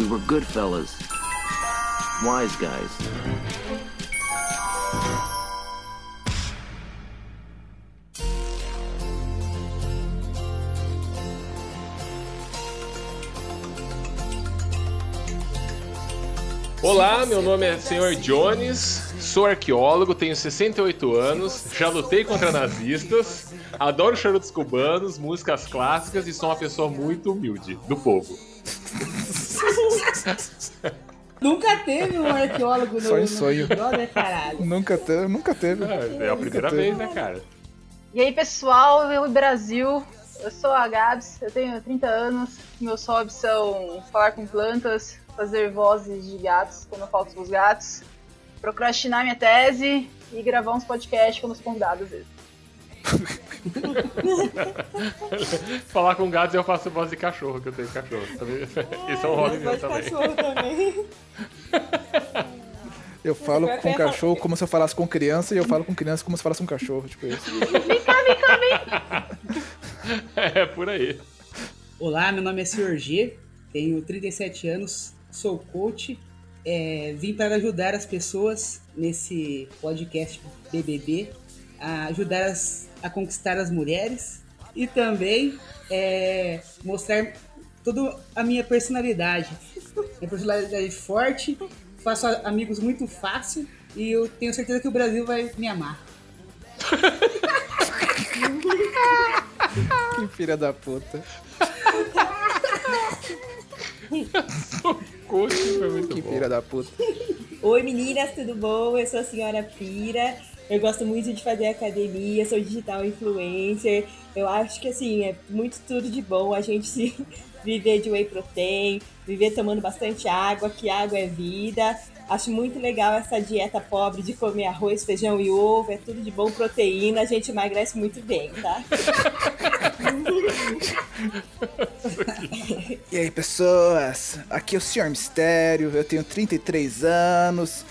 We were good fellas. Wise guys. Olá, meu nome é Sr. Jones, sou arqueólogo, tenho 68 anos, já lutei contra nazistas, adoro charutos cubanos, músicas clássicas e sou uma pessoa muito humilde, do povo. Nunca teve um arqueólogo no, Só em no sonho. Big caralho. Nunca teve, nunca teve. É, é a primeira teve. vez, né, cara? E aí, pessoal, eu Brasil, eu sou a Gabs, eu tenho 30 anos, meus hobbies são falar com plantas, fazer vozes de gatos quando eu falo com os gatos, procrastinar minha tese e gravar uns podcasts com os convidados. vezes. Falar com gatos eu faço voz de cachorro, que eu tenho cachorro. também. Esse é um hobby meu também. Eu falo com eu falar- cachorro como se eu falasse com criança e eu falo com criança como se eu falasse com cachorro, tipo isso. É, por aí. Olá, meu nome é Sr. G, tenho 37 anos, sou coach, é, vim para ajudar as pessoas nesse podcast BBB, a ajudar as- a conquistar as mulheres e também é, mostrar toda a minha personalidade. Minha personalidade forte, faço amigos muito fácil e eu tenho certeza que o Brasil vai me amar. Que filha da puta. Coach foi muito Que bom. filha da puta. Oi meninas, tudo bom? Eu sou a senhora Pira. Eu gosto muito de fazer academia, sou digital influencer. Eu acho que assim, é muito tudo de bom a gente se viver de whey protein, viver tomando bastante água, que água é vida. Acho muito legal essa dieta pobre de comer arroz, feijão e ovo, é tudo de bom proteína, a gente emagrece muito bem, tá? E aí, pessoas? Aqui é o Sr. Mistério, eu tenho 33 anos,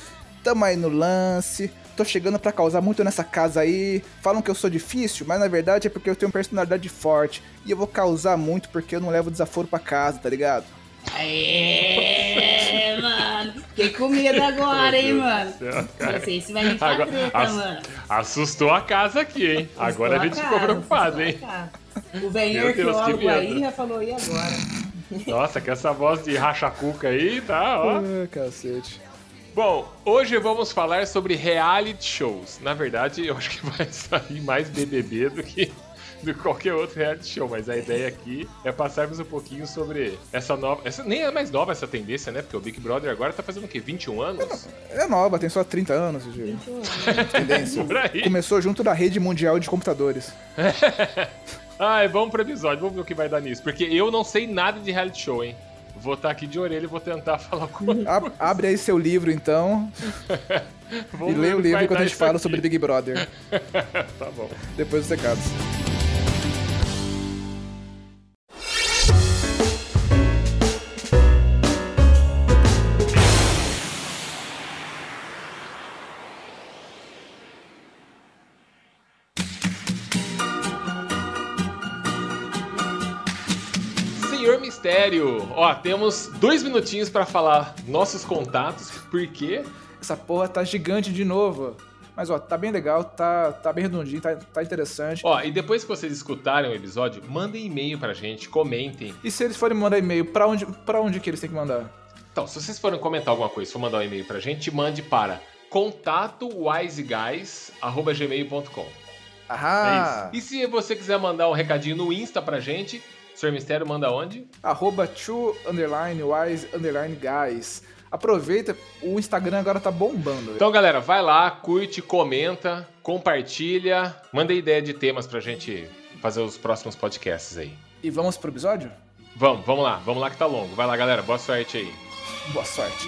tamo aí no lance, tô chegando pra causar muito nessa casa aí. Falam que eu sou difícil, mas na verdade é porque eu tenho personalidade forte. E eu vou causar muito porque eu não levo desaforo pra casa, tá ligado? Aê, mano! Fiquei com medo agora, hein, mano? Não sei se vai me Agora, treta, ass- mano. assustou a casa aqui, hein? Agora a gente Assustou ficou casa, preocupado, hein? assustou a casa. O velhinho arqueólogo aí já falou, e agora? Nossa, com essa voz de racha-cuca aí, tá, ó. Ah, cacete. Bom, hoje vamos falar sobre reality shows. Na verdade, eu acho que vai sair mais BBB do que do que qualquer outro reality show, mas a ideia aqui é passarmos um pouquinho sobre essa nova, essa nem é mais nova essa tendência, né? Porque o Big Brother agora tá fazendo o quê? 21 anos? É nova, tem só 30 anos de tendência. Por aí. Começou junto da rede mundial de computadores. Ai, vamos pro episódio, vamos ver o que vai dar nisso, porque eu não sei nada de reality show, hein? Vou estar aqui de orelha e vou tentar falar com Ab- abre aí seu livro, então, e lê o livro quando dar a gente fala aqui. sobre Big Brother. Tá bom. Depois dos recados. Ó, temos dois minutinhos pra falar nossos contatos, porque Essa porra tá gigante de novo. Mas, ó, tá bem legal, tá, tá bem redondinho, tá, tá interessante. Ó, e depois que vocês escutarem o episódio, mandem e-mail pra gente, comentem. E se eles forem mandar e-mail, pra onde, pra onde que eles têm que mandar? Então, se vocês forem comentar alguma coisa, for mandar um e-mail pra gente, mande para contatowiseguys.gmail.com. Ah, É isso. E se você quiser mandar um recadinho no Insta pra gente, Senhor Mistério manda onde? arroba true, underline, wise, underline, guys. Aproveita, o Instagram agora tá bombando. velho. Então, galera, vai lá, curte, comenta, compartilha, manda ideia de temas pra gente fazer os próximos podcasts aí. E vamos pro episódio? Vamos, vamos lá, vamos lá que tá longo. Vai lá, galera, boa sorte aí. Boa sorte.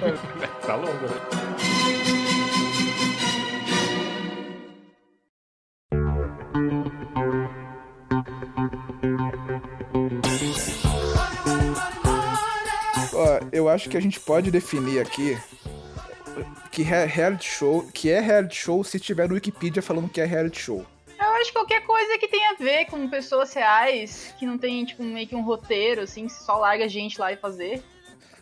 Tá longo, né? Eu acho que a gente pode definir aqui que é reality show, que é reality show se tiver no Wikipedia falando que é reality show. Eu acho que qualquer coisa que tenha a ver com pessoas reais, que não tem, tipo, meio que um roteiro, assim, só larga a gente lá e fazer.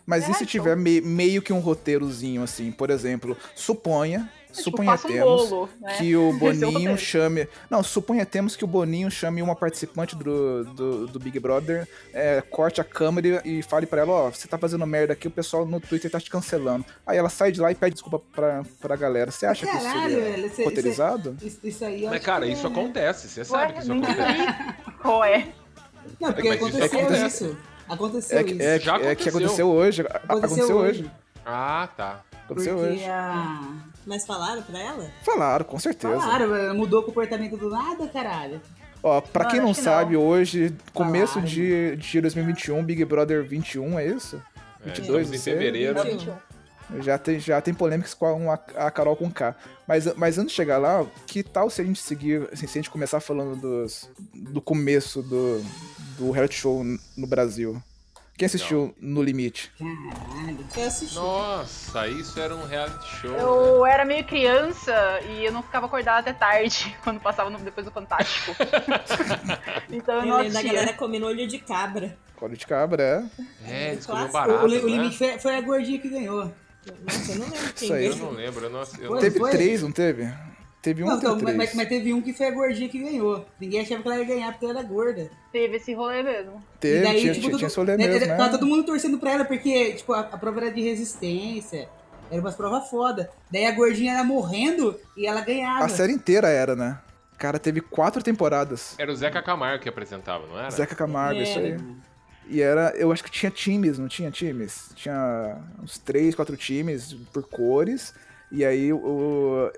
Mas É, e se tiver me- meio que um roteirozinho assim? Por exemplo, suponha, tipo, suponha faça um temos bolo, né? que o é Boninho chame. Não, suponha temos que o Boninho chame uma participante do, do, do Big Brother, é, corte a câmera e fale pra ela, ó, você tá fazendo merda aqui, o pessoal no Twitter tá te cancelando. Aí ela sai de lá e pede desculpa pra, pra galera. Você acha que isso Caralho, seria velho, cê- roteirizado? Isso, isso aí Mas, cara, isso é, né? acontece, você sabe que isso acontece. qual é. Não, porque Mas isso aconteceu acontece. isso. Aconteceu É, que- isso. é, Já que- é que aconteceu. aconteceu hoje. a- Aconteceu, hoje. Ah, tá. Aconteceu porque hoje. a... Mas falaram pra ela? Falaram, com certeza. Falaram, velho, mudou o comportamento do nada, caralho. Ó, pra Mano, quem não que sabe, hoje, começo Falaram. de, de 2021, Big Brother 21, é isso? É, 22, estamos em não sei. fevereiro. O 21. 21. Já tem, já tem polêmicas com a, a Carol com K. Mas, mas antes de chegar lá, que tal se a gente seguir, assim, se a gente começar falando dos, do começo do, do reality show no Brasil? Quem assistiu No Limite? Caralho. Eu assisti. Nossa, isso era um reality show. né? Eu era meio criança e eu não ficava acordada até tarde, quando passava no- depois do Fantástico. então eu Eu não assistia. galera comendo olho de cabra. Colo de cabra, é. É, eles comiam Clássico. barato, o, li- o né? limite foi, foi a gordinha que ganhou. Nossa, eu não lembro quem Isso aí, Eu não lembro, eu não, eu não Foi? Teve três, não teve? Teve um Não, então, mas, três? mas- mas teve um que foi a gordinha que ganhou. Ninguém achava que ela ia ganhar porque ela era gorda. Teve esse rolê mesmo. Teve, e daí, tinha, tipo, tinha, todo- esse rolê né, mesmo, Tava né? todo mundo torcendo pra ela, porque, tipo, a, a prova era de resistência. Era umas provas foda. Daí a gordinha era morrendo e ela ganhava. A série inteira era, né? Cara, teve quatro temporadas. Era o Zeca Camargo que apresentava, não era? Zeca Camargo, isso aí. Era. E era, eu acho que tinha times, não tinha times? Tinha uns três, quatro times por cores. E aí o.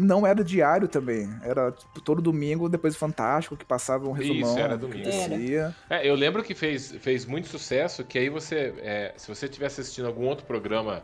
Não era diário também. Era tipo, todo domingo, depois do Fantástico, que passava um Isso, resumão era do que domingo. É, eu lembro que fez, fez muito sucesso, que aí você, é, se você estivesse assistindo algum outro programa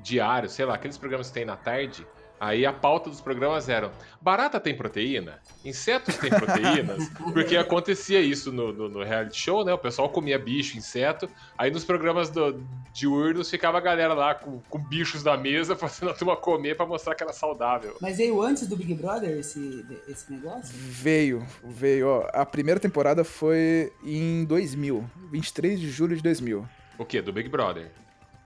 diário, sei lá, aqueles programas que tem na tarde, aí a pauta dos programas eram barata tem proteína? Insetos têm proteínas? Porque acontecia isso no, no, no reality show, né? O pessoal comia bicho, inseto, aí nos programas do, diurnos ficava a galera lá com, com bichos na mesa, fazendo a turma comer pra mostrar que era saudável. Mas veio antes do Big Brother esse, esse negócio? Veio, veio, ó. A primeira temporada foi em 2000, 23 de julho de 2000. O quê? Do Big Brother?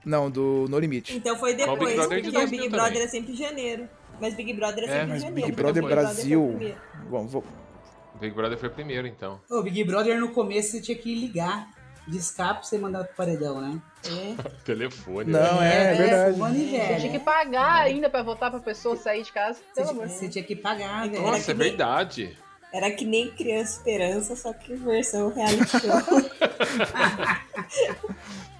Não, do No Limite. Então foi Mas o Big depois, Brother é de porque o 2000 Big também. Brother é sempre em janeiro. Mas Big Brother é É, sempre mas em janeiro. Big porque Brother o Big foi o Brasil. Bom, vou- O Big Brother foi primeiro, então. O Big Brother no começo você tinha que ligar de escape pra você mandar pro paredão, né? É. Telefone. Não, né? é, verdade. fone, Você tinha que pagar ainda pra votar pra pessoa sair de casa. Pelo amor de Você tinha que pagar, velho. Nossa, é que nem- verdade. Era que nem Criança Esperança, só que versão reality show.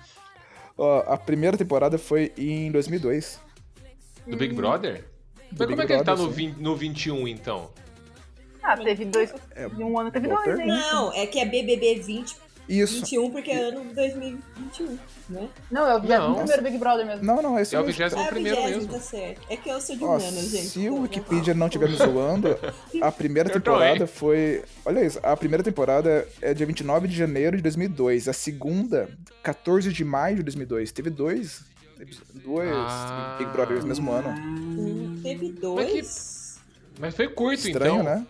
Ó, a primeira temporada foi em 2002. Do Big Brother? Mas Do como Big é que ele tá Brother, no, sim. 20, no 21, então? Ah, teve dois. É, um ano teve dois, hein? Não, é que é BBB 20, Isso. 21, porque é ano 2021, né? Não, é o Não. primeiro Big Brother mesmo. Não, não, esse É o mesmo. 21 Ah, primeiro 20, mesmo. tá certo. É que eu sou de Ó, humanas, gente. se Então, o Wikipedia não estiver me zoando, a primeira temporada foi. Olha isso, a primeira temporada é dia 29 de janeiro de 2002. A segunda, 14 de maio de 2002. Teve dois. Dois Ah. Big Brothers no mesmo ano. Hum, Teve Mas dois. Mas foi curto, Estranho, então. né?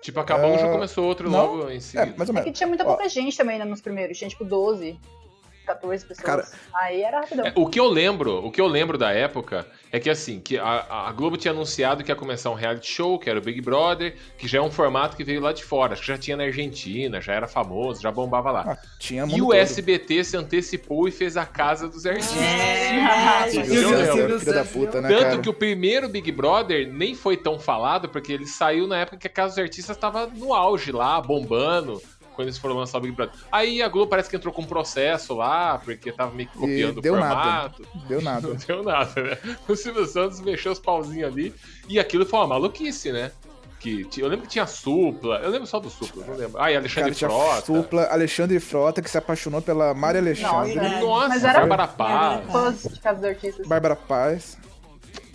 Tipo, acabou um, já começou outro não. logo em É, seguida. mais ou É que menos. tinha muita Ó. pouca gente também né, nos primeiros. Tinha tipo 12, 14 pessoas. Cara, Aí era rapidão. É, o que eu lembro, o que eu lembro da época é que assim, que a, a Globo tinha anunciado que ia começar um reality show, que era o Big Brother, que já é um formato que veio lá de fora, acho que já tinha na Argentina, já era famoso, já bombava lá. Ah, tinha e o todo. SBT se antecipou e fez a casa dos artistas. É, filho da puta, né, Tanto cara? que o primeiro Big Brother nem foi tão falado, porque ele saiu na época que a Casa dos Artistas estava no auge lá, bombando, quando eles foram lançar o Big Brother. Aí a Globo parece que entrou com um processo lá, porque tava meio que copiando o deu nada. formato. Deu nada. Não deu nada, né? O Silvio Santos mexeu os pauzinhos ali, e aquilo foi uma maluquice, né? Que, eu lembro que tinha Supla, eu lembro só do Supla, não lembro. Ah, e Alexandre Cara, tinha Frota. Supla, Alexandre Frota, que se apaixonou pela Maria Alexandre, Nossa. Nossa, Mas era- Bárbara Paz. Fãs de Casa dos Artistas. Bárbara Paz.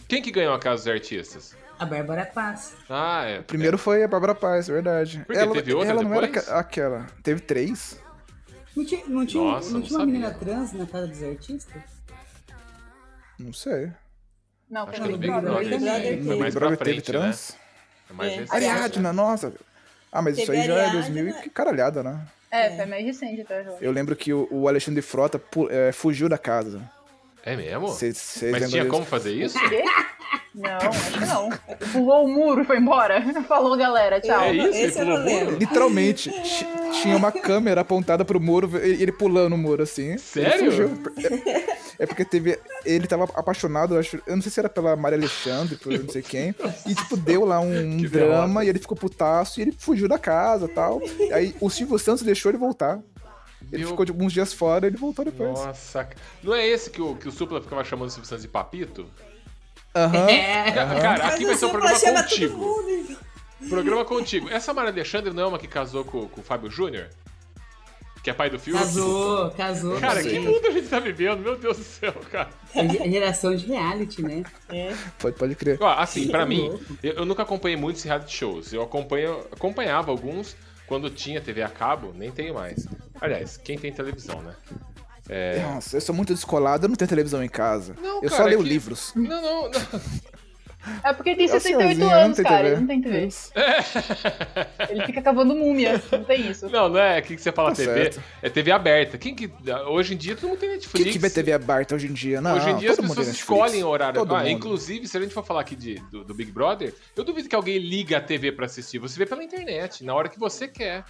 Quem que ganhou a Casa dos Artistas? A Bárbara Paz. Ah, é. Primeiro foi a Bárbara Paz, verdade. Por quê? Ela, Teve outra ela não era depois? aquela. Teve três? Não tinha, não tinha, Nossa, não não tinha uma sabia. menina trans na casa dos artistas? Não sei. Acho Não, no no Big Brother. Brother. Big Brother teve. né? trans? É mais É. recente. Ariadna, nossa. Ah, mas isso Teve aí já é Ariadna. 2000 e que caralhada, né? É, foi mais recente até. eu acho. Eu lembro que o, o Alexandre Frota pu- é, fugiu da casa. É mesmo? Cês- cês Mas tinha disso? como fazer isso? Não, acho que não. Pulou o muro e foi embora. Falou, galera, tchau. É isso? Esse Ele pulou o muro? Literalmente, ti- tinha uma câmera apontada pro muro e ele pulando o muro, assim. Sério? Ele fugiu. É, é porque teve. Ele tava apaixonado, eu acho. Eu não sei se era pela Maria Alexandre, por não sei quem. E, tipo, deu lá um, Que drama derrota. e ele ficou putaço e ele fugiu da casa e tal. Aí o Silvio Santos deixou ele voltar. Ele Meu- ficou tipo, uns dias fora e ele voltou depois. Nossa, não é esse que o, que o Supla ficava chamando o Silvio Santos de papito? Aham. É. Ca- Cara, aqui vai ser o um Supla programa contigo. Programa contigo. Essa Maria Alexandre não é uma que casou com, com o Fábio Júnior? Que é pai do filme? Casou, casou. Cara, que mundo a gente tá vivendo? Meu Deus do céu, cara. É ge- geração de reality, né? É. Pode, pode crer. Ó, assim, pra Tá mim, eu, eu nunca acompanhei muitos reality shows. Eu acompanho, acompanhava alguns quando tinha TV a cabo, nem tenho mais. Aliás, quem tem televisão, né? É. Nossa, eu sou muito descolado, eu não tenho televisão em casa. Não, eu cara, só leio é que- livros. Não, não, não. É porque tem É o 68 senhorzinho, anos, cara. TV. Ele não tem TV. Ele fica cavando múmia. Não tem isso. Não, não é. O que, que você fala Tá TV? certo. É TV aberta. Quem que. Hoje em dia todo mundo tem Netflix. Quem que vê TV aberta hoje em dia? Não, Hoje em dia as pessoas escolhem o horário. Todo Ah, mundo. inclusive, se a gente for falar aqui de, do, do Big Brother, eu duvido que alguém liga a TV pra assistir. Você vê pela internet, na hora que você quer.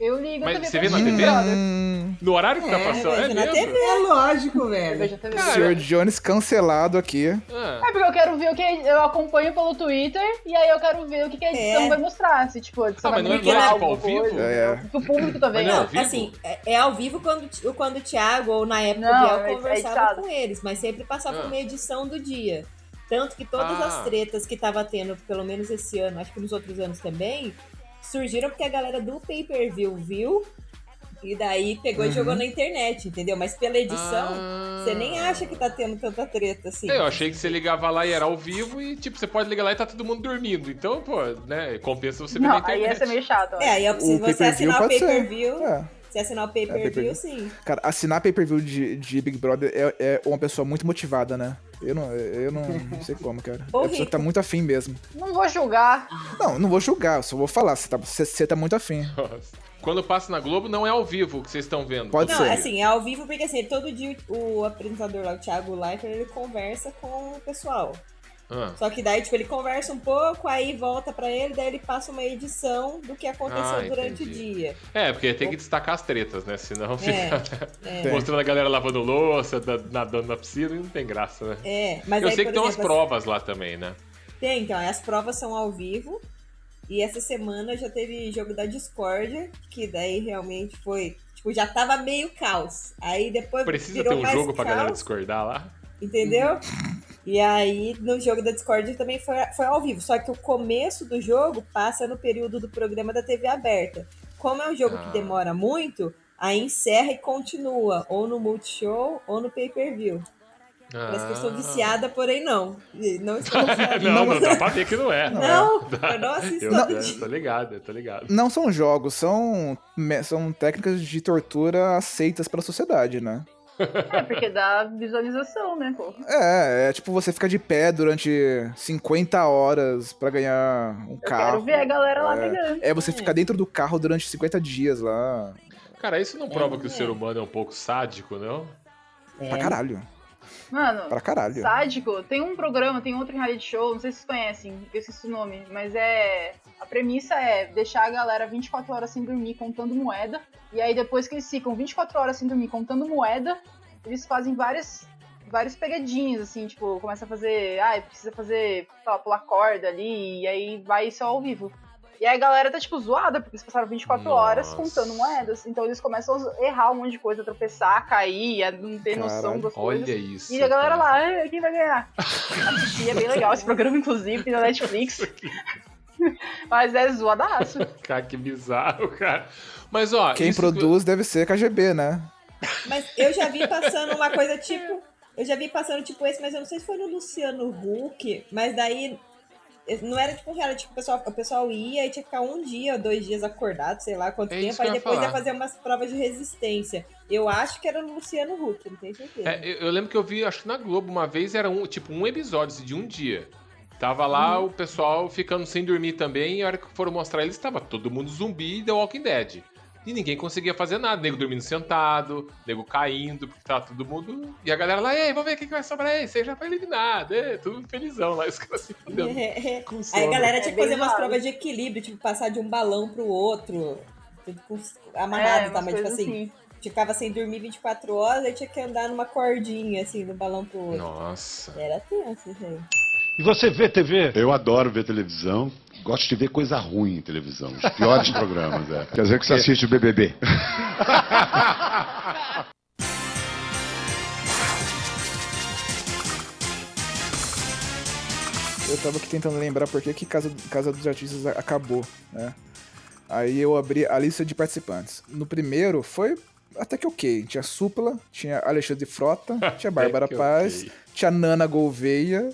Eu ligo Mas a TV você vê na TV? Hum, No horário que tá É, passando. É mesmo? TV. É lógico, Eu velho. vejo a TV. Cara, Senhor Jones cancelado aqui. Ah, É porque eu quero ver o que eu acompanho pelo Twitter e aí eu quero ver o que, que a edição É. vai mostrar. Se, tipo, a edição Ah, vai mas não é- não é, tipo, ao vivo? coisa, É. Que o público tá Mas vendo. não é assim, é, é ao vivo quando, quando o Thiago, ou na época Não, o é- Biel é conversava com eles, mas sempre passava Ah. uma edição do dia. Tanto que todas Ah. as tretas que tava tendo, pelo menos esse ano, acho que nos outros anos também, surgiram porque a galera do pay-per-view viu e daí pegou e Uhum. jogou na internet, entendeu? Mas pela edição, Ah. você nem acha que tá tendo tanta treta assim. É, eu achei que você ligava lá e era ao vivo e, tipo, você pode ligar lá e tá todo mundo dormindo. Então, pô, né, compensa você ver na Não, aí internet. ia ser meio chato. ó. É, aí eu preciso O você pay-per-view assinar o pay-per-view. É. Se assinar o pay-per-view, sim. Cara, assinar pay-per-view de, de Big Brother é, é uma pessoa muito motivada, né? Eu não, eu não, não sei como, cara. É Ô, a pessoa que tá muito afim mesmo. Não vou julgar. Não, não vou julgar, eu só vou falar. Você tá, você, você tá muito afim. Nossa. Quando passa na Globo, não é ao vivo o que vocês estão vendo. Pode Não, ser. assim, é ao vivo porque assim, todo dia o apresentador lá, o Thiago Leifert, ele conversa com o pessoal. Ah. Só que daí, tipo, ele conversa um pouco, aí volta pra ele, daí ele passa uma edição do que aconteceu Ah, durante o dia. É, porque tem que destacar as tretas, né? Senão fica É, Tem. mostrando a galera lavando louça, da- nadando na piscina e não tem graça, né? é. Mas eu aí, sei que tem umas provas lá também, né? Tem, então, as provas são ao vivo. E essa semana já teve jogo da Discord, que daí realmente foi. Tipo, já tava meio caos. Aí depois. Precisa ter um jogo pra galera caos. discordar lá. Entendeu? E aí, no jogo da Discord também foi, foi ao vivo. Só que o começo do jogo passa no período do programa da TV aberta. Como é um jogo Ah. que demora muito, aí encerra e continua. Ou no Multishow ou no pay-per-view. Parece que eu Ah. sou viciada, porém não. Não estou viciada. não, não, dá pra ver que não é. Não, eu não assisto Eu, eu tô ligado, eu tô ligado. Não são jogos, são, são técnicas de tortura aceitas pela sociedade, né? É, porque dá visualização, né, pô? É, é tipo você ficar de pé durante 50 horas pra ganhar um Eu carro. quero ver a galera lá É. brigando. É você ficar dentro do carro durante 50 dias lá. Cara, isso não prova que o É. ser humano é um pouco sádico, não? Pra caralho. Mano, Pra caralho. sádico, tem um programa, tem outro reality show, não sei se vocês conhecem, eu esqueci o nome, mas é. A premissa é deixar a galera 24 horas sem dormir contando moeda. E aí depois que eles ficam 24 horas sem dormir contando moeda, eles fazem várias. Vários pegadinhas, assim, tipo, começa a fazer. Ah, precisa fazer, sei lá, pular corda ali, e aí vai só ao vivo. E aí a galera tá, tipo, zoada, porque eles passaram 24 horas Nossa. contando moedas. Então eles começam a errar um monte de coisa, tropeçar, cair, a não ter noção Caralho. das coisas. Olha isso. E a galera cara. lá, "Ah, quem vai ganhar? Assistir, é bem legal esse programa, inclusive, na Netflix. Mas é zoadaço. Cara, que bizarro, cara. Mas, ó. Quem isso produz deve ser KGB, né? Mas eu já vi passando uma coisa tipo. Eu já vi passando tipo esse, mas eu não sei se foi no Luciano Huck, mas daí. Não era tipo um reality, tipo, o pessoal, o pessoal ia e tinha que ficar um dia, dois dias acordado, sei lá quanto É tempo, que aí ia depois ia falar. fazer umas provas de resistência. Eu acho que era no Luciano Huck, não tenho certeza. É, eu, eu lembro que eu vi, acho que na Globo uma vez era um, tipo, um episódio de um dia. Tava lá o pessoal ficando sem dormir também, e a hora que foram mostrar eles, tava todo mundo zumbi e The Walking Dead. E ninguém conseguia fazer nada. Nego dormindo sentado, nego caindo, porque tava todo mundo. E a galera lá, ei, vamos ver quem que vai sobrar aí. Você já foi eliminado. É, tudo felizão lá. Os caras se fudendo. com Aí a galera É tinha que fazer umas provas de equilíbrio, tipo, passar de um balão pro outro. Tudo com- amarrado, É, tá? Mas tipo coisas assim, ficava sem dormir 24 horas, aí tinha que andar numa cordinha, assim, do balão pro outro. Nossa. Era tenso, gente. E você vê TV? Eu adoro ver televisão. Gosto de ver coisa ruim em televisão. Os piores programas, é. Quer dizer que você assiste o BBB. Eu tava aqui tentando lembrar por que que Casa, Casa dos Artistas acabou, né? Aí eu abri a lista de participantes. No primeiro foi até que ok. Tinha Supla, tinha Alexandre Frota, tinha Bárbara Paz, ok. tinha Nana Gouveia.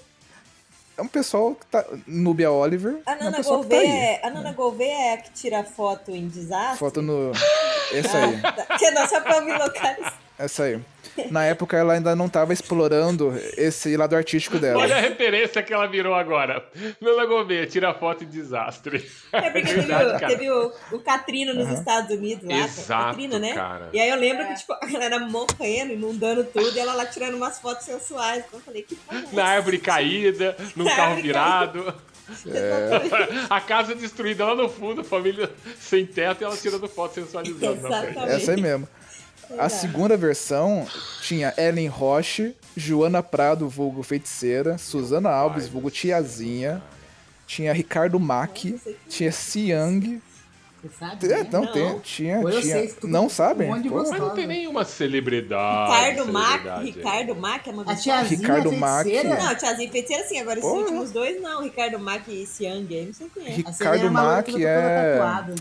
É um pessoal que tá. Núbia Oliver. A é Nana, tá Gouveia aí. é, a Nana Gouveia é a que tira foto em desastre? Foto no. Essa aí. Que só pra me localizar. Essa aí. Na época ela ainda não tava explorando esse lado artístico dela. Olha a referência que ela virou agora. Nana Gouveia, tira foto em desastre. É porque teve, verdade, o, cara. teve o, o Katrina nos Estados Unidos lá. Exato, Katrina, né? cara. E aí eu lembro que, tipo, a galera morrendo, inundando tudo, e ela lá tirando umas fotos sensuais. Então eu falei, que porra é Na árvore caída, num Na carro virado. Exatamente. A casa destruída lá no fundo, família sem teto e ela tirando foto sensualizando. Exatamente. Essa aí mesmo. A segunda versão tinha Ellen Roche, Joana Prado, vulgo feiticeira, Suzana Alves, vulgo tiazinha, tinha Ricardo Mack, tinha Siang. Você sabe? É, né? não, Não. tem, tinha, Ou eu tinha. sei, tudo- não sabem? Pô. Mas não tem nenhuma celebridade. Ricardo celebridade aí. Ricardo Mack é uma A tiazinha Ricardo Mack. feiticeira, Não, tiazinha feiticeira sim, agora esses Porra. últimos dois não. Ricardo Mack e Siang aí, não sei quem é. A Ricardo Selena Maluca Mack toda é- tatuada.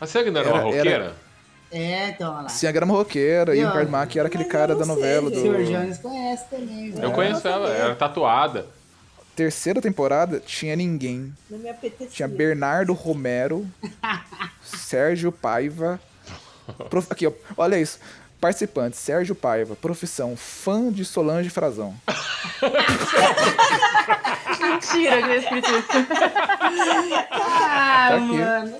A Siang não era uma era- roqueira? É, então, olha lá. Siang era uma roqueira e E, o ó, Ricardo Mack era aquele cara eu da novela sei, O do. senhor Jones conhece também. Eu velho. conheço ela, era tatuada. Terceira temporada tinha ninguém. Não me apetecia. Tinha Bernardo Romero, Sérgio Paiva. prof- Aqui, ó, olha isso. Participantes: Sérgio Paiva, profissão fã de Solange Frazão. Mentira que eu escrito isso. Ah, Tá mano.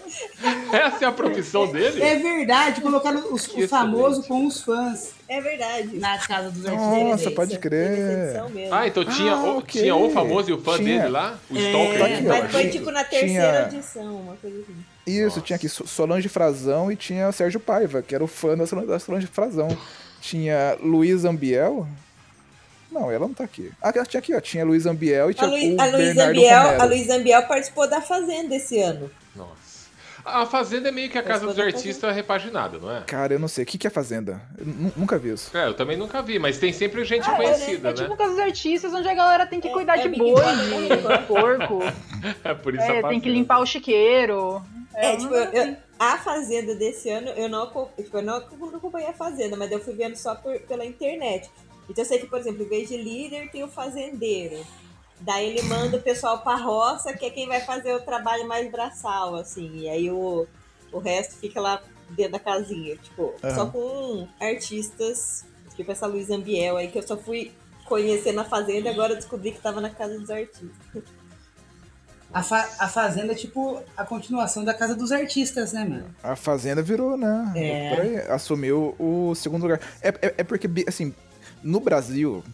Essa é a profissão dele? É verdade, colocaram os, o famoso com os fãs É verdade. na casa dos artistas. Nossa, pode crer. evidência mesmo. Ah, então tinha, Ah, o, ok. tinha o famoso e o fã Tinha. dele lá? O É, Stalker. Tá mas foi tipo na terceira tinha- edição, uma coisa assim. Isso, Nossa. tinha aqui So- Solange Frazão e tinha o Sérgio Paiva, que era o fã da Solange, da Solange Frazão. Tinha Luiz Ambiel. Não, ela não tá aqui. Ah, tinha aqui, ó. Tinha Luiz Ambiel e A, tinha Luiz, o a, Luiz Bernardo Ambiel, Romero. a Luiz Ambiel participou da Fazenda esse ano. Nossa. A Fazenda é meio que a casa dos artistas repaginada, não é? Cara, eu não sei. O que, que é Fazenda? Eu nu- nunca vi isso. É, eu também nunca vi, mas tem sempre gente Ah, é, conhecida, é né? tipo casa dos artistas, onde a galera tem que É- cuidar é de boi, Brother, de né? porco. É por isso É, a tem que limpar o chiqueiro. É, um tipo, eu- a Fazenda desse ano, eu não, tipo, eu não acom- não acompanhei a Fazenda, mas eu fui vendo só por- pela internet. Então eu sei que, por exemplo, em vez de líder, tem o fazendeiro. Daí ele manda o pessoal pra roça, que é quem vai fazer o trabalho mais braçal, assim. E aí o, o resto fica lá dentro da casinha, tipo, só Aham. com artistas, tipo essa Luiz Ambiel aí, que eu só fui conhecer na Fazenda e agora descobri que tava na Casa dos Artistas. A, fa- a Fazenda é tipo a continuação da casa dos artistas, né, mano? A Fazenda virou, né? É. Aí, assumiu o segundo lugar. É, é, é porque, assim, no Brasil,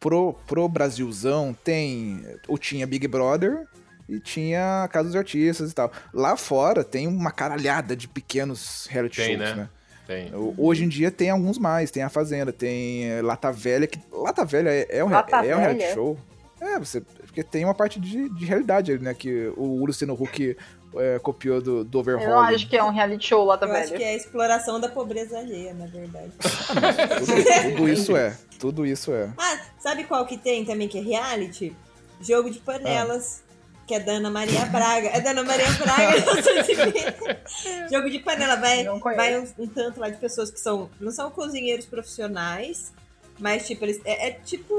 pro, pro Brasilzão, tem. O tinha Big Brother e tinha a Casa dos Artistas e tal. Lá fora tem uma caralhada de pequenos reality Tem, shows, né? né? Tem. Hoje em dia tem alguns mais, tem a Fazenda, tem eh, Lata Velha, que Lata Velha é, é um, Lata é um reality show. É, você, porque tem uma parte de, de realidade ali, né? Que o Luciano Huck eh, copiou do, do Overhaul. Eu acho que é um reality show lá, tá Eu acho velho. que é a exploração da pobreza alheia, na verdade. Tudo, tudo isso é. Tudo isso é. Ah, sabe qual que tem também que é reality? Jogo de panelas. Que é da Ana Maria Braga. É da Ana Maria Braga. Jogo de panela. Vai, Não conheço. vai um, um tanto lá de pessoas que são. Não são cozinheiros profissionais. Mas, tipo, eles. É, é tipo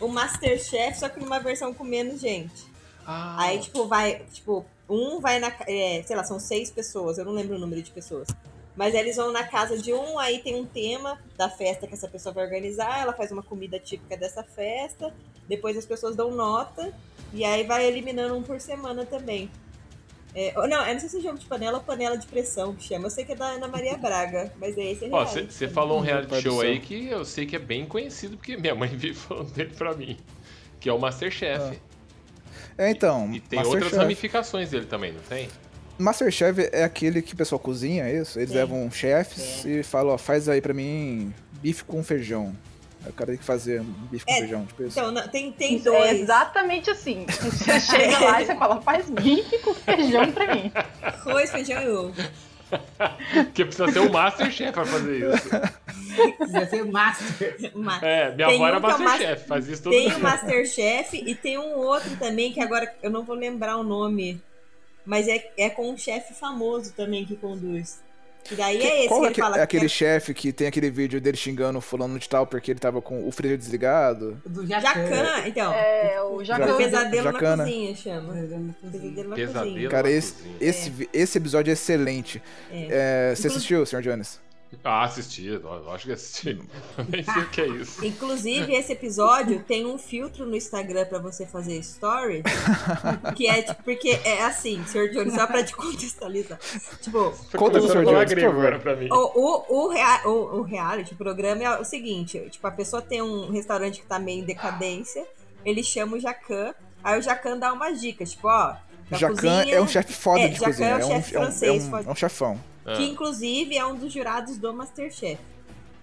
o Masterchef, só que numa versão com menos gente. Ah, Aí, tipo, vai. Tipo, um vai na. é, sei lá, são seis pessoas. Eu não lembro o número de pessoas. Mas eles vão na casa de um, aí tem um tema da festa que essa pessoa vai organizar, ela faz uma comida típica dessa festa, depois as pessoas dão nota, e aí vai eliminando um por semana também. É, ou não, eu não sei se é jogo de panela ou panela de pressão que chama. Eu sei que é da Ana Maria Braga, mas é esse é Ó, reality. você falou um reality Pode show aí que eu sei que é bem conhecido, porque minha mãe vive falando dele pra mim. Que é o Masterchef. É, então, E tem outras Masterchef. ramificações dele também, não tem? Masterchef é aquele que o pessoal cozinha, é isso? Eles Sim. levam chefes e falam, ó, faz aí pra mim bife com feijão. Aí o cara tem que fazer um bife com É, feijão, tipo isso. Então, não, tem, tem Isso é dois. exatamente assim. Você chega lá e você fala, faz bife com feijão pra mim. Arroz, feijão e ovo. Porque precisa ser um Masterchef pra fazer isso. Precisa ser master. Ma- É, minha Tem avó era um que é o Masterchef, faz isso todo Tem o dia. Masterchef e tem um outro também que agora eu não vou lembrar o nome. Mas é, é com um chefe famoso também que conduz. E daí Que- é esse Qual que é, ele aque- fala é que aquele chefe que tem aquele vídeo dele xingando o fulano de tal porque ele tava com o freezer desligado? Do é Jacan. Então. É, o O Jacan. pesadelo Jacana. na cozinha chama. Pesadelo na Pesadelo. cozinha. Cara, esse, cozinha. esse, episódio é excelente. É, você Inclu- assistiu, Sr. Jones? Ah, assisti, lógico que assisti. Nem sei o que é isso. Inclusive, esse episódio tem um filtro no Instagram pra você fazer story. que é tipo, porque é assim, Sr. Jones, só pra te contextualizar. Tipo, Conta pro Começando Sr. a falar Jones, agora pra mim. O, o, o, rea- o, o reality, o programa é o seguinte: tipo, a pessoa tem um restaurante que tá meio em decadência, ele chama o Jacan, aí o Jacan dá umas dicas, tipo, ó. Jacan cozinha, é um chefe foda É, de Jacan cozinha. é o É um, chefe é um- francês, é um- foda. é um chefão. Que inclusive é um dos jurados do Masterchef.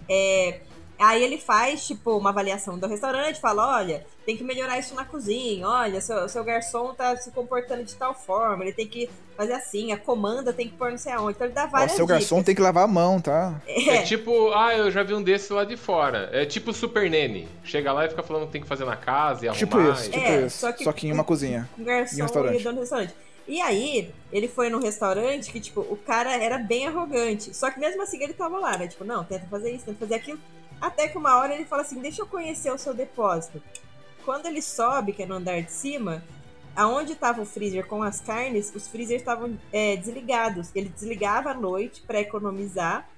É, aí ele faz, tipo, uma avaliação do restaurante, fala, olha, tem que melhorar isso na cozinha, olha, seu, seu garçom tá se comportando de tal forma, ele tem que fazer assim, a comanda tem que pôr não sei aonde. Então ele dá várias seu garçom dicas. tem que lavar a mão, tá? É tipo, ah, eu já vi um desse lá de fora. É tipo Super Nene. Chega lá e fica falando que tem que fazer na casa e Tipo arrumar. isso, e- tipo É, isso. só Só que- que, em uma cozinha. com o E um garçom restaurante. e dono do restaurante. E aí, ele foi num restaurante que, tipo, o cara era bem arrogante. Só que mesmo assim ele tava lá, né? Tipo, não, tenta fazer isso, tenta fazer aquilo. Até que uma hora ele fala assim: deixa eu conhecer o seu depósito. Quando ele sobe, que é no andar de cima, aonde tava o freezer com as carnes, os freezers estavam é, desligados. Ele desligava à noite pra economizar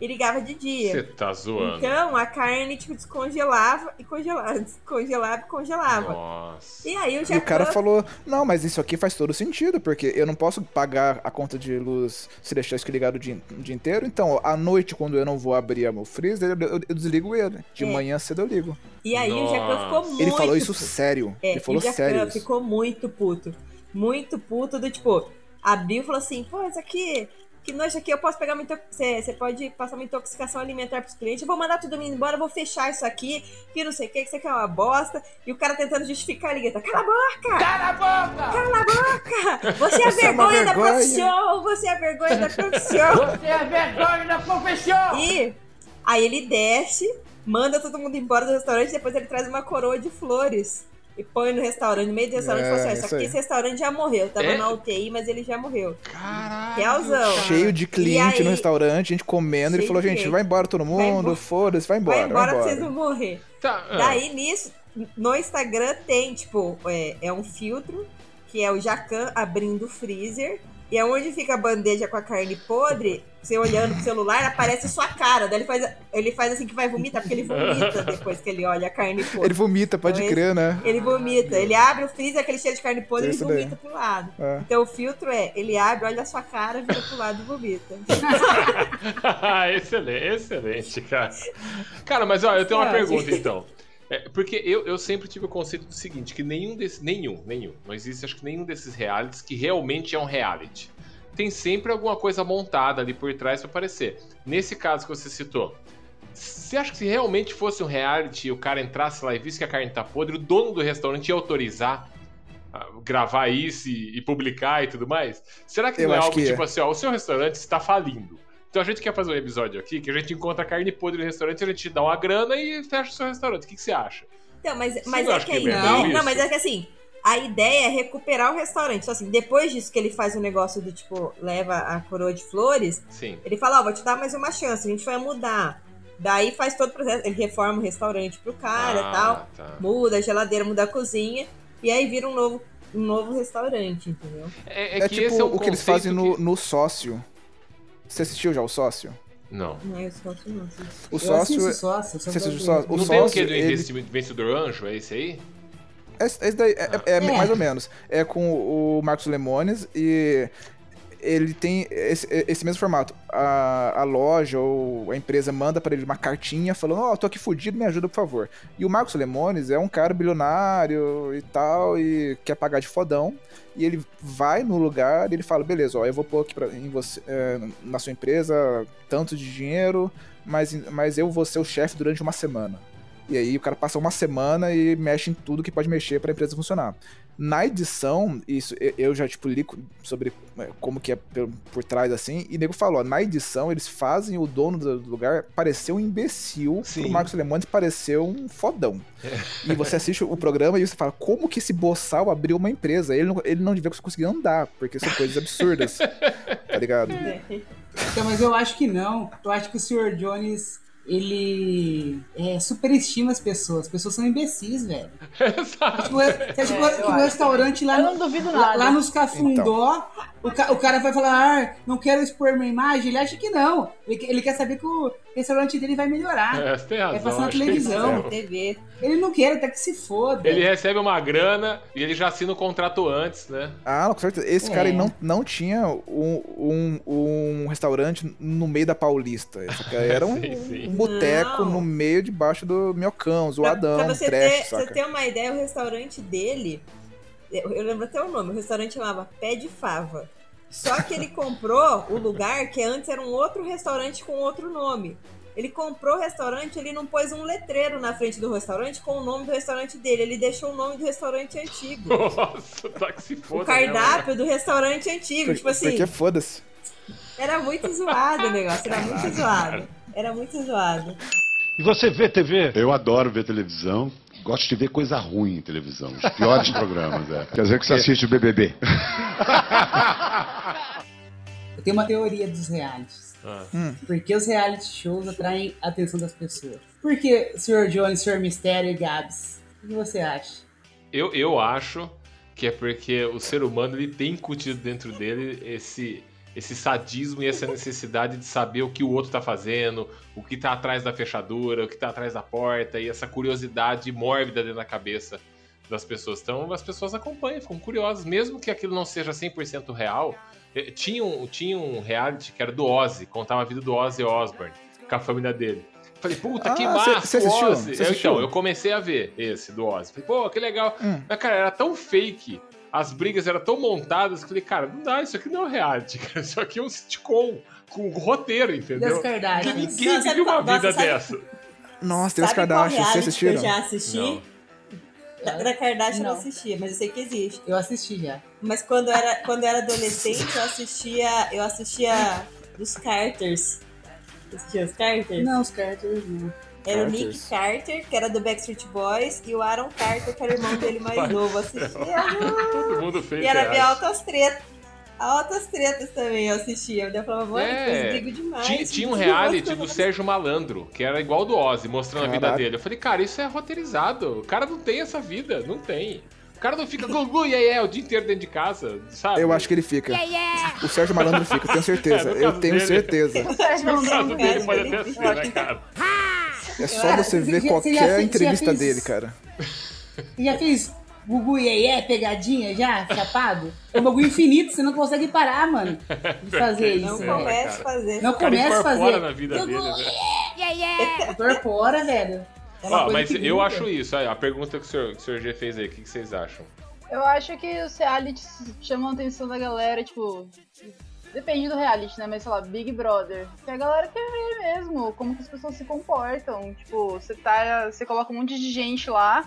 e ligava de dia. Você tá zoando. Então a carne, tipo, descongelava e congelava, descongelava e congelava. Nossa. E aí o E Jacan o cara falou, não, mas isso aqui faz todo sentido, porque eu não posso pagar a conta de luz se deixar isso ligado o dia, o dia inteiro. Então, à noite, quando eu não vou abrir meu freezer, eu, eu- eu desligo ele. De É. manhã cedo eu ligo. E aí o Jacan ficou Nossa. muito. Ele falou isso puto. sério. É, ele falou e o sério isso. ficou muito puto. Muito puto do tipo, abriu e falou assim, pô, isso aqui. Que nojo aqui, eu posso pegar uma intoxicação. Você pode passar uma intoxicação alimentar pros clientes. Eu vou mandar todo mundo embora, eu vou fechar isso aqui, que não sei o que, que isso aqui é uma bosta. E o cara tentando justificar, ele grita: Cala a boca! Cala a boca! Cala a boca! Você é a Você é vergonha da vergonha. profissão! Você é a vergonha da profissão! Você é vergonha da profissão! E aí ele desce, manda todo mundo embora do restaurante, depois ele traz uma coroa de flores. E põe no restaurante, no meio do restaurante, e fala assim: É, "Ó, isso Isso aqui, aí. esse restaurante já morreu. Tava É? na UTI, mas ele já morreu. Caralho. Realzão. Cheio de cliente aí- no restaurante, a gente comendo. Ele falou, gente, cliente. vai embora todo mundo, foda-se, vai embora. vai embora pra vocês não morrer. Tá, ah. Daí nisso, no Instagram tem, tipo, é, é um filtro, que é o Jacan abrindo o freezer. E aonde fica a bandeja com a carne podre, você olhando pro celular, aparece sua cara. Daí ele faz, ele faz assim que vai vomitar, porque ele vomita depois que ele olha a carne podre. Ele vomita, pode Então, crer, né? Ele vomita. Ele abre o freezer, aquele cheiro de carne podre, É ele isso daí. vomita pro lado. É. Então o filtro é, ele abre, olha a sua cara, vira pro lado e vomita. excelente, excelente, cara. Cara, mas ó, eu tenho uma pergunta então. É, porque eu, eu sempre tive o conceito do seguinte, que nenhum desses. Nenhum, nenhum. Não existe, acho que nenhum desses realities que realmente é um reality. Tem sempre alguma coisa montada ali por trás pra aparecer. Nesse caso que você citou, você acha que se realmente fosse um reality e o cara entrasse lá e visse que a carne tá podre, o dono do restaurante ia autorizar a gravar isso e, e publicar e tudo mais? Será que Eu não é algo que tipo assim, ó, o seu restaurante está falindo? Então a gente quer fazer um episódio aqui que a gente encontra carne podre no restaurante, a gente dá uma grana e fecha o seu restaurante. O que, que você acha? Então, mas, mas não é que que é isso? Não, mas é que assim, a ideia é recuperar o restaurante. Então, assim, depois disso que ele faz o negócio do tipo, leva a coroa de flores, Sim. ele fala, ó, vou te dar mais uma chance, a gente vai mudar. Daí faz todo o processo, ele reforma o restaurante pro cara e Ah, tal, tá. muda a geladeira, muda a cozinha, e aí vira um novo, um novo restaurante, entendeu? É, É, é tipo esse é um o que eles fazem no, que- no sócio. Você assistiu já o sócio? Não. Não, eu só não. assim. O sócio. sócio, só Você assistiu o sócio? O não tem o sócio. que do ele- investimento vencedor anjo? É esse aí? Esse, esse daí é, é- é É. mais ou menos. É com o Marcos Lemones e ele tem esse, esse mesmo formato. A, a loja ou a empresa manda pra ele uma cartinha falando: Ó, tô aqui fudido, me ajuda, por favor. E o Marcos Lemones é um cara bilionário e tal, e quer pagar de fodão. E ele vai no lugar e ele fala: beleza, ó, eu vou pôr aqui pra, em você, é, na sua empresa tanto de dinheiro, mas, mas eu vou ser o chefe durante uma semana. E aí o cara passa uma semana e mexe em tudo que pode mexer pra empresa funcionar. Na edição, isso eu- já tipo li sobre é, como que é por, por trás assim, e o nego falou, ó, na edição eles fazem o dono do lugar parecer um imbecil, Sim. pro Marcos Lemones parecer um fodão. E você assiste o programa e você fala, como que esse boçal abriu uma empresa? Ele não, ele não devia conseguir andar, porque são coisas absurdas. tá ligado? Então, mas eu acho que não. Eu acho que o Sr. Jones, ele é, superestima as pessoas. As pessoas são imbecis, velho. Exato. Tipo, é- você acha que o- eu que o acho. restaurante lá, Eu no- não duvido lá, nada. lá nos Cafundó, o, ca- o cara vai falar, ah, não quero expor minha imagem. Ele acha que não. Ele, ele quer saber que o restaurante dele vai melhorar. É, você tem razão. passar na que televisão. é. TV. Ele não quer, até que se foda. Ele recebe uma grana e ele já assina o contrato antes, né? Ah, com certeza. Esse É. cara ele não, não tinha um, um, um restaurante no meio da Paulista. Esse cara era um, Sim, sim. um boteco no meio debaixo do Minhocão, Pra, zoadão, pra você, trash, ter, saca? você ter uma ideia, o restaurante dele, eu, lembro até o nome, o restaurante chamava Pé de Fava. Só que ele comprou o lugar que antes era um outro restaurante com outro nome. Ele comprou o restaurante, ele não pôs um letreiro na frente do restaurante com o nome do restaurante dele. Ele deixou o nome do restaurante antigo. Nossa, tá que se foda. o cardápio do restaurante antigo. Por- tipo assim, Porque foda-se. era muito zoado o negócio, era muito zoado. Era muito zoado. E você vê TV? Eu adoro ver televisão. Gosto de ver coisa ruim em televisão. Os piores programas, é. Quer dizer que você assiste o BBB. Eu tenho uma teoria dos realities. Ah. Por que os reality shows atraem a atenção das pessoas? Por que, Sr. Jones, Sr. Mistério e Gabs? O que você acha? Eu, eu acho que é porque o ser humano ele tem incutido dentro dele esse, esse sadismo e essa necessidade de saber o que o outro tá fazendo, o que tá atrás da fechadura, o que tá atrás da porta, e essa curiosidade mórbida dentro da cabeça das pessoas. Então as pessoas acompanham, ficam curiosas, mesmo que aquilo não seja 100% real. Eh, Tinha um, tinha um reality que era do Ozzy, contava a vida do Ozzy Osbourne, com a família dele. Falei, puta, que Ah, massa, cê- cê o assistiu? Ozzy. Eu, então, eu comecei a ver esse do Ozzy. Falei, pô, que legal. Hum. Mas, cara, era tão fake, as brigas eram tão montadas, que eu falei, cara, não dá, isso aqui não é um reality, cara. Isso aqui é um sitcom com roteiro, entendeu? Das Que Kardashians. ninguém Não, vive uma vida sabe- dessa. Nossa, tem os Sabe qual Kardashians, vocês reality que assistiram? eu já assisti? Não. Da, da Kardashian eu não Não. assistia, mas eu sei que existe. Eu assisti já. Mas quando eu era, quando era adolescente, eu assistia. Eu assistia dos Carters. Você assistia os Carters? Não, os Carters não. Era o. Nick Carter, que era do Backstreet Boys, e o Aaron Carter, que era o irmão dele mais novo. Assistia. Todo mundo fez E era ver reality. altas tretas. Altas tretas também eu assistia. Eu falava, mano, É, brigam demais. Tinha, tinha um reality do Sérgio Malandro, que era igual do Ozzy, mostrando a vida Caraca. dele. Eu falei, cara, isso é roteirizado. O cara não tem essa vida, não tem. O cara não fica gugu e aí é o dia inteiro dentro de casa, sabe? Eu acho que ele fica. O Sérgio Malandro fica, eu tenho certeza. É, eu tenho dele. certeza. Não, dele não, pode até ser, né, cara? É só você ver Você já- você qualquer já entrevista fez- dele, cara. Você já fez Gugu Iê pegadinha já, chapado? É um bagulho infinito, você não consegue parar, mano, de fazer Não isso, Não, velho. comece a fazer. Não O comece a fazer. na vida Gugu, dele, né? Incorpora, velho. É coisa mas eu acho isso. Aí, a pergunta que o senhor, que o senhor G fez aí, o que, que vocês acham? Eu acho que os realities chamam a atenção da galera, tipo. Depende do reality, né? Mas sei lá, Big Brother. Que a galera quer ver mesmo como que as pessoas se comportam. Tipo, você tá. Você coloca um monte de gente lá.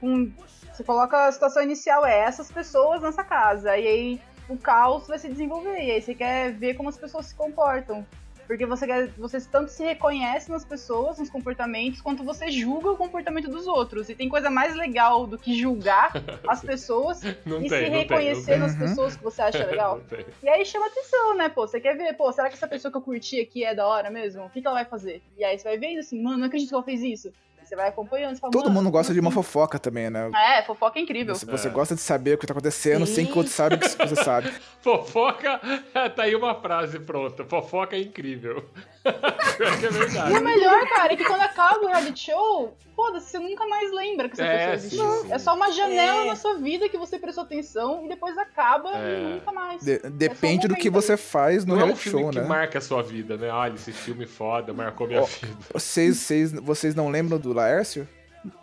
Com, você coloca a situação inicial é essas pessoas nessa casa. E aí o caos vai se desenvolver. E aí você quer ver como as pessoas se comportam. Porque você, você tanto se reconhece nas pessoas, nos comportamentos, quanto você julga o comportamento dos outros. E tem coisa mais legal do que julgar as pessoas Não e tem, se não reconhecer tem, não nas Uhum. pessoas que você acha legal. E aí chama atenção, né, pô? Você quer ver, pô, será que essa pessoa que eu curti aqui é da hora mesmo? O que, que ela vai fazer? E aí você vai vendo assim, mano, não acredito que ela fez isso. Você vai acompanhando. Você fala, Todo "Mano, mundo gosta de uma assim?" fofoca também, né? É, fofoca é incrível. Você, você É. gosta de saber o que tá acontecendo sem que o outro Sim. saiba que você sabe. Fofoca, tá aí uma frase pronta. Fofoca é incrível. É E o verdade. melhor, cara, é que quando acaba o reality show, foda-se, você nunca mais lembra que essa É, pessoa sim, existiu. sim. É só uma janela É. na sua vida que você prestou atenção e depois acaba É. e nunca mais. De- depende do que você faz no Não é um reality filme show, que né? marca a sua vida, né? Olha, esse filme foda, marcou minha Ó, vida. Vocês, vocês, vocês não lembram do Laércio?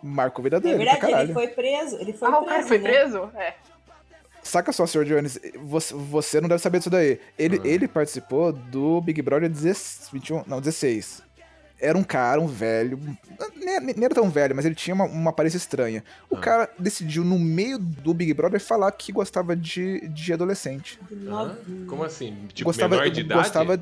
Marcou a vida É dele, pra verdade, caralho. ele foi preso. Ele foi Ah, preso, o cara foi né? preso? É. Saca só, Sr. Jones, você, você não deve saber disso daí. Ele, Ah. ele participou do Big Brother 16, 21, não, 16. Era um cara, um velho. Nem, nem era tão velho, mas ele tinha uma, uma aparência estranha. O Ah. cara decidiu, no meio do Big Brother, falar que gostava de, de adolescente. Como assim? Tipo, gostava, menor de idade? gostava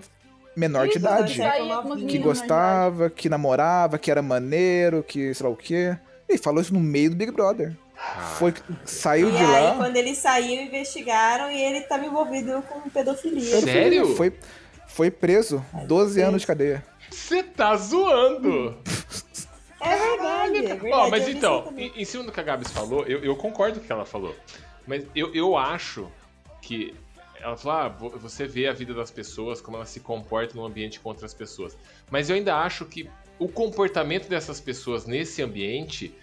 de- menor de Isso, idade. saía com umas Que de idade. gostava, que namorava, que era maneiro, que sei lá o quê. Ele falou isso no meio do Big Brother. Ah, Foi, saiu E de aí, lá. quando ele saiu, investigaram e ele tava envolvido com pedofilia. Sério? Foi, foi preso. 12 anos de cadeia. Você tá zoando! É verdade, é verdade. Ó, eu mas então, em, em cima do que a Gabs falou, eu, eu concordo com o que ela falou. Mas eu, eu acho que. Ela falou, ah, vo- você vê a vida das pessoas, como elas se comportam no ambiente com outras pessoas. Mas eu ainda acho que o comportamento dessas pessoas nesse ambiente,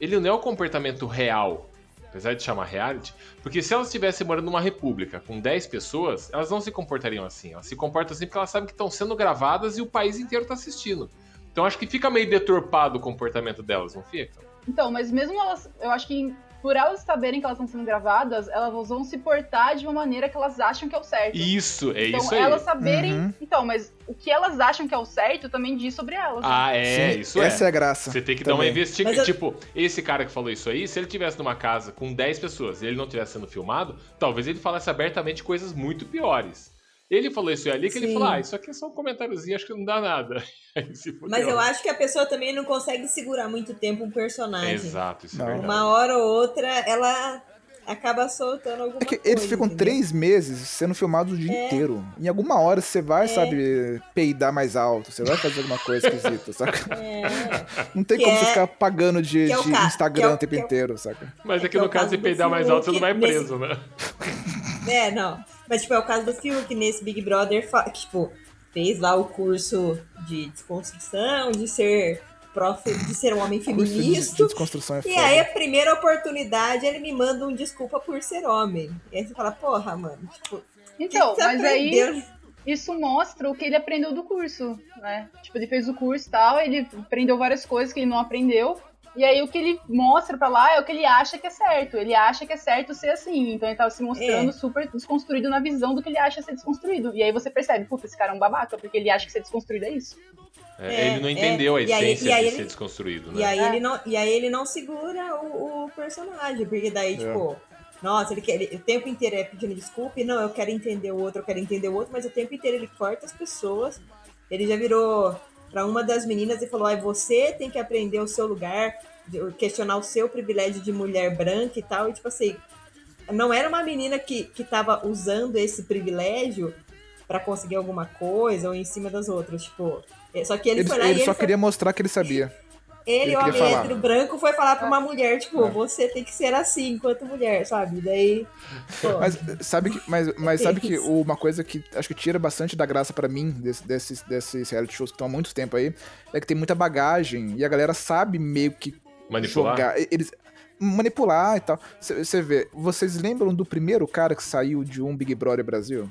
ele não é o comportamento real. Apesar de chamar reality, porque se elas estivessem morando numa república com 10 pessoas, elas não se comportariam assim. Elas se comportam assim porque elas sabem que estão sendo gravadas e o país inteiro tá assistindo. Então acho que fica meio deturpado o comportamento delas, não fica? Então, mas mesmo elas, eu acho que por elas saberem que elas estão sendo gravadas, elas vão se portar de uma maneira que elas acham que é o certo. Isso, é então, isso aí. elas saberem. Uhum. Então, mas o que elas acham que é o certo também diz sobre elas. né? Ah, é, Sim, isso essa é. é a graça. Você tem que dar uma também. investigação. Eu- Tipo, esse cara que falou isso aí, se ele tivesse numa casa com 10 pessoas e ele não estivesse sendo filmado, talvez ele falasse abertamente coisas muito piores. Ele falou isso ali que ele Sim. falou: ah, isso aqui é só um comentáriozinho, acho que não dá nada. Mas eu acho que a pessoa também não consegue segurar muito tempo um personagem. Exato, isso Não. é verdade. Uma hora ou outra, ela acaba soltando alguma É que coisa. eles ficam entendeu? três meses sendo filmados o dia É. inteiro. Em alguma hora você vai, sabe, peidar mais alto, você vai fazer alguma coisa esquisita, saca? É. Não tem Que como é- você ficar pagando de, é o de ca- Instagram é o- o tempo é inteiro, saca? Mas É aqui que é no caso caso de peidar mais alto, você não vai Fiuk nesse- preso, né? É, não. Mas, tipo, é o caso do Fiuk nesse Big Brother, que, tipo, fez lá o curso de desconstrução, de ser prof, de ser um homem Curso de, de feminista. é E aí, a primeira oportunidade, ele me manda um desculpa por ser homem. E aí você fala, porra, mano, tipo, que Então, que mas aí aprendeu? isso mostra o que ele aprendeu do curso, né? Tipo, ele fez o curso e tal, ele aprendeu várias coisas que ele não aprendeu. E aí o que ele mostra pra lá é o que ele acha que é certo. Ele acha que é certo ser assim. Então ele tava se mostrando É. super desconstruído na visão do que ele acha ser desconstruído. E aí você percebe, puta, esse cara é um babaca, porque ele acha que ser desconstruído é isso. É, É, ele não é. entendeu a E aí- essência e aí de ele- ser desconstruído, E né? aí, É. ele não, e aí ele não segura o, o personagem, porque daí, tipo, nossa, ele quer. ele- o tempo inteiro é pedindo desculpa, e não, eu quero entender o outro, eu quero entender o outro, mas o tempo inteiro ele corta as pessoas. Ele já virou pra uma das meninas e falou: ai, você tem que aprender o seu lugar, questionar o seu privilégio de mulher branca e tal. E tipo assim, não era uma menina que, que tava usando esse privilégio pra conseguir alguma coisa ou em cima das outras, tipo. é, Só que ele, Ele, foi lá ele ele só foi- queria mostrar que ele sabia. Ele, homem hétero branco, foi falar pra uma mulher, tipo, É. você tem que ser assim enquanto mulher, sabe? Daí. pô, Mas sabe que, mas, mas sabe que uma coisa que acho que tira bastante da graça pra mim desse- desses, desses reality shows que estão há muito tempo aí é que tem muita bagagem e a galera sabe meio que Manipular. jogar. Eles manipular e tal. Você vê, vocês lembram do primeiro cara que saiu de um Big Brother Brasil?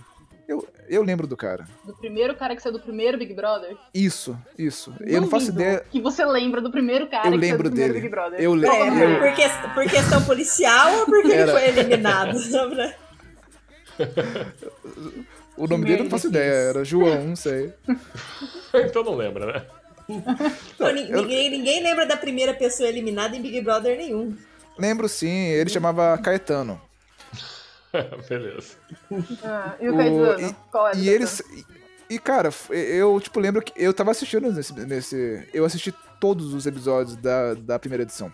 Eu, eu lembro do cara. Do primeiro cara que saiu do primeiro Big Brother. Isso, isso. Eu não faço Duvido ideia. Que você lembra do primeiro cara Eu que saiu lembro do primeiro dele. Big Brother. Eu, le- é, eu, por, que- por questão policial ou porque Era. ele foi eliminado? O nome dele eu não faço ideia, era João, não sei. então não lembra, né? Pô, ni- ninguém, ninguém lembra da primeira pessoa eliminada em Big Brother nenhum. Lembro sim, ele chamava Caetano. Beleza. Ah, e o O- Caetano? Qual é? E eles. E, cara, eu, tipo, lembro que eu tava assistindo nesse. nesse eu assisti todos os episódios da, da primeira edição.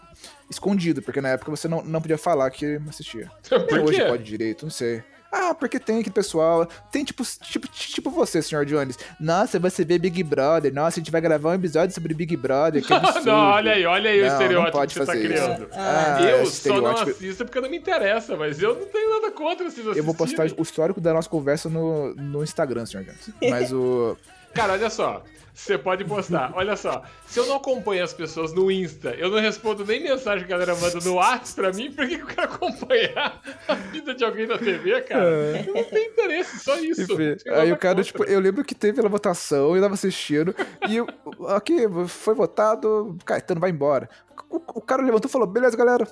Escondido, porque na época você não, não podia falar que assistia. Até Por hoje pode direito, não sei. Ah, porque tem aquele pessoal. Tem tipo, tipo, tipo você, senhor Jones. Nossa, você vê Big Brother. Nossa, a gente vai gravar um episódio sobre Big Brother. Que não, olha aí, olha aí o Não, não estereótipo pode que você tá criando. Ah, eu esse só não assisto porque não me interessa, mas eu não tenho nada contra vocês Eu vou postar assistirem. o histórico da nossa conversa no, no Instagram, senhor Jones. Mas o. Cara, olha só. Você pode postar. Olha só. Se eu não acompanho as pessoas no Insta, eu não respondo nem mensagem que a galera manda no WhatsApp pra mim, por que eu quero acompanhar a vida de alguém na TV, cara? Eu não tenho interesse, só isso. Enfim, aí o cara, contra. tipo, eu lembro que teve a votação, eu tava assistindo, e eu- aqui foi votado, Caetano vai embora. O, o cara levantou e falou: beleza, galera,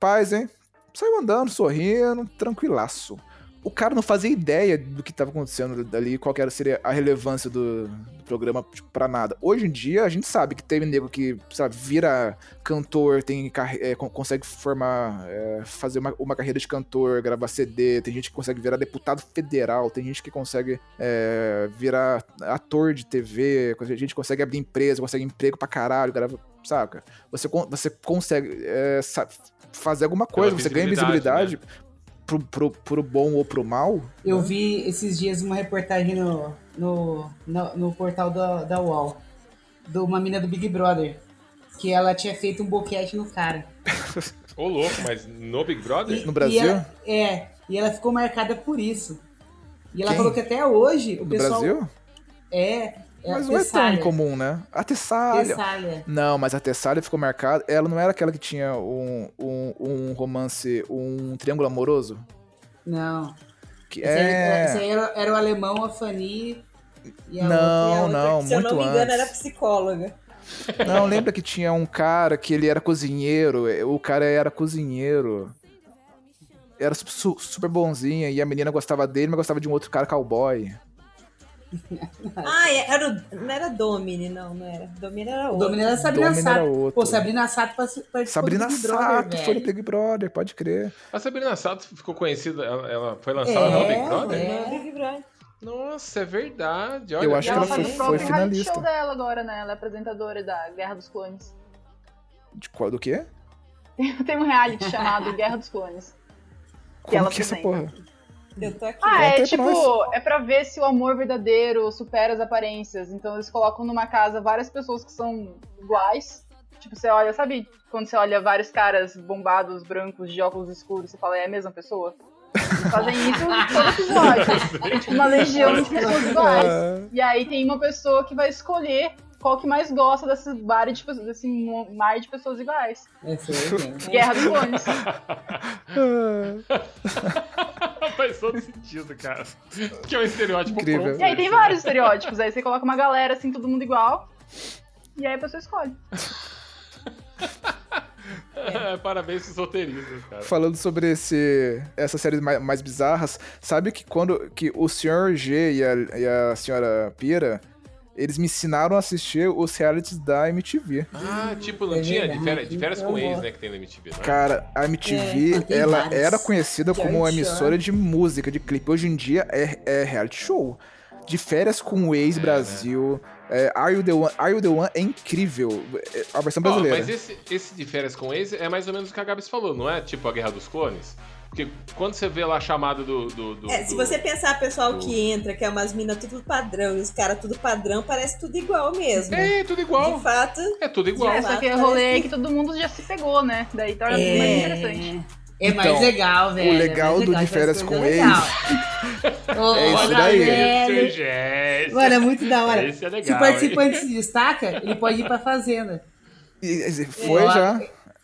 paz, hein? Saiu andando, sorrindo, tranquilaço. O cara não fazia ideia do que tava acontecendo dali, qual que era, seria a relevância do, do programa tipo, pra nada. Hoje em dia, a gente sabe que teve nego que, sabe, vira cantor, tem é, con- consegue formar, é, fazer uma, uma carreira de cantor, gravar CD, tem gente que consegue virar deputado federal, tem gente que consegue é, virar ator de TV, a gente consegue abrir empresa, consegue emprego pra caralho, grava, saca? Você, você consegue é, fazer alguma coisa, você ganha visibilidade, visibilidade pro, pro, pro bom ou pro mal. Eu vi esses dias uma reportagem no, no, no, no portal da, da UOL, de uma mina do Big Brother, que ela tinha feito um boquete no cara. Ô, louco, mas no Big Brother? No Brasil? E ela, é, e ela ficou marcada por isso. E ela Quem? falou que até hoje o No pessoal. Brasil? É Mas a não é tão comum, né? A Tessália. Tessália. Não, mas a Tessália ficou marcada. Ela não era aquela que tinha um, um, um romance, um triângulo amoroso? Não. Que Esse aí, é. esse aí era, era o alemão, a Fanny e a Não, outra. E a outra, não, que, se eu não me engano, antes. era psicóloga. Não, lembra que tinha um cara que ele era cozinheiro. O cara era cozinheiro. Era su- super bonzinha e a menina gostava dele, mas gostava de um outro cara cowboy. Ah, é- era o, não era Domini, não, não era. Domini era O outro. Domínio era Sabrina Domínio Sato. era outro. Pô, Sabrina Sato participou Sabrina do Big Brother, Sato foi no velho. Big Brother, pode crer. A Sabrina Sato ficou conhecida, ela, ela foi lançada no É, Big Brother? é. No Big Brother. Nossa, é verdade. Olha, Eu acho que ela ela foi- foi finalista. show dela agora, né? Ela é apresentadora da Guerra dos Clones. De qual, do quê? Tem um reality chamado Guerra dos Clones. Como ela que é essa porra? Eu tô aqui. Ah, é tipo, nós. é pra ver se o amor verdadeiro supera as aparências. Então eles colocam numa casa várias pessoas que são iguais. Tipo, você olha, sabe quando você olha vários caras bombados, brancos, de óculos escuros, você fala, é a mesma pessoa? Eles fazem isso todo episódio. Tem tipo uma legião de pessoas iguais. E aí tem uma pessoa que vai escolher qual que mais gosta desse bar de pessoas, desse mar de pessoas iguais. É, foi mesmo. Guerra dos Clones. Faz todo sentido, cara. Que é um estereótipo Incrível. pronto. E aí tem vários estereótipos. Aí você coloca uma galera assim, todo mundo igual. E aí a pessoa escolhe. Parabéns pros roteiristas, cara. Falando sobre esse, essas séries mais, mais bizarras, sabe que quando que o Sr. G e a, e a senhora Pira, eles me ensinaram a assistir os realities da MTV. Ah, tipo, não É tinha de férias, de férias com gosto. né, que tem na MTV, né? Cara, a MTV, É, ela vários. era conhecida como uma emissora de música, de clipe. Hoje em dia é, é reality show. De férias com o ex-Brasil. É, Are, you the One, Are You The One é incrível. É A versão brasileira. mas esse, esse de férias com ex é mais ou menos o que a Gabs falou, não é? Tipo a Guerra dos Clones? Porque quando você vê lá a chamada do. do, do- É, se do- você pensar, pessoal do- que entra, que é umas minas tudo padrão e os caras tudo padrão, parece tudo igual mesmo. É, tudo igual. De fato, É tudo igual. É, só que é rolê aí que todo mundo já se pegou, né? Daí torna tudo mais interessante. É mais Então, legal, velho. o é legal do legal, De Férias com Ex legal. Ô, É isso olha, daí. é- Mano, é muito da hora. Esse é legal, Se o participante se destaca, ele pode ir pra fazenda. E- e- Foi É. já.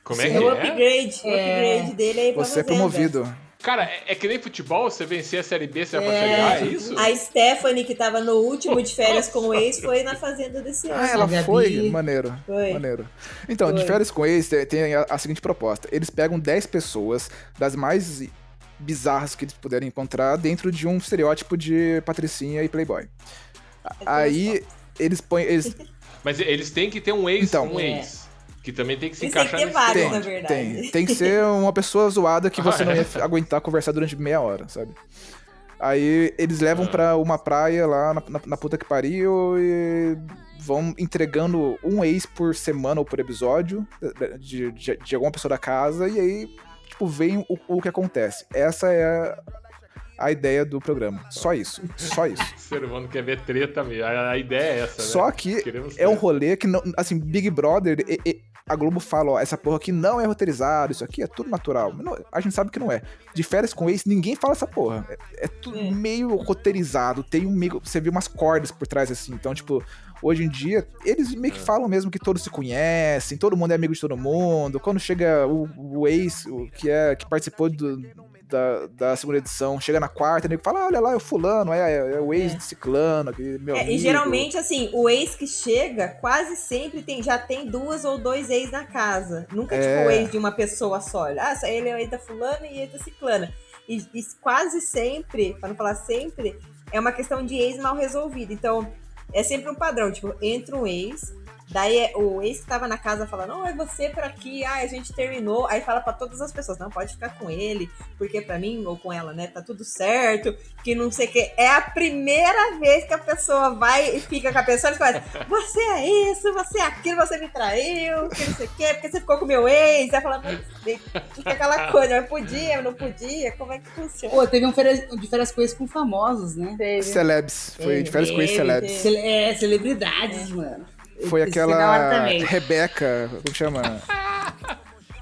Como é é que o é? upgrade. O É. upgrade dele aí pra Você é fazenda. promovido. Cara, é, é que nem futebol, você vencer a Série B, você vai pra É. Série A, é isso? A Stephanie, que tava no último de férias com o ex, foi na fazenda desse ano. Ah, ela Gabi. foi? Maneiro. Foi. Maneiro. Então, de Foi. férias com ex, tem, a, a seguinte proposta. Eles pegam 10 pessoas das mais bizarras que eles puderem encontrar dentro de um estereótipo de patricinha e playboy. Aí, eles põem... Eles, Mas eles têm que ter um ex, Então. um É. ex. Que também tem que se têm encaixar que vários, tem, na verdade. tem. Tem que ser uma pessoa zoada que você Ah, não é. ia aguentar conversar durante meia hora, sabe? Aí eles levam Ah. pra uma praia lá na, na- na puta que pariu e vão entregando um ex por semana ou por episódio de, de, de alguma pessoa da casa e aí, tipo, vem o, o que acontece. Essa é a, a ideia do programa. Só isso. Só isso. O ser humano quer ver treta mesmo. A, a ideia é essa, né? Só que Queremos é um rolê que, não, assim, Big Brother, e- e- a Globo fala, ó, essa porra aqui não é roteirizado, isso aqui é tudo natural. Não- a gente sabe que não é. De férias com ex, ninguém fala essa porra. É, é tudo É. meio roteirizado, tem um meio, você vê umas cordas por trás, assim. Então, tipo, hoje em dia, eles meio É. que falam mesmo que todos se conhecem, todo mundo é amigo de todo mundo. Quando chega o, o ex, o que, é, que participou do- da, da segunda edição, chega na quarta, nego fala, ah, olha lá, é o fulano, é, é, é o ex É. de ciclano, meu É, e amigo. geralmente, assim, o ex que chega quase sempre tem, já tem duas ou dois ex na casa. Nunca, É. tipo, o ex de uma pessoa só. Ah, só ele é o ex da fulana e ex da ciclana. E, e quase sempre, para não falar sempre, é uma questão de ex mal resolvido. Então, é sempre um padrão. Tipo, entra um ex, daí é- o ex que tava na casa fala, não, é você por aqui, ah, a gente terminou. Aí fala para todas as pessoas, não, pode ficar com ele, porque pra mim, ou com ela, né, tá tudo certo, que não sei o que. É a primeira vez que a pessoa vai e fica com a pessoa e fala, você é isso, você é aquilo, você me traiu, que não sei o que, porque você ficou com meu ex. Aí fala, mas fica aquela coisa, mas podia, não podia, como é que funciona? Pô, teve um de férias com com famosos, né? Teve. Celebs. Foi de férias com Teve, ex-celebs. teve. Cele- é, celebridades, mano. Foi aquela. Rebeca, como chama?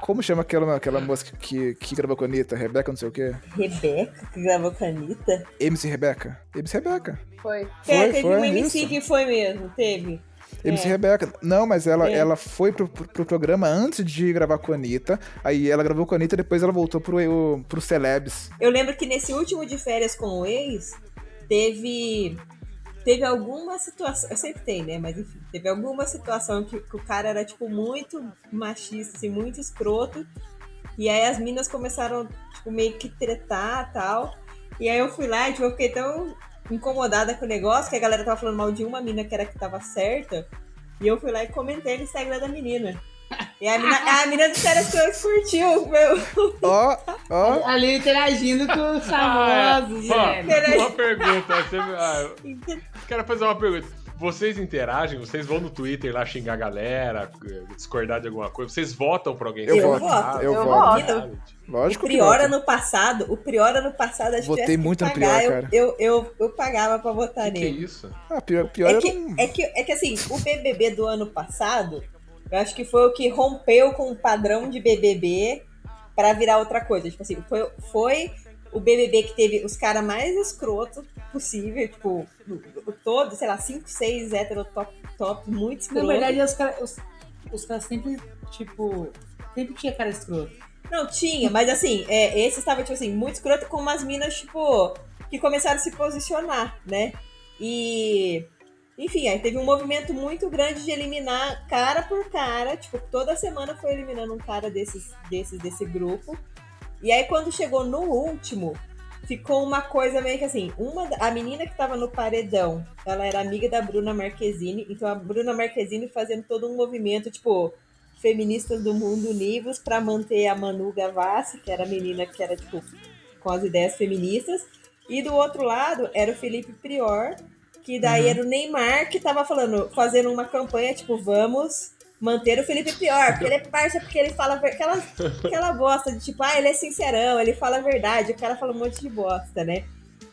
Como chama aquela, aquela moça que, que gravou com a Anitta? Rebeca não sei o quê? Rebeca, que gravou com a Anitta. MC Rebeca? MC Rebeca. Foi. Foi, É, teve foi, um MC isso. que foi mesmo, teve. MC É. Rebeca. Não, mas ela, É. ela foi pro, pro, pro programa antes de gravar com a Anitta. Aí ela gravou com a Anitta, depois ela voltou pro, o- pro Celebs. Eu lembro que nesse último de férias com o ex, teve. Teve alguma situação. Eu sempre tem, né? Mas enfim, teve alguma situação que, que o cara era, tipo, muito machista, assim, muito escroto. E aí as minas começaram, tipo, meio que tretar e tal. E aí eu fui lá e, tipo, eu fiquei tão incomodada com o negócio que a galera tava falando mal de uma mina que era que tava certa. E eu fui lá e comentei no Instagram da menina. E a mina, a mina de férias com o ex curtiu, meu. Ó, ó. Ali interagindo com os Ah, famosos, é. Velho. Peraí. uma pergunta. Você, ah, quero fazer uma pergunta. Vocês interagem? Vocês vão no Twitter lá xingar a galera, discordar de alguma coisa? Vocês votam pra alguém? Eu ser voto, candidato? eu Eu voto. voto. O Lógico que Prior voto. ano passado, o Prior ano passado, acho Votei que muito no pagar, Prior, eu- cara. Eu, eu, eu, pagava pra votar Que que é nele. isso? Ah, pior, pior É que, é, que, é que assim, o BBB do ano passado, eu acho que foi o que rompeu com o padrão de BBB pra virar outra coisa. Tipo assim, foi, foi o BBB que teve os caras mais escrotos possível, tipo, o, o todo, sei lá, 5, 6 hétero top, top, muito Na escroto. verdade, os caras os, os caras sempre, tipo, sempre tinha cara escroto. Não, tinha, mas assim, é, esse estava, tipo assim, muito escroto com umas minas, tipo, que começaram a se posicionar, né? E. Enfim, aí teve um movimento muito grande de eliminar cara por cara. Tipo, toda semana foi eliminando um cara desses, desses desse grupo. E aí, quando chegou no último, ficou uma coisa meio que assim: uma, a menina que tava no paredão, ela era amiga da Bruna Marquezine. Então a Bruna Marquezine fazendo todo um movimento, tipo, feministas do mundo univos para manter a Manu Gavassi, que era a menina que era, tipo, com as ideias feministas. E do outro lado era o Felipe Prior, que daí era o Neymar que tava falando, fazendo uma campanha, tipo, vamos manter o Felipe Prior, porque ele é parça, porque ele fala aquela, aquela bosta de tipo, ah, ele é sincerão, ele fala a verdade, o cara fala um monte de bosta, né?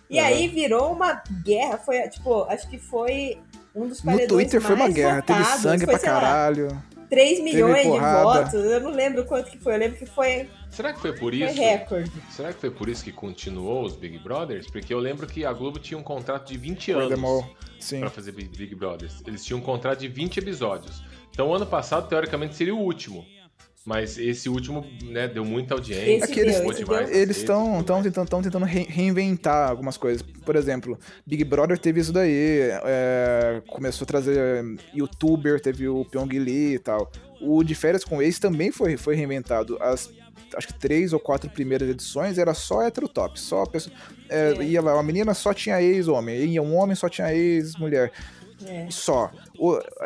E Uhum. aí virou uma guerra, foi, tipo, acho que foi um dos No paredões Twitter foi uma mais guerra, teve votados, sangue foi, pra sei lá, caralho. 3 milhões de votos, eu não lembro quanto que foi, eu lembro que foi, Será que foi por foi isso? recorde. Será que foi por isso que continuou os Big Brothers? Porque eu lembro que a Globo tinha um contrato de 20 Foi anos pra fazer Big Big Brothers. Eles tinham um contrato de 20 episódios. Então o ano passado, teoricamente, seria o último. Mas esse último, né, deu muita audiência. Esse É que eles- deu, esse demais. deu. Eles estão tão tentando, tão tentando re- reinventar algumas coisas. Por exemplo, Big Brother teve isso daí. é, começou a trazer youtuber, teve o Pyong Lee e tal. O de férias com ex também foi, foi reinventado. As acho que três ou quatro primeiras edições era só hétero top. Só pessoa, é, É. Ia lá, uma menina só tinha ex-homem. Ia um homem só tinha ex-mulher. É. Só.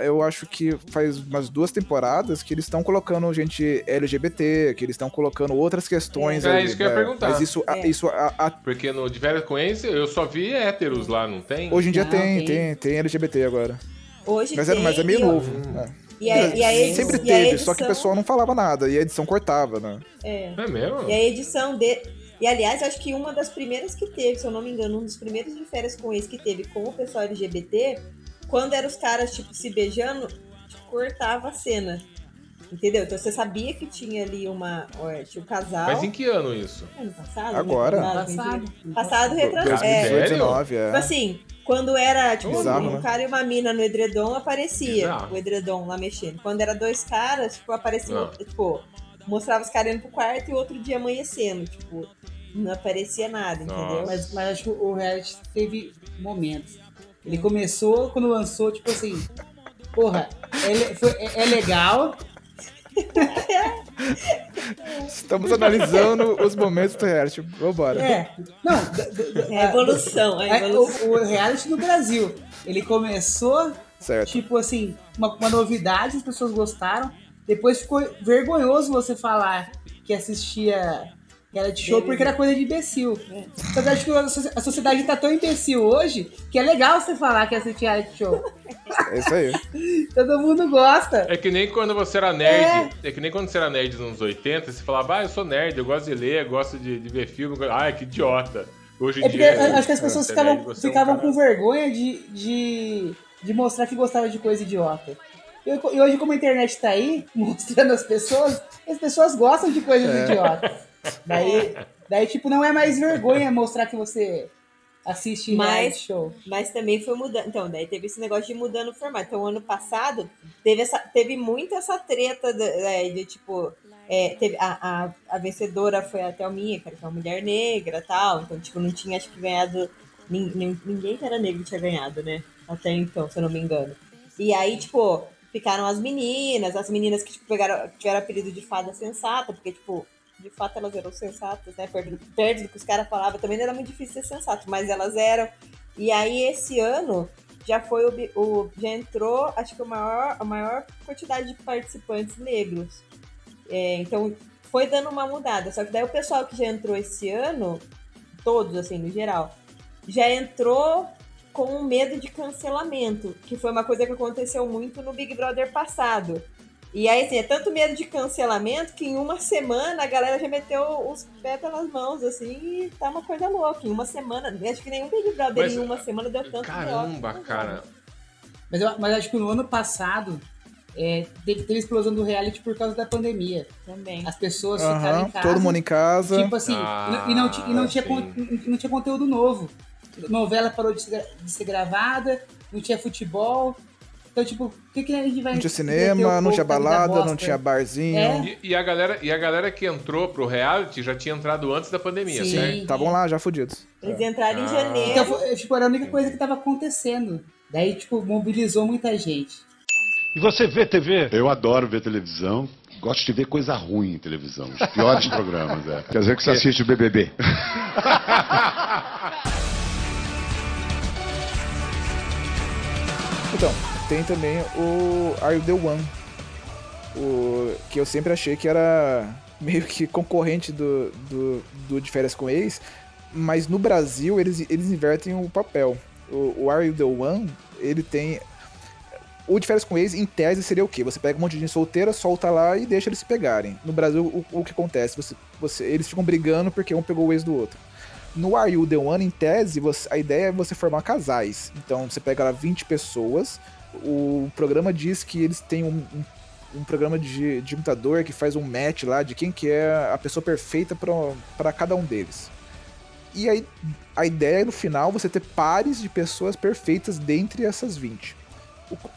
Eu acho que faz umas duas temporadas que eles estão colocando gente LGBT, que eles estão colocando outras questões. É, ali, isso que eu ia né? perguntar. Mas isso, a- É. isso a- a- Porque no De Férias com Ex, eu só vi héteros lá, não tem? hoje em dia Não, tem, tem. tem, tem LGBT agora. Hoje Mas é, tem, mas é meio e- novo. Hum. né? E a, e a edi- Sempre e a teve, só que o edição- pessoal não falava nada, e a edição cortava, né? É. É mesmo? E a edição de. E aliás, acho que uma das primeiras que teve, se eu não me engano, um dos primeiros de férias com ex que teve com o pessoal LGBT, quando eram os caras, tipo, se beijando, cortava a cena. Entendeu? Então você sabia que tinha ali uma. ó, Tinha um casal. Mas em que ano isso? Ano passado? Agora. Ano Passado. Passado, retrasado. É, 2019, é. Tipo assim, quando era tipo Bizarro, um né? cara e uma mina no edredom, aparecia Bizarro. o edredom lá mexendo. Quando era dois caras, tipo, aparecia, Não. tipo, mostrava os caras indo pro quarto e o outro dia amanhecendo, tipo, não aparecia nada, entendeu? Mas, mas acho que o reality teve momentos. Ele começou quando lançou, tipo assim, porra, é, foi- é- é legal, Estamos analisando os momentos do reality. Vambora. é. Não, É a evolução, a é, evolução. o, o reality no Brasil. Ele começou, Certo. tipo assim, uma, uma novidade, as pessoas gostaram. Depois ficou vergonhoso você falar que assistia reality show porque era coisa de imbecil. Que eu acho que a soci- a sociedade tá tão imbecil hoje que é legal você falar que assistia reality show. É isso aí. Todo mundo gosta. É que nem quando você era nerd. É, que nem quando você era nerd nos anos 80, você falava, ah, eu sou nerd, eu gosto de ler, eu gosto de, de ver filme. Ai, que idiota. Hoje em É dia. eu acho que as pessoas é ficavam, nerd, você é um ficavam com vergonha de, de, de mostrar que gostava de coisa idiota. E eu- e hoje, como a internet tá aí, mostrando as pessoas, as pessoas gostam de coisas É. idiotas. Daí, daí, tipo, não é mais vergonha mostrar que você assiste reality show. Mas também foi mudando. Então, daí teve esse negócio de mudando o formato. Então, ano passado, teve, essa, teve muito essa treta de, é, de, tipo. é, teve a, a, a vencedora foi a Thelminha, que era uma mulher negra tal. Então, tipo, não tinha, acho que, ganhado. nin- nin- Ninguém que era negro tinha ganhado, né? Até então, se eu não me engano. E aí, tipo, ficaram as meninas, as meninas que tipo, pegaram, tiveram apelido de fada sensata, porque, tipo, de fato elas eram sensatas, né? Perto, perto do que os caras falavam, também não era muito difícil ser sensato, mas elas eram. E aí, esse ano, já foi o, o já entrou, acho que o maior, a maior quantidade de participantes negros. É, então, foi dando uma mudada. Só que daí o pessoal que já entrou esse ano, todos, assim, no geral, já entrou com medo de cancelamento, que foi uma coisa que aconteceu muito no Big Brother passado. E aí, assim, é tanto medo de cancelamento que em uma semana a galera já meteu os pés pelas mãos, assim, e tá uma coisa louca. Em uma semana, acho que nenhum Big Brother Mas, em uma semana deu tanto Caramba, BO. cara. Mas, eu, mas acho que no ano passado é, teve, teve explosão do reality por causa da pandemia. Também. As pessoas ficaram Aham, em casa. todo mundo em casa. Tipo assim, Ah, e não, e não tinha, não tinha conteúdo novo. Novela parou de ser, de ser gravada, não tinha futebol. Então, tipo, o que, que a gente vai. Não tinha cinema, não tinha balada, não tinha barzinho. É. E, e a galera, e a galera que entrou pro reality já tinha entrado antes da pandemia, Sim. certo? Estavam lá já fudidos. Eles entraram em Ah. janeiro. Então, foi- tipo, era a única coisa que tava acontecendo. Daí, tipo, mobilizou muita gente. E você vê TV? Eu adoro ver televisão. Gosto de ver coisa ruim em televisão. Os piores programas, é. Quer dizer que você assiste o BBB. Então, tem também o Are You The One? O, que eu sempre achei que era meio que concorrente do, do, do De Férias com Ex, mas no Brasil eles, eles invertem o papel. O, o Are You The One, ele tem... O De Férias com Ex, em tese, seria o quê? Você pega um monte de gente solteira, solta lá e deixa eles se pegarem. No Brasil, o, o que acontece? Você, você, eles ficam brigando porque um pegou o ex do outro. No Are You The One, em tese, você- a ideia é você formar casais. Então, você pega lá 20 pessoas, o programa diz que eles têm um, um, um programa de, de computador que faz um match lá de quem que é a pessoa perfeita para cada um deles. E aí, a ideia é no final você ter pares de pessoas perfeitas dentre essas 20.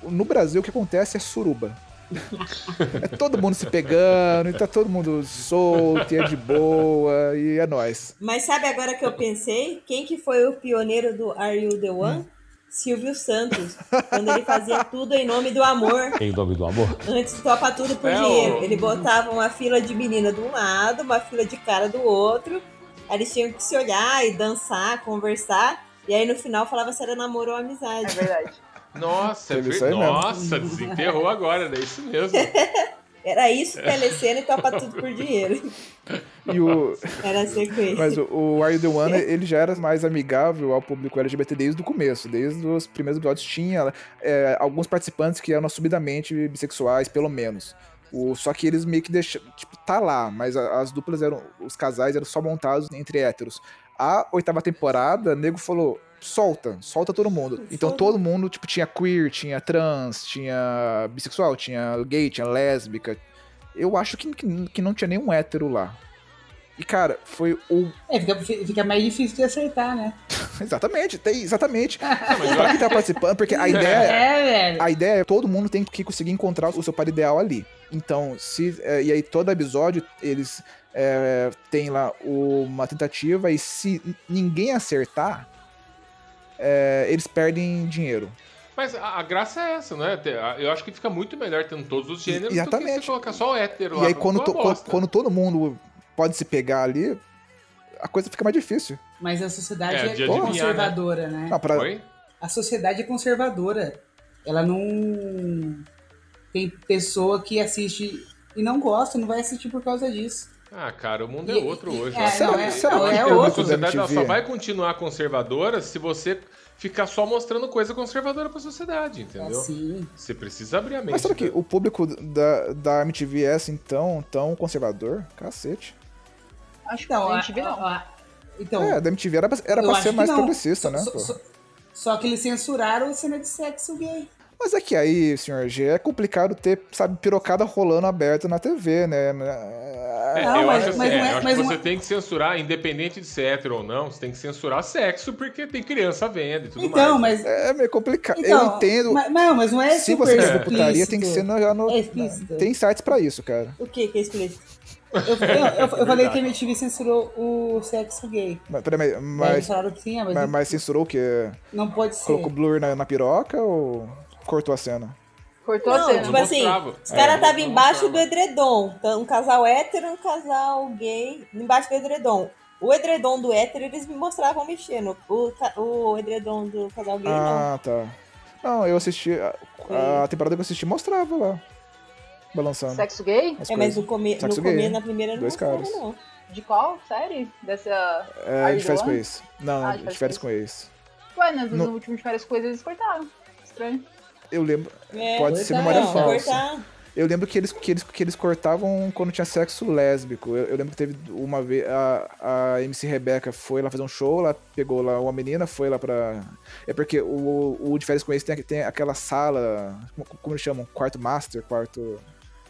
O- no Brasil, o que acontece é suruba. é todo mundo se pegando, e tá todo mundo solto, e é de boa, e é nóis. Mas sabe agora que eu pensei? Quem que foi o pioneiro do Are You The One? Silvio Santos. Quando ele fazia tudo em nome do amor. Em nome do amor. Antes de topa tudo por É, dinheiro. o- Ele botava uma fila de menina de um lado, uma fila de cara do outro. Aí eles tinham que se olhar e dançar, conversar. E aí no final falava se era namoro ou É amizade. verdade. Nossa, é ver-. Nossa, desenterrou agora, é isso mesmo. Era isso, telecena e topa tudo por dinheiro. E o, Era a sequência. Mas o, o Are You The One, ele já era mais amigável ao público LGBT desde o começo. Desde os primeiros episódios tinha é, alguns participantes que eram assumidamente bissexuais, pelo menos. O, só que eles meio que deixam. Tipo, tá lá, mas as duplas eram. Os casais eram só montados entre héteros. A oitava temporada, o nego falou: solta, solta todo mundo. Então todo mundo, tipo, tinha queer, tinha trans, tinha bissexual, tinha gay, tinha lésbica. Eu acho que, que, não tinha nenhum hétero lá. E, cara, foi o. É, fica, fica mais difícil de acertar, né? Exatamente, tem, exatamente. Não, Pra quem tá participando, porque a ideia É, velho. A ideia é todo mundo tem que conseguir encontrar o seu par ideal ali. Então, se é, e aí todo episódio eles é, tem lá uma tentativa e se ninguém acertar, é, eles perdem dinheiro. Mas a, a graça é essa, né? Eu acho que fica muito melhor tendo todos os gêneros do que Exatamente. você colocar só o hétero E lá. aí pra- quando, to- quando, quando todo mundo pode se pegar ali, a coisa fica mais difícil. Mas a sociedade É, é, adivinhar, conservadora, né? Não, pra- Oi? A sociedade é conservadora. Ela não. Tem pessoa que assiste e não gosta, não vai assistir por causa disso. Ah, cara, o mundo é E- outro e- hoje. é, né? será não, é- não, que é o A outro. da sociedade ela só MTV vai continuar conservadora se você ficar só mostrando coisa conservadora pra sociedade, É entendeu? assim. Você precisa abrir a mente. Mas será que né? o público da, da MTV é assim tão, tão conservador? Cacete. Acho que Então, a a, vê não. a- então é, da MTV era pra, era pra ser mais não. progressista, né? Só- só que eles censuraram a cena de sexo gay. Mas é que aí, senhor G, é complicado ter, sabe, pirocada rolando aberto na TV, né? É, Não, eu mas- acho, assim, mas é, não é- eu acho mas que você é- tem que censurar, independente de ser hétero ou não, você tem que censurar sexo porque tem criança vendo e tudo Então, mais. mas. É meio complicado. Então, eu entendo. Mas, não, mas não é se super você quer ver putaria, tem que ser no, já no. É explícito. Tem sites pra isso, cara. O que que é explícito? Eu, eu, eu- eu falei que a MTV censurou o sexo gay. Mas, peraí, mas, mas, sim, ah, mas, mas, mas censurou o quê? não pode ser. Colocou blur na, na piroca ou cortou a cena? Cortou a Não, cena. tipo não assim, os É, caras estavam não embaixo mostrava. do edredom. Então, um casal hétero e um casal gay embaixo do edredom. O edredom do hétero, eles me mostravam mexendo. O, o edredom do casal gay, não. Ah, tá. Não, eu assisti. A, a temporada que eu assisti mostrava lá. Balançando. Sexo gay? as É, mas no, come, no Sexo começo, gay. na primeira, não Dois mostrava, caras. não. De qual série? Dessa. É, de férias com ex. Não, Ah, de férias com ex. Ué, nas No- no... último de várias coisas eles cortaram. Estranho. Eu lembro. É, Pode ser memória não, falsa. cortar. Eu lembro que eles, que eles, que eles cortavam quando tinha sexo lésbico. Eu, eu lembro que teve uma vez. A, a MC Rebeca foi lá fazer um show, lá pegou lá uma menina, foi lá pra. É porque o, o de férias com ex tem, tem aquela sala. Como, como eles chamam? Quarto master, quarto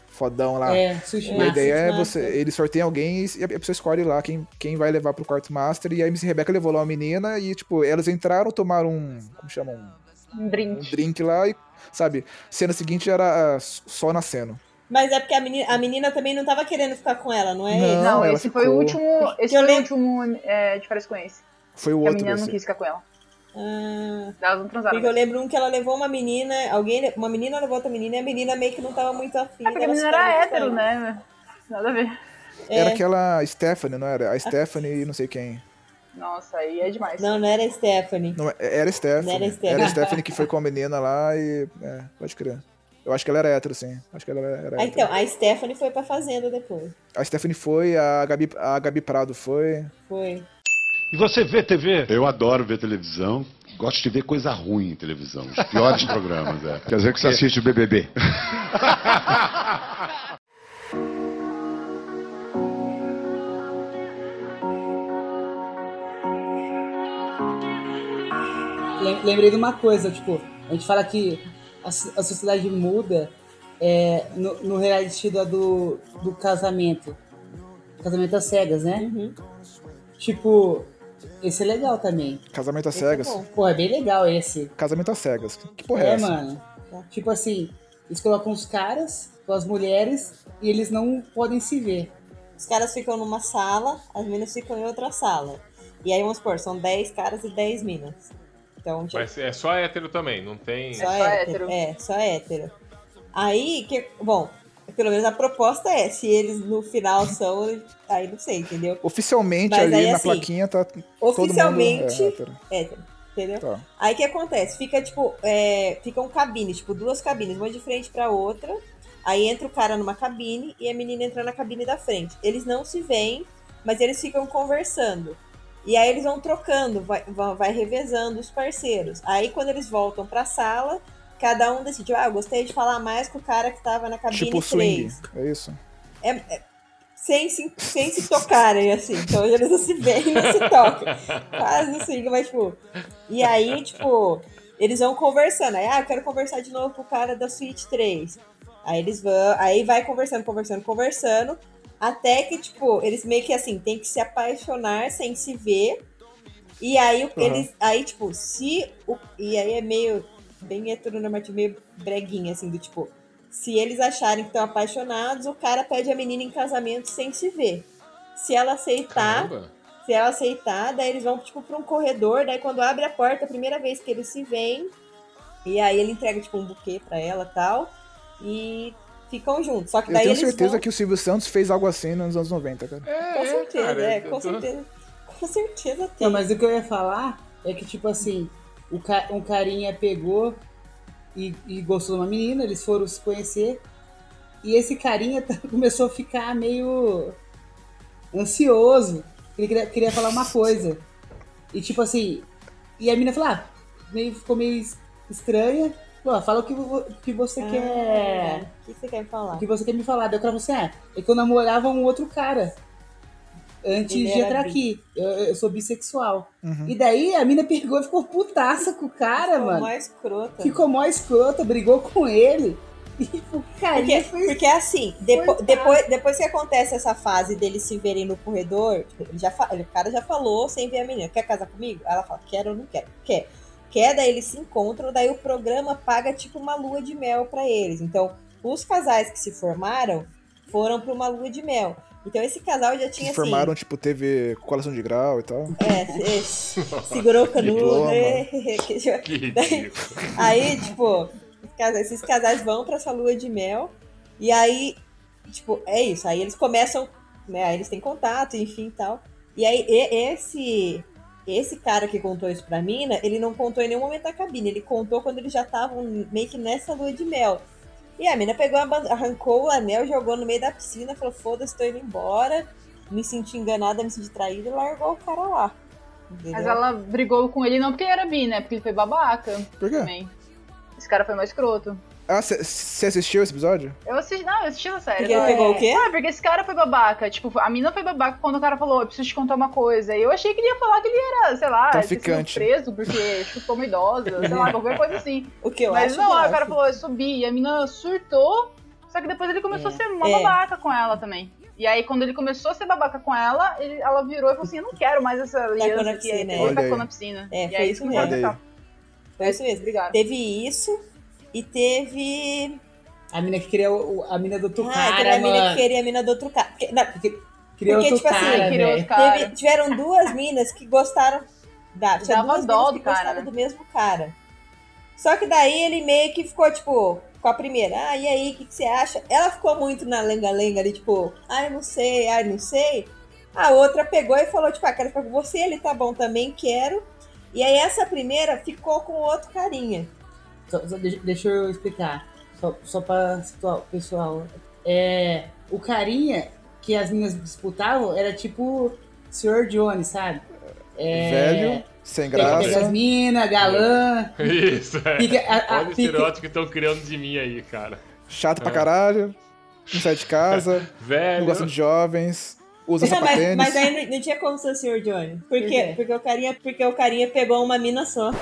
fodão lá. É, sushi a ideia é você. Eles sorteiam alguém e a pessoa escolhe lá quem, quem vai levar pro quarto master. E a MC Rebeca levou lá uma menina e, tipo, elas entraram, tomaram um. Como chamam? Um Um drink. drink lá e, sabe? Cena seguinte era ah, só nascendo. Mas é porque a menina, a menina também não tava querendo ficar com ela, não é Não, ele? Não, ela esse foi o ficou. último. Esse Eu foi o lembro- último é, de férias com esse. Foi o Que a outro menina não desse. quis ficar com ela. Ah, Elas não transaram. porque eu lembro um que ela levou uma menina, alguém, uma menina levou outra menina e a menina meio que não tava muito afim. É porque a menina era hétero, né? Nada a ver. Era É. aquela Stephanie, não era? A Stephanie e não sei quem. Nossa, aí é demais. Não, não era a Stephanie. Não, era Stephanie. Não era Era Stephanie. a Stephanie que foi com a menina lá e. É, pode crer. Eu acho que ela era hétero, sim. Acho que ela era, era Ah, hétero. então, a Stephanie foi pra fazenda depois. A Stephanie foi, a Gabi, a Gabi Prado foi. Foi. E você vê TV? Eu adoro ver televisão. Gosto de ver coisa ruim em televisão. Os piores programas, é. Quer dizer que você assiste o BBB. Lembrei de uma coisa, tipo, a gente fala que a, a sociedade muda é, no, no reality da do, do casamento. Casamento às cegas, né? Uhum. Tipo, esse é legal também. Casamento às Esse é cegas. bom. Pô, é bem legal esse. Casamento às cegas. Que porra é, É, essa? mano. Tipo assim, eles colocam os caras com as mulheres e eles não podem se ver. Os caras ficam numa sala, as minas ficam em outra sala. E aí, vamos supor, são 10 caras e 10 minas. Então, tipo, Mas é só hétero também, não tem. só, só hétero. hétero. É, só hétero. Aí, que, bom, pelo menos a proposta é, se eles no final são, aí não sei, entendeu? Oficialmente Mas ali aí, na assim, plaquinha tá todo Oficialmente, mundo. É, hétero. hétero, entendeu? Tá. Aí o que acontece? Fica, tipo, é, ficam cabines, tipo, duas cabines, uma de frente pra outra. Aí entra o cara numa cabine e a menina entra na cabine da frente. Eles não se veem, mas eles ficam conversando. E aí eles vão trocando, vai, vai, revezando os parceiros. Aí quando eles voltam pra sala, cada um decidiu, ah, eu gostei de falar mais com o cara que tava na cabine Tipo 3. swing. É isso? É, é- sem, se, sem se tocarem, assim. Então eles não se veem e não se tocam. Quase assim, mas tipo. E aí, tipo, eles vão conversando. Aí, ah, eu quero conversar de novo com o cara da Suite 3. Aí eles vão. Aí vai conversando, conversando, conversando. Até que, tipo, eles meio que assim, tem que se apaixonar sem se ver. E aí o- Uhum. eles. Aí, tipo, se. O, e aí é meio. Bem heteronormativo, meio breguinha, assim, do tipo. Se eles acharem que estão apaixonados, o cara pede a menina em casamento sem se ver. Se ela aceitar, Caramba. se ela aceitar, daí eles vão, tipo, pra um corredor, daí quando abre a porta, a primeira vez que eles se veem, e aí ele entrega, tipo, um buquê pra ela e tal, e ficam juntos. Só que Eu daí tenho eles certeza vão... que o Silvio Santos fez algo assim nos anos 90, cara. É, Com certeza, cara, é, eu com tô- certeza. Com certeza tem. Não, mas o que eu ia falar é que, tipo assim, o ca- um carinha pegou e, e gostou de uma menina, eles foram se conhecer, e esse carinha começou a ficar meio ansioso. Ele queria, queria falar uma coisa. E tipo assim, e a menina falou, ah, meio, ficou meio es- estranha. Pô, fala o que, vo- que você Ah, quer. O que você quer me falar? O que você quer me falar? Deu pra você, ah, é que eu namorava um outro cara. Antes Ele de era entrar bi. aqui. Eu, eu sou bissexual. Uhum. E daí a mina pegou e ficou putaça com o cara, Ficou mano. mais escrota. Ficou mó escrota, brigou com ele. E o carinha Porque, porque assim, depo- Coitado. depois, depois que acontece essa fase deles se verem no corredor, tipo, ele já fa- o cara já falou sem ver a menina, quer casar comigo? Ela fala, quero ou não quero? Quer. Quer, daí eles se encontram, daí o programa paga tipo uma lua de mel pra eles. Então, os casais que se formaram foram pra uma lua de mel. Então esse casal já tinha Se formaram, tipo, teve colação de grau e tal. assim. É, é, segurou o canudo. Que ridículo. Aí, tipo, esses casais vão pra essa lua de mel. E aí, tipo, é isso. Aí eles começam, né? Aí eles têm contato, enfim e tal. E aí, e- esse esse cara que contou isso pra mina, ele não contou em nenhum momento da cabine. Ele contou quando eles já estavam meio que nessa lua de mel. E a mina pegou, a arrancou o anel, jogou no meio da piscina, falou: foda-se, tô indo embora. Me senti enganada, me senti traída e largou o cara lá. Entendeu? Mas ela brigou com ele não porque ele era bi, né? Porque ele foi babaca Por quê? também. Esse cara foi mais escroto. Ah, você assistiu esse episódio? Eu assisti, não, eu assisti a série. Porque ele pegou é- o quê? Ah, porque esse cara foi babaca. Tipo, a mina foi babaca quando o cara falou, eu preciso te contar uma coisa. E eu achei que ele ia falar que ele era, sei lá, Traficante. preso porque chutou uma idosa, sei lá, qualquer coisa assim. O que eu Mas acho não, que eu o cara acho. falou, eu subi. E a mina surtou, só que depois ele começou É. a ser uma É. babaca com ela também. E aí, quando ele começou a ser babaca com ela, ele- ela virou e falou assim: Eu não quero mais essa aliança na que piscina, aí é. Olha tacou na piscina. É, e foi aí isso mesmo. Foi isso mesmo. Obrigada. Teve isso e teve. A mina que queria o- a mina do outro Ah, cara, aquela menina que mano. queria a mina do outro cara. Porque- não, Queria Porque, outro tipo assim, cara, cara. teve- tiveram duas minas que gostaram. Da, tinha Dava duas dó minas que cara, gostaram né? do mesmo cara. Só que daí ele meio que ficou, tipo, com a primeira, ah, e aí, o que, que você acha? Ela ficou muito na lenga-lenga ali, tipo, ai, não sei, ai, não sei. A outra pegou e falou, tipo, ah, quero ficar com você, ele tá bom também, quero. E aí essa primeira ficou com outro carinha. Só- só deixa, deixa eu explicar. Só, só pra situar o pessoal. É, o carinha que as meninas disputavam era tipo Sr. Johnny, sabe? É, Velho, sem Pega, pega as graça. minas, galã. Isso, é. Pica, a, a, Olha o estereótipo que estão criando de mim aí, cara. Chato pra É. caralho. Não sai de casa. não Velho. gosta de jovens. Usa Não, mas, mas aí não, não tinha como ser o Sr. Johnny. Por quê? quê? Porque o carinha, porque o carinha pegou uma mina só.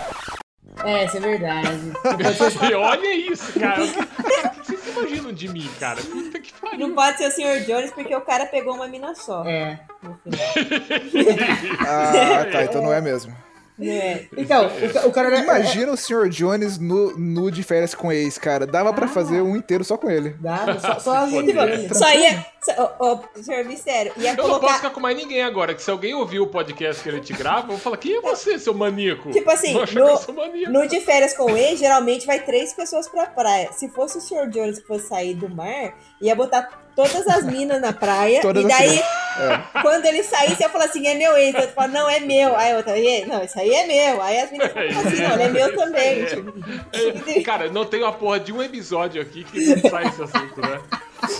É, isso é verdade. Ser- E olha isso, cara. O que, vocês imaginam de mim, cara? Puta que pariu. Não pode ser o Sr. Jones porque o cara pegou uma mina só. É. Ah, tá. Então não é mesmo. É? Então, o, o cara era. Imagina o Sr. Jones no, no de férias com ex, cara. Dava pra fazer um inteiro só com ele. Dava, só, só Foda-se. meninas. Só ia. Só, senhor Mistério, ia Eu não posso ficar com mais ninguém agora, que se alguém ouvir o podcast que ele te grava, eu vou falar, quem é você, seu maníaco? Tipo assim, no-. No de férias com o ex, geralmente vai três pessoas pra praia. Se fosse o Sr. Jones que fosse sair do mar, ia botar todas as minas na praia. Todas e daí, as quando ele saísse, ia falar assim: é meu ex. Eu falo, não, é meu. Aí a outra, "E, não, isso aí é meu. Aí as meninas falam assim: não, ele é meu também. Tipo, É, Cara, não tem uma porra de um episódio aqui que não sai esse assunto, né?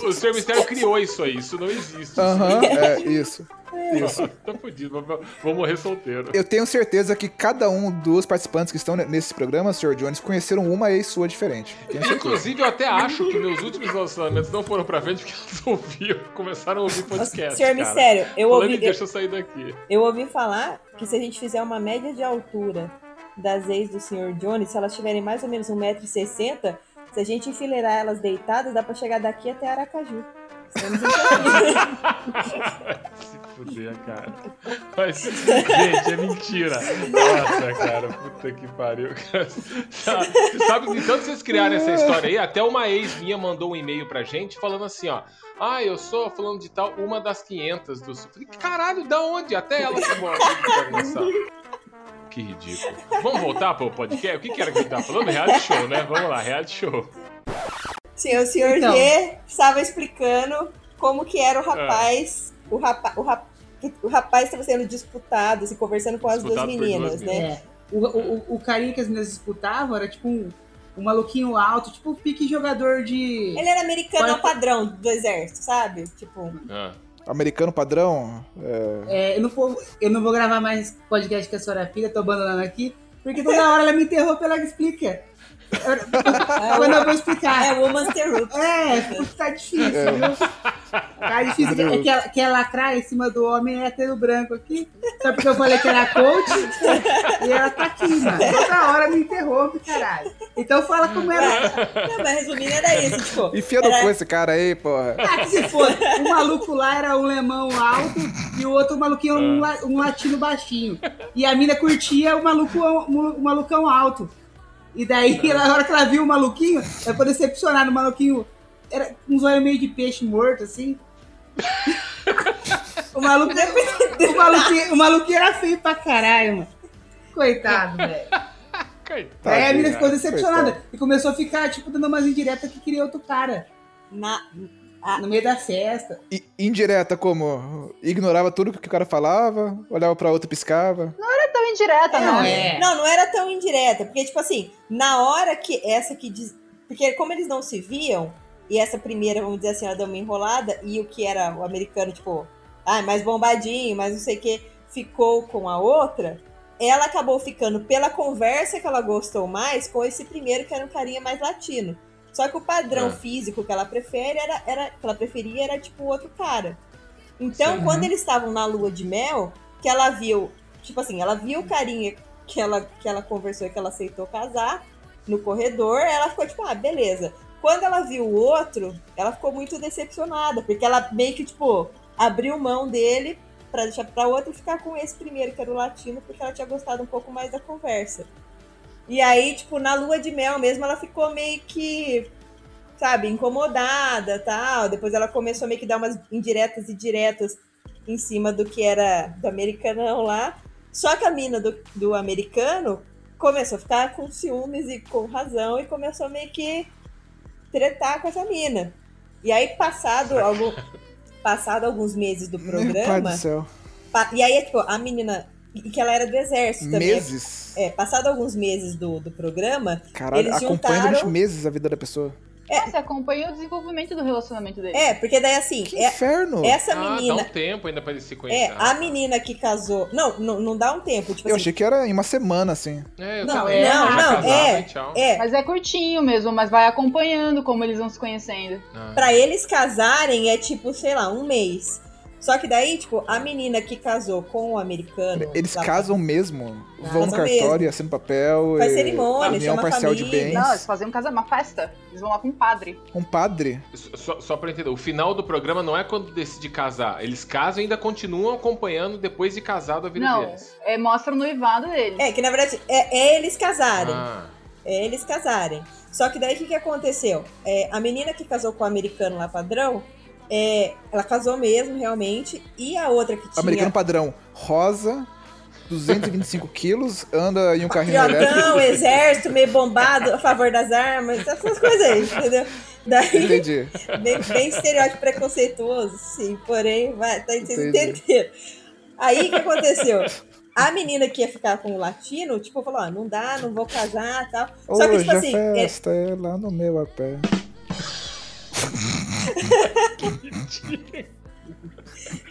O Senhor Mistério criou isso aí, isso não existe. Aham, é, isso. Isso. Tô fudido, vou, vou morrer solteiro. Eu tenho certeza que cada um dos participantes que estão nesse programa, Sr. Jones, conheceram uma ex sua diferente. Certeza. Inclusive, eu até acho que meus últimos relacionamentos não foram pra frente porque elas ouviram, começaram a ouvir podcast. Senhor cara. Mistério, eu Falando ouvi, Deixa eu sair daqui. eu ouvi falar que se a gente fizer uma média de altura das ex do Sr. Jones, se elas tiverem mais ou menos 1,60m, se a gente enfileirar elas deitadas, dá pra chegar daqui até Aracaju. Se fuder, cara. Mas, gente, é mentira. Nossa, cara, puta que pariu. cara. Sabe, sabe tanto vocês criaram essa história aí, até uma ex minha mandou um e-mail pra gente falando assim, ó. Ah, eu sou falando de tal, uma das 500 do Sul. Falei, caralho, da onde? Até ela se começar. Que ridículo. Vamos voltar pro podcast? O que, que era que ele tava falando? Reality show, né? Vamos lá, reality show. Sim, o senhor Então. G estava explicando como que era o rapaz. O, rapa, o, rap, o rapaz estava sendo disputado, assim, conversando com as duas Disputado meninas, né? É. O, o, o carinha que as meninas disputavam era tipo um, um maluquinho alto, tipo um pique jogador de. Ele era americano Qual é ao padrão do exército, sabe? Tipo, Ah. Americano padrão, é, É, eu, não vou, eu não vou gravar mais podcast com a senhora filha, tô abandonando aqui, porque toda hora ela me interrompe, ela explica. Eu- Quando eu vou explicar. é Woman's Interrupt. É, porque tá difícil, viu? Tá difícil. É que ela quer lacrar em cima do homem hétero branco aqui. Só porque eu falei que era coach. e ela tá aqui, mano. Toda hora me interrompe, caralho. Então fala como era. Não, mas resumindo era isso, tipo. enfia no era- cu esse cara aí, porra. Ah, que se for. O maluco lá era um lemão alto e o outro maluquinho um, la- um latino baixinho. E a mina curtia o, maluco, o malucão alto. E daí, ela- na hora que ela viu o maluquinho, ela ficou decepcionada. O maluquinho era com uns olhos meio de peixe morto, assim. o, maluco, o, maluquinho, o maluquinho era feio pra caralho, mano. Coitado, velho. Coitado. Aí a mina ficou decepcionada coitado. e começou a ficar, tipo, dando umas indiretas que queria outro cara. Na, No meio da festa. I- indireta como? Ignorava tudo que o cara falava, olhava pra outro e piscava. É tão indireta, Não, não. é. Não, não era tão indireta, porque, tipo assim, na hora que essa que diz. Porque como eles não se viam, e essa primeira, vamos dizer assim, ela deu uma enrolada, e o que era o americano, tipo, ah, mais bombadinho, mais não sei o que, ficou com a outra, ela acabou ficando pela conversa que ela gostou mais com esse primeiro, que era um carinha mais latino. Só que o padrão É. físico que ela prefere era, era que ela preferia era tipo o outro cara. Então, Sim. quando eles estavam na lua de mel, que ela viu, tipo assim, ela viu o carinha que ela, que ela conversou e que ela aceitou casar no corredor, ela ficou tipo, ah, beleza. Quando ela viu o outro, ela ficou muito decepcionada, porque ela meio que, tipo, abriu mão dele pra deixar pra outra e ficar com esse primeiro, que era o latino, porque ela tinha gostado um pouco mais da conversa. E aí, tipo, na lua de mel mesmo, ela ficou meio que, sabe, incomodada tal. Depois ela começou meio que dar umas indiretas e diretas em cima do que era do americanão lá. Só que a mina do, do americano começou a ficar com ciúmes e com razão e começou meio que tretar com essa mina. E aí, passado, algum, passado alguns meses do Meu pai do programa, céu. e aí, tipo, a menina, e que ela era do exército também. Meses? É, passado alguns meses do, do programa, Caralho, eles acompanha juntaram- durante meses a vida da pessoa. Você acompanha o desenvolvimento do relacionamento dele. é, porque daí assim, Que é- inferno! essa Ah, dá menina, um tempo ainda pra eles se é, conhecer. a menina que casou, não, não, não dá um tempo, tipo Eu assim, achei que era em uma semana, assim. É, eu Não, também. é, Ah, não, casava é, tchau. é, Mas é curtinho mesmo, mas vai acompanhando como eles vão se conhecendo. Ah. Pra eles casarem é tipo, sei lá, um mês. Só que daí, tipo, a menina que casou com o americano. Eles lá- casam mesmo. Vão no cartório, mesmo. assinam papel. Faz e- cerimônia, união chama parcial de família. bens. Não, eles fazem um casamento, uma festa. Eles vão lá com um padre. Um padre. Só, só pra entender, o final do programa não é quando decide casar. Eles casam e ainda continuam acompanhando depois de casado a vida Não, deles. é, mostra o noivado deles. É, que na verdade é, é eles casarem. Ah, É eles casarem. Só que daí o que, que aconteceu? É, a menina que casou com o americano lá padrão, é, ela casou mesmo, realmente. E a outra que tinha. Americano padrão. Rosa, 225 quilos, anda em um carrinho. Patriotão, exército, meio bombado, a favor das armas, essas coisas aí, entendeu? Daí, Entendi. bem, bem estereótipo preconceituoso, sim, porém, vai, tá, entenderam. Aí o que aconteceu? A menina que ia ficar com o latino, tipo, falou: ó, não dá, não vou casar tal. Só que, Hoje tipo assim, é- festa é lá no meu a pé.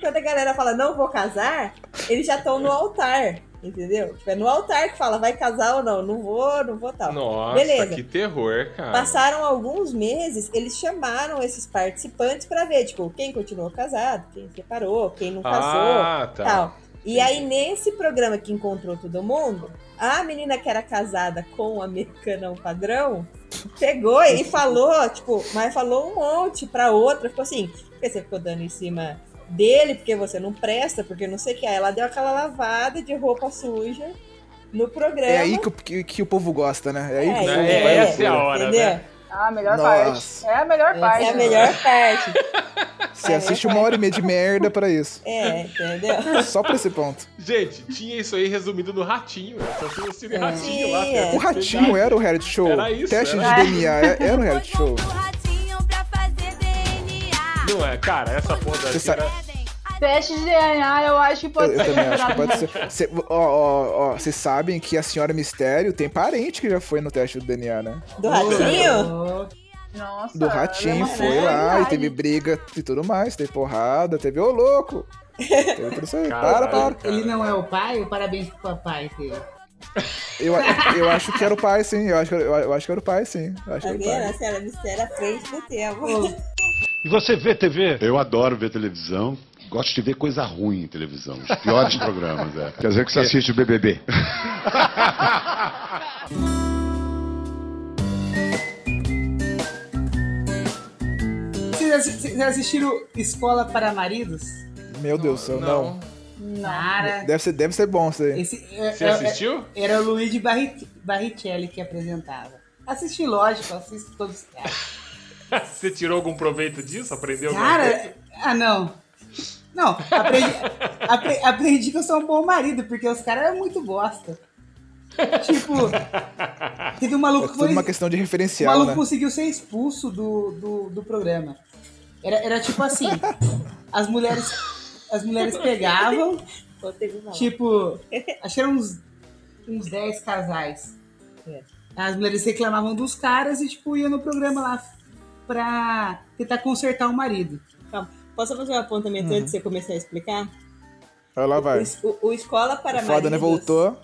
Quando a galera fala não vou casar, eles já estão no altar, entendeu? Tipo, é no altar que fala vai casar ou não, não vou, não vou tal. Nossa, Beleza. que terror, cara. Passaram alguns meses, eles chamaram esses participantes pra ver, tipo, quem continuou casado, quem separou, quem não casou, Ah, tá. tal. E aí, nesse programa que encontrou todo mundo, a menina que era casada com o americanão padrão pegou e falou, tipo, mas falou um monte pra outra, ficou assim, porque você ficou dando em cima dele, porque você não presta, porque não sei o que. Aí ela deu aquela lavada de roupa suja no programa. É aí que, o- que, que o povo gosta, né? É aí que o É, povo é, vai essa é a hora, entendeu? né? Ah, a melhor Nossa. parte. É a melhor parte. É a né? melhor parte. Você assiste uma hora e meia de merda pra isso. É, entendeu? Só pra esse ponto. Gente, tinha isso aí resumido no Ratinho. Só tinha o Cine Ratinho lá. O Ratinho era o reality show. Era isso, Teste era. de DNA é- era o reality show. Não é, cara, essa porra daqui Você era... Teste de DNA, eu acho que Eu, pode eu ser também acho que pode ser. Cê- ó, ó, ó, Vocês sabem que a senhora Mistério tem parente que já foi no teste do DNA, né? Do ratinho? Nossa, Do Ratinho é uma- foi lá e teve briga e tudo mais, teve porrada, teve ô louco. Teve tudo isso aí. Para, Caralho, para. cara. Ele não é o pai? O parabéns pro papai dele. Eu, eu acho que era o pai, sim. Eu acho, que- eu, eu acho que era o pai, sim. Eu acho Tá que era o vendo? pai. A senhora mistério à frente do tempo. E você vê TV? Eu adoro ver televisão. Gosto de ver coisa ruim em televisão. Os piores programas, é. Quer dizer que você assiste o BBB. Vocês assi- vocês assistiram Escola para Maridos? Meu Deus do céu, não. Cara, Deve ser, deve ser bom isso aí. esse, é- Você é- assistiu? Era o Luigi Barri- Barrichelli que apresentava. Assisti, lógico, assisto todos os caras. Você tirou algum proveito disso? Aprendeu alguma coisa? Cara, ah não. Não, aprendi, apre- aprendi que eu sou um bom marido, porque os caras eram muito bosta. Tipo, teve um É maluco que tudo foi. uma questão de O referencial, maluco né? conseguiu ser expulso do, do, do programa. Era, era tipo assim, as mulheres. As mulheres pegavam, tipo, acho que eram uns, uns 10 casais. É. As mulheres reclamavam dos caras e, tipo, iam no programa lá pra tentar consertar o marido. Calma. Posso fazer um apontamento Uhum. antes de você começar a explicar? Olha lá, O, vai. es- o- o Escola para O? Maridos... Voltou.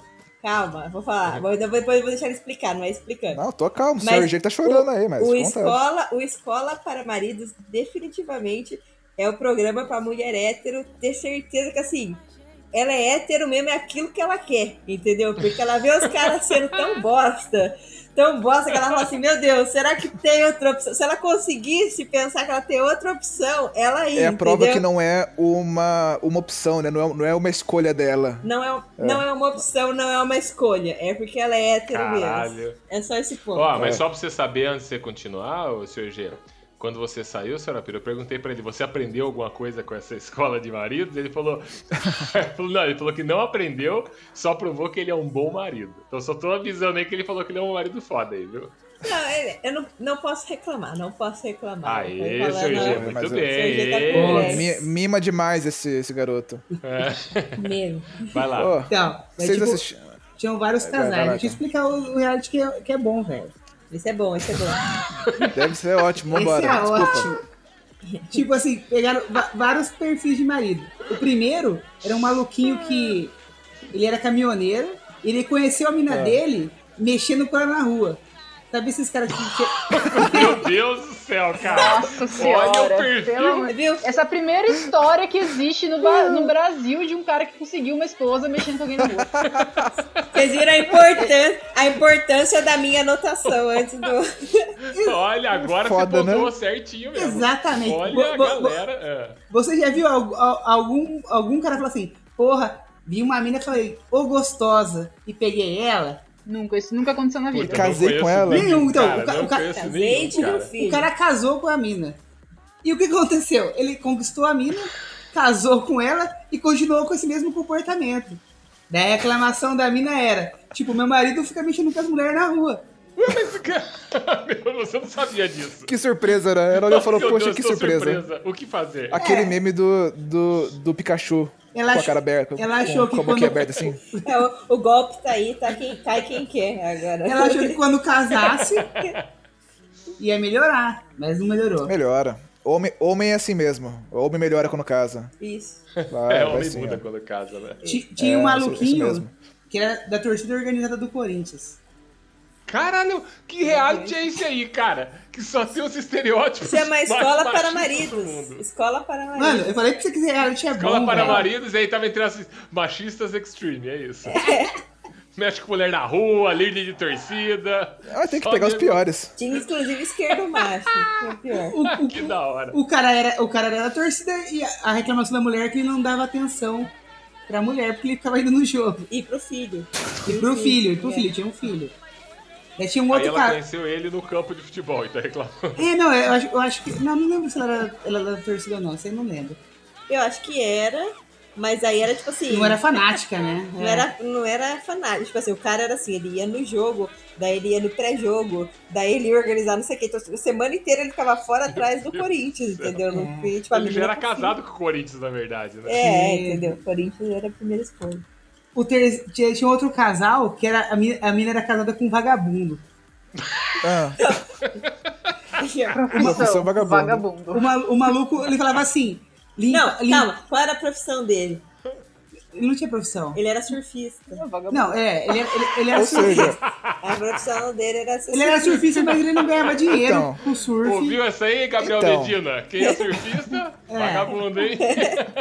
Calma, vou falar. Vou- Depois eu vou deixar ele explicar, não é explicando. Não, tô calmo. O Mas G tá chorando o- aí, mas o escola, o Escola para Maridos definitivamente é o programa pra mulher hétero ter certeza que assim, ela é hétero mesmo, é aquilo que ela quer, entendeu? Porque ela vê os caras sendo tão bosta, tão bosta que ela fala assim, meu Deus, será que tem outra opção? Se ela conseguisse pensar que ela tem outra opção, ela ia, É a prova entendeu? que não é uma, uma opção, né? Não é, não é uma escolha dela. Não é, não é uma opção, não é uma escolha. É porque ela é hétero mesmo. Caralho. É só esse ponto. Ó, mas É. só pra você saber, antes de você continuar, ô, senhor G, quando você saiu, senhora Pira, eu perguntei pra ele, você aprendeu alguma coisa com essa escola de maridos? Ele falou, ele falou, não, ele falou que não aprendeu, só provou que ele é um bom marido. Então só tô avisando aí que ele falou que ele é um marido foda aí, viu? Não, eu não, não posso reclamar, não posso reclamar. Aê, Tô falando- G, muito bem. Tá mi- mima demais esse, esse garoto. É, Mesmo. vai lá. Pô, Então, mas, vocês tipo, assistiram. tinham vários Vai, vai, casais. vai, Deixa eu explicar o, o reality que é, que é bom, velho. Esse é bom, esse é bom. Deve ser ótimo, vambora. Esse é Desculpa. ótimo. Tipo assim, pegaram vários perfis de marido. O primeiro era um maluquinho que ele era caminhoneiro, ele conheceu a mina É. dele mexendo com ela na rua. Sabe esses caras que. Meu Deus do céu, cara. Nossa senhora. Olha o perfil. Essa primeira história que existe no, no Brasil de um cara que conseguiu uma esposa mexendo com alguém na rua. Vocês viram a importância, a importância da minha anotação antes do. Olha, agora Foda, você né? pontuou certinho mesmo. Exatamente. Olha Bo- a galera. é. Você já viu al- al- algum, algum cara falar assim, porra, vi uma mina e falei, ô gostosa, e peguei ela? Nunca, isso nunca aconteceu na vida. Puta, Casei com ela. nenhum, então, cara, o ca- o ca- Casei nenhum, tive um cara. filho. O cara casou com a mina. E o que aconteceu? Ele conquistou a mina, casou com ela e continuou com esse mesmo comportamento. Daí a reclamação da mina era, tipo, meu marido fica mexendo com as mulheres na rua. Meu, você não sabia disso. Que surpresa, né? Ela olhou e falou, poxa, Deus, que tô surpresa. O que fazer? Aquele meme do, do, do Pikachu Ela com a cara aberta. ela com- achou que com a boquinha quando- aberta assim. É, o, o golpe tá aí, tá quem, cai quem quer agora. Ela achou que quando casasse ia melhorar, mas não melhorou. Melhora. Homem, homem é assim mesmo. Homem melhora quando casa. Isso. Vai, é, vai homem sim, muda ó. quando casa, né? Ti- Tinha um É, isso maluquinho mesmo. que era da torcida organizada do Corinthians. Caralho, que reality é esse aí, cara? Que só tem os estereótipos. Chama mais Escola para Maridos. Escola para Mano, Maridos. eu falei pra você que reality é Escola bom, para velho. maridos, e aí tava entre as machistas extreme, é isso. Mexe com mulher na rua, líder de torcida. Ah, tem que pegar os piores. Tinha inclusive esquerdo macho. que é o pior. O, o- Que da hora. o cara era, o cara era da torcida e a, reclamação da mulher é que ele não dava atenção pra mulher porque ele ficava indo no jogo. E pro filho. E pro filho, e pro é. filho, tinha um filho. Daí tinha um Aí outro ela cara. conheceu ele no campo de futebol e tá reclamando. É, não, eu acho, eu acho que. Não, não lembro se ela era, ela era da torcida ou não, isso aí não lembro. Eu acho que era, mas aí era tipo assim. Não era fanática, né? Não É. era, não era fanático. Tipo assim, o cara era assim, ele ia no jogo, daí ele ia no pré-jogo, daí ele ia organizar não sei o que. Então, a semana inteira ele ficava fora atrás do Corinthians, entendeu? Não, e, tipo, a Ele já era casado com o Corinthians, na verdade, né? É, Sim. entendeu? O Corinthians era a primeira escolha. O ter, tinha, tinha outro casal que era. A mina, a mina era casada com um vagabundo. Ah, Profissão, Profissão vagabundo. vagabundo. O maluco, ele falava assim. Limpa, Não, limpa- calma, qual era a profissão dele? Ele não tinha profissão. Ele era surfista. Vagabundo. Não, é, ele, era- ele, ele era ou surfista. seja, A profissão dele era ser Ele era surfista, mas ele não ganhava dinheiro Então. com surf. Ouviu essa aí, Gabriel Então. Medina? Quem é surfista? Vagabundo, hein?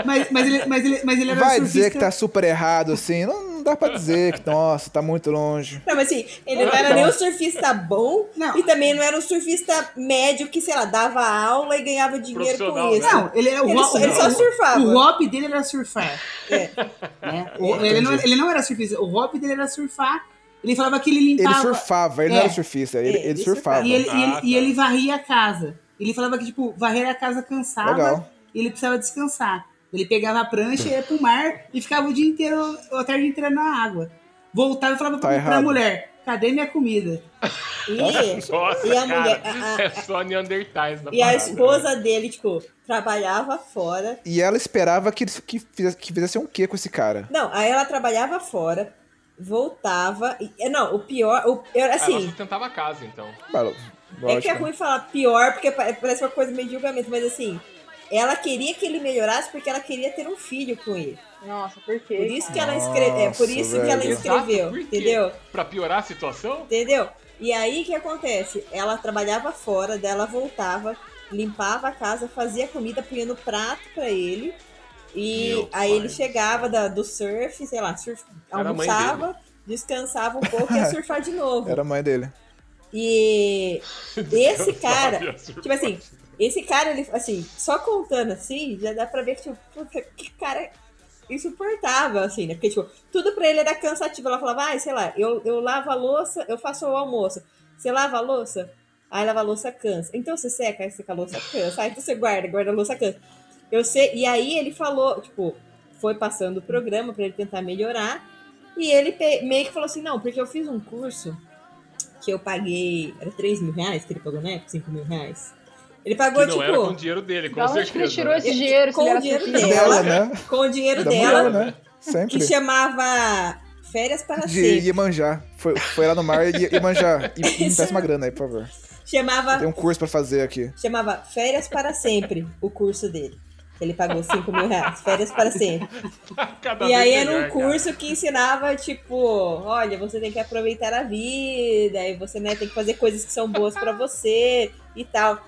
Mas, mas, ele, mas, ele, mas ele era vai surfista. dizer que tá super errado assim. Não, não dá pra dizer que, nossa, tá muito longe. Não, mas assim, ele não era nem um surfista bom Não. e também não era um surfista médio que, sei lá, dava aula e ganhava dinheiro com isso. né? Não, ele era o Ele só- ele só surfava. O hobby dele era surfar. É. né? O- ele, não, ele não era surfista. O hobby dele era surfar. Ele falava que ele Ele limpava. surfava, ele É. não era surfista, ele, É, ele ele surfava. E ele, e, ele, Ah, e tá. ele varria a casa. Ele falava que, tipo, varrer a casa cansava Legal. e ele precisava descansar. Ele pegava a prancha, ia pro mar e ficava o dia inteiro, a tarde inteira na água. Voltava e falava Tá pra, errado. pra mulher, cadê minha comida? E, Nossa, e a cara, mulher. a- a- é só Neandertais na e a parada, esposa né? dele, tipo, trabalhava fora. E ela esperava que, que, fizesse, que fizesse um quê com esse cara? Não, aí ela trabalhava fora, voltava. E, não, o pior. O, eu, Ah, ela assim, sustentava a casa, então. É que é ruim falar pior, porque pa- parece uma coisa meio de julgamento, mas assim. Ela queria que ele melhorasse porque ela queria ter um filho com ele. Nossa, por quê? Por isso que ela escreveu. É, por isso que ela velho. escreveu. Exato, entendeu? Pra piorar a situação? Entendeu? E aí o que acontece? Ela trabalhava fora, dela voltava, limpava a casa, fazia comida, punha no prato pra ele. E Meu aí pai. ele chegava da- do surf, sei lá, surf, Era almoçava, descansava um pouco e ia surfar de novo. Era a mãe dele. E esse cara, tipo assim, esse cara, ele, assim, só contando assim, já dá pra ver que, tipo, que cara insuportável, assim, né? Porque, tipo, tudo pra ele era cansativo. Ela falava, ai, sei lá, eu, eu lavo a louça, eu faço o almoço. Você lava a louça? Aí lava a louça cansa. Então você seca, aí seca a louça cansa. Aí você guarda, guarda a louça cansa. Eu sei, e aí ele falou, tipo, foi passando o programa pra ele tentar melhorar. E ele meio que falou assim, não, porque eu fiz um curso que eu paguei, era 3 mil reais que ele pagou, né? 5 mil reais. Ele pagou, Que não tipo, era com o dinheiro dele, com Da onde que certeza. ele tirou né? esse dinheiro? Com o dinheiro dela. Dela, né? com o dinheiro Da dela, mulher, né? Sempre. que chamava Férias para De Sempre. Iemanjá. Foi, foi lá no mar e Iemanjá. E, e me peça uma grana aí, por favor. Chamava, Tem um curso pra fazer aqui. chamava Férias para Sempre, o curso dele. Ele pagou 5 mil reais. Férias para sempre. Cada E aí era um curso que ensinava, tipo, olha, você tem que aproveitar a vida, e você né, tem que fazer coisas que são boas pra você e tal.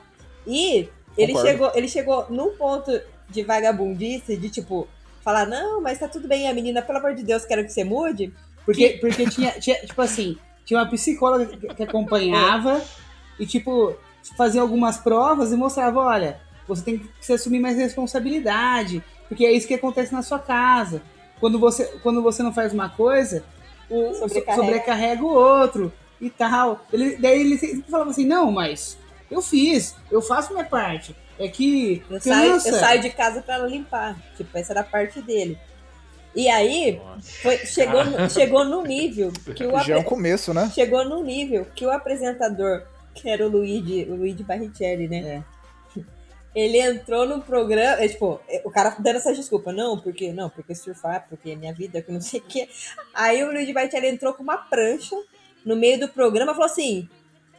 E ele Concordo. chegou, ele chegou num ponto de vagabundice, de tipo, falar, não, mas tá tudo bem, a menina, pelo amor de Deus, quero que você mude. Porque, porque tinha, tinha, tipo assim, tinha uma psicóloga que, que acompanhava e, tipo, fazia algumas provas e mostrava, olha, você tem que se assumir mais responsabilidade, porque é isso que acontece na sua casa. Quando você, quando você não faz uma coisa, o Sobrecarrega. sobrecarrega, o outro e tal. Ele, daí ele sempre falava assim, não, mas eu fiz, eu faço minha parte. É que Eu saio, eu saio de casa pra ela limpar. Tipo, essa era a parte dele. E aí, foi, chegou, no, chegou no nível que o Já é apre- começo, né? chegou no nível que o apresentador, que era o Luigi, o Luigi Barrichelli, né? Ele entrou no programa, é, tipo, o cara dando essa desculpa, não, porque não, porque surfar, porque é minha vida, que não sei o quê. Aí o Luigi Barrichelli entrou com uma prancha no meio do programa e falou assim: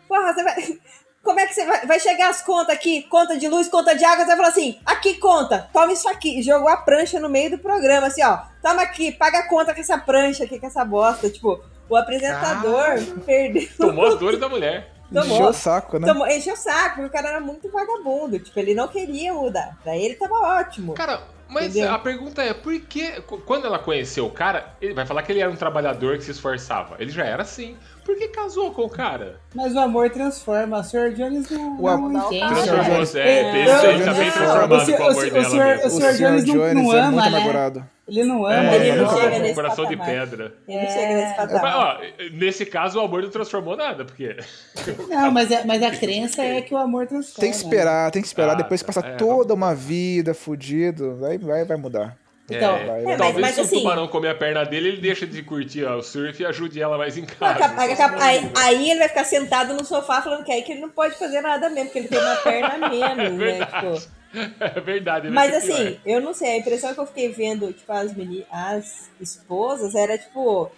Porra, você vai. Como é que você vai, vai chegar as contas aqui? Conta de luz, conta de água. Você vai falar assim: aqui conta, toma isso aqui. E jogou a prancha no meio do programa, assim, ó. Toma aqui, paga a conta com essa prancha aqui, com essa bosta. Tipo, o apresentador perdeu. Tomou as dores da mulher. Tomou. Encheu o saco, né? Tomou, encheu o saco, porque o cara era muito vagabundo. Tipo, ele não queria mudar. Pra ele tava ótimo. Cara, mas Entendeu? a pergunta é, por que, qu- quando ela conheceu o cara, ele vai falar que ele era um trabalhador que se esforçava. Ele já era assim. Por que casou com o cara? Mas o amor transforma. O Sr. Jones não, O não amor- entende. Transformou-se, é, É, esse aí tá não, bem não, transformado o com o amor o dela senhor- mesmo. o senhor Jones não- Jones não é ama, muito né? Ele não ama. É, ele ele não não chega nesse coração de patamar. pedra. Ele não chega nesse Mas, patamar. ó, nesse caso, o amor não transformou nada, porque. Não, mas, a- mas a crença é que o amor transforma. Tem que esperar, tem que esperar. Ah, depois que tá. passar É, toda uma vida fudido, vai, vai, vai mudar. Então, é, mas- talvez mas se assim- o tubarão comer a perna dele, ele deixa de curtir ó, o surf e ajude ela mais em casa. aí, aí ele vai ficar sentado no sofá falando que aí que ele não pode fazer nada mesmo, porque ele tem uma perna menos, né? verdade. Tipo, É verdade. Mas ser pior. assim, eu não sei, a impressão que eu fiquei vendo, tipo, as, meni as esposas era tipo.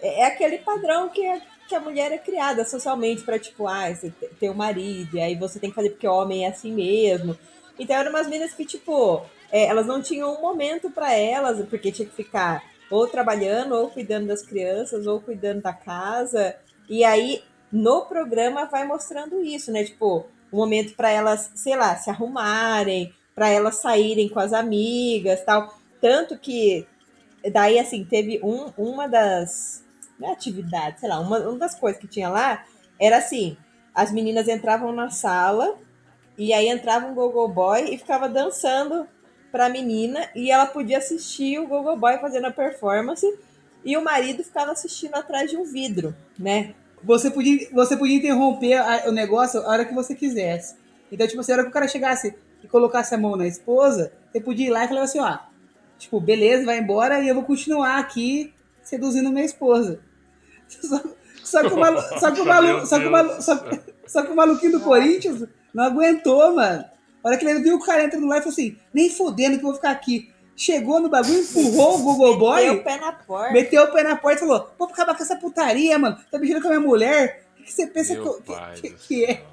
É, é aquele padrão que a, que a mulher é criada socialmente pra, tipo, ah, você te- tem um marido, e aí você tem que fazer porque o homem é assim mesmo. Então eram umas meninas que, tipo, é, elas não tinham um momento pra elas, porque tinha que ficar ou trabalhando, ou cuidando das crianças, ou cuidando da casa. E aí, no programa, vai mostrando isso, né? Tipo, um momento para elas, sei lá, se arrumarem, para elas saírem com as amigas, tal. Tanto que daí assim, teve um, uma das não é atividades, sei lá, uma, uma das coisas que tinha lá era assim, as meninas entravam na sala e aí entrava um gogo boy e ficava dançando pra menina e ela podia assistir o gogo boy fazendo a performance e o marido ficava assistindo atrás de um vidro, né? Você podia, você podia interromper a- o negócio a hora que você quisesse. Então, tipo, assim, a hora que o cara chegasse e colocasse a mão na esposa, você podia ir lá e falar assim, ó, tipo, beleza, vai embora e eu vou continuar aqui seduzindo minha esposa. Só, só que o malu, só que o Nossa, malu, meu só que o malu, Deus só, do céu. só que o maluquinho do Corinthians não aguentou, mano. A hora que ele viu o cara entrando lá e falou assim, nem fodendo que eu vou ficar aqui. Chegou no bagulho, empurrou o Google Boy. Meteu o pé na porta. Meteu o pé na porta e falou: Vou acabar com essa putaria, mano. Tá mexendo com a minha mulher. O que, você pensa Meu que, pai que, do que é? céu.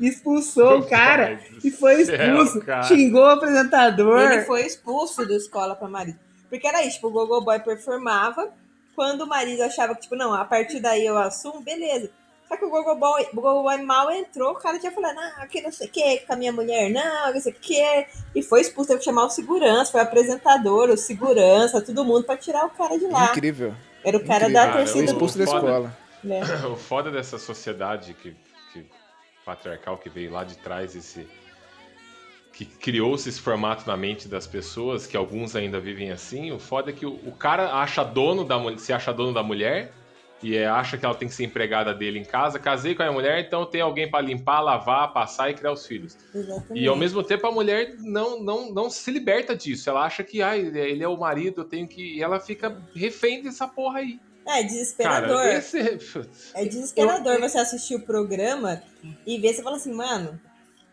Expulsou Meu o cara e foi céu, expulso. cara. xingou o apresentador. Ele foi expulso da escola pra marido. Porque era isso, tipo, o Gogo Boy performava. Quando o marido achava que, tipo, não, a partir daí eu assumo, beleza. Só que o Gogo Boy, o mal entrou, o cara tinha falado, não, que não sei o que, com a minha mulher, não, não sei o que. E foi expulso, teve que chamar o segurança, foi o apresentador, o segurança, todo mundo pra tirar o cara de lá. Incrível. Era o cara Incrível. da Cara, Foi torcida. expulso da escola. né? O foda dessa sociedade que, que patriarcal que veio lá de trás, esse que criou-se esse formato na mente das pessoas, que alguns ainda vivem assim, o foda é que o, o cara acha dono da mulher, se acha dono da mulher e é, acha que ela tem que ser empregada dele em casa. Casei com a minha mulher, então tem alguém pra limpar, lavar, passar e criar os filhos. Exatamente. E ao mesmo tempo a mulher não, não, não se liberta disso. Ela acha que ai, ele é o marido, eu tenho que. E ela fica refém dessa porra aí. É, desesperador. Cara, esse. É desesperador você assistir o programa e ver, você fala assim, mano,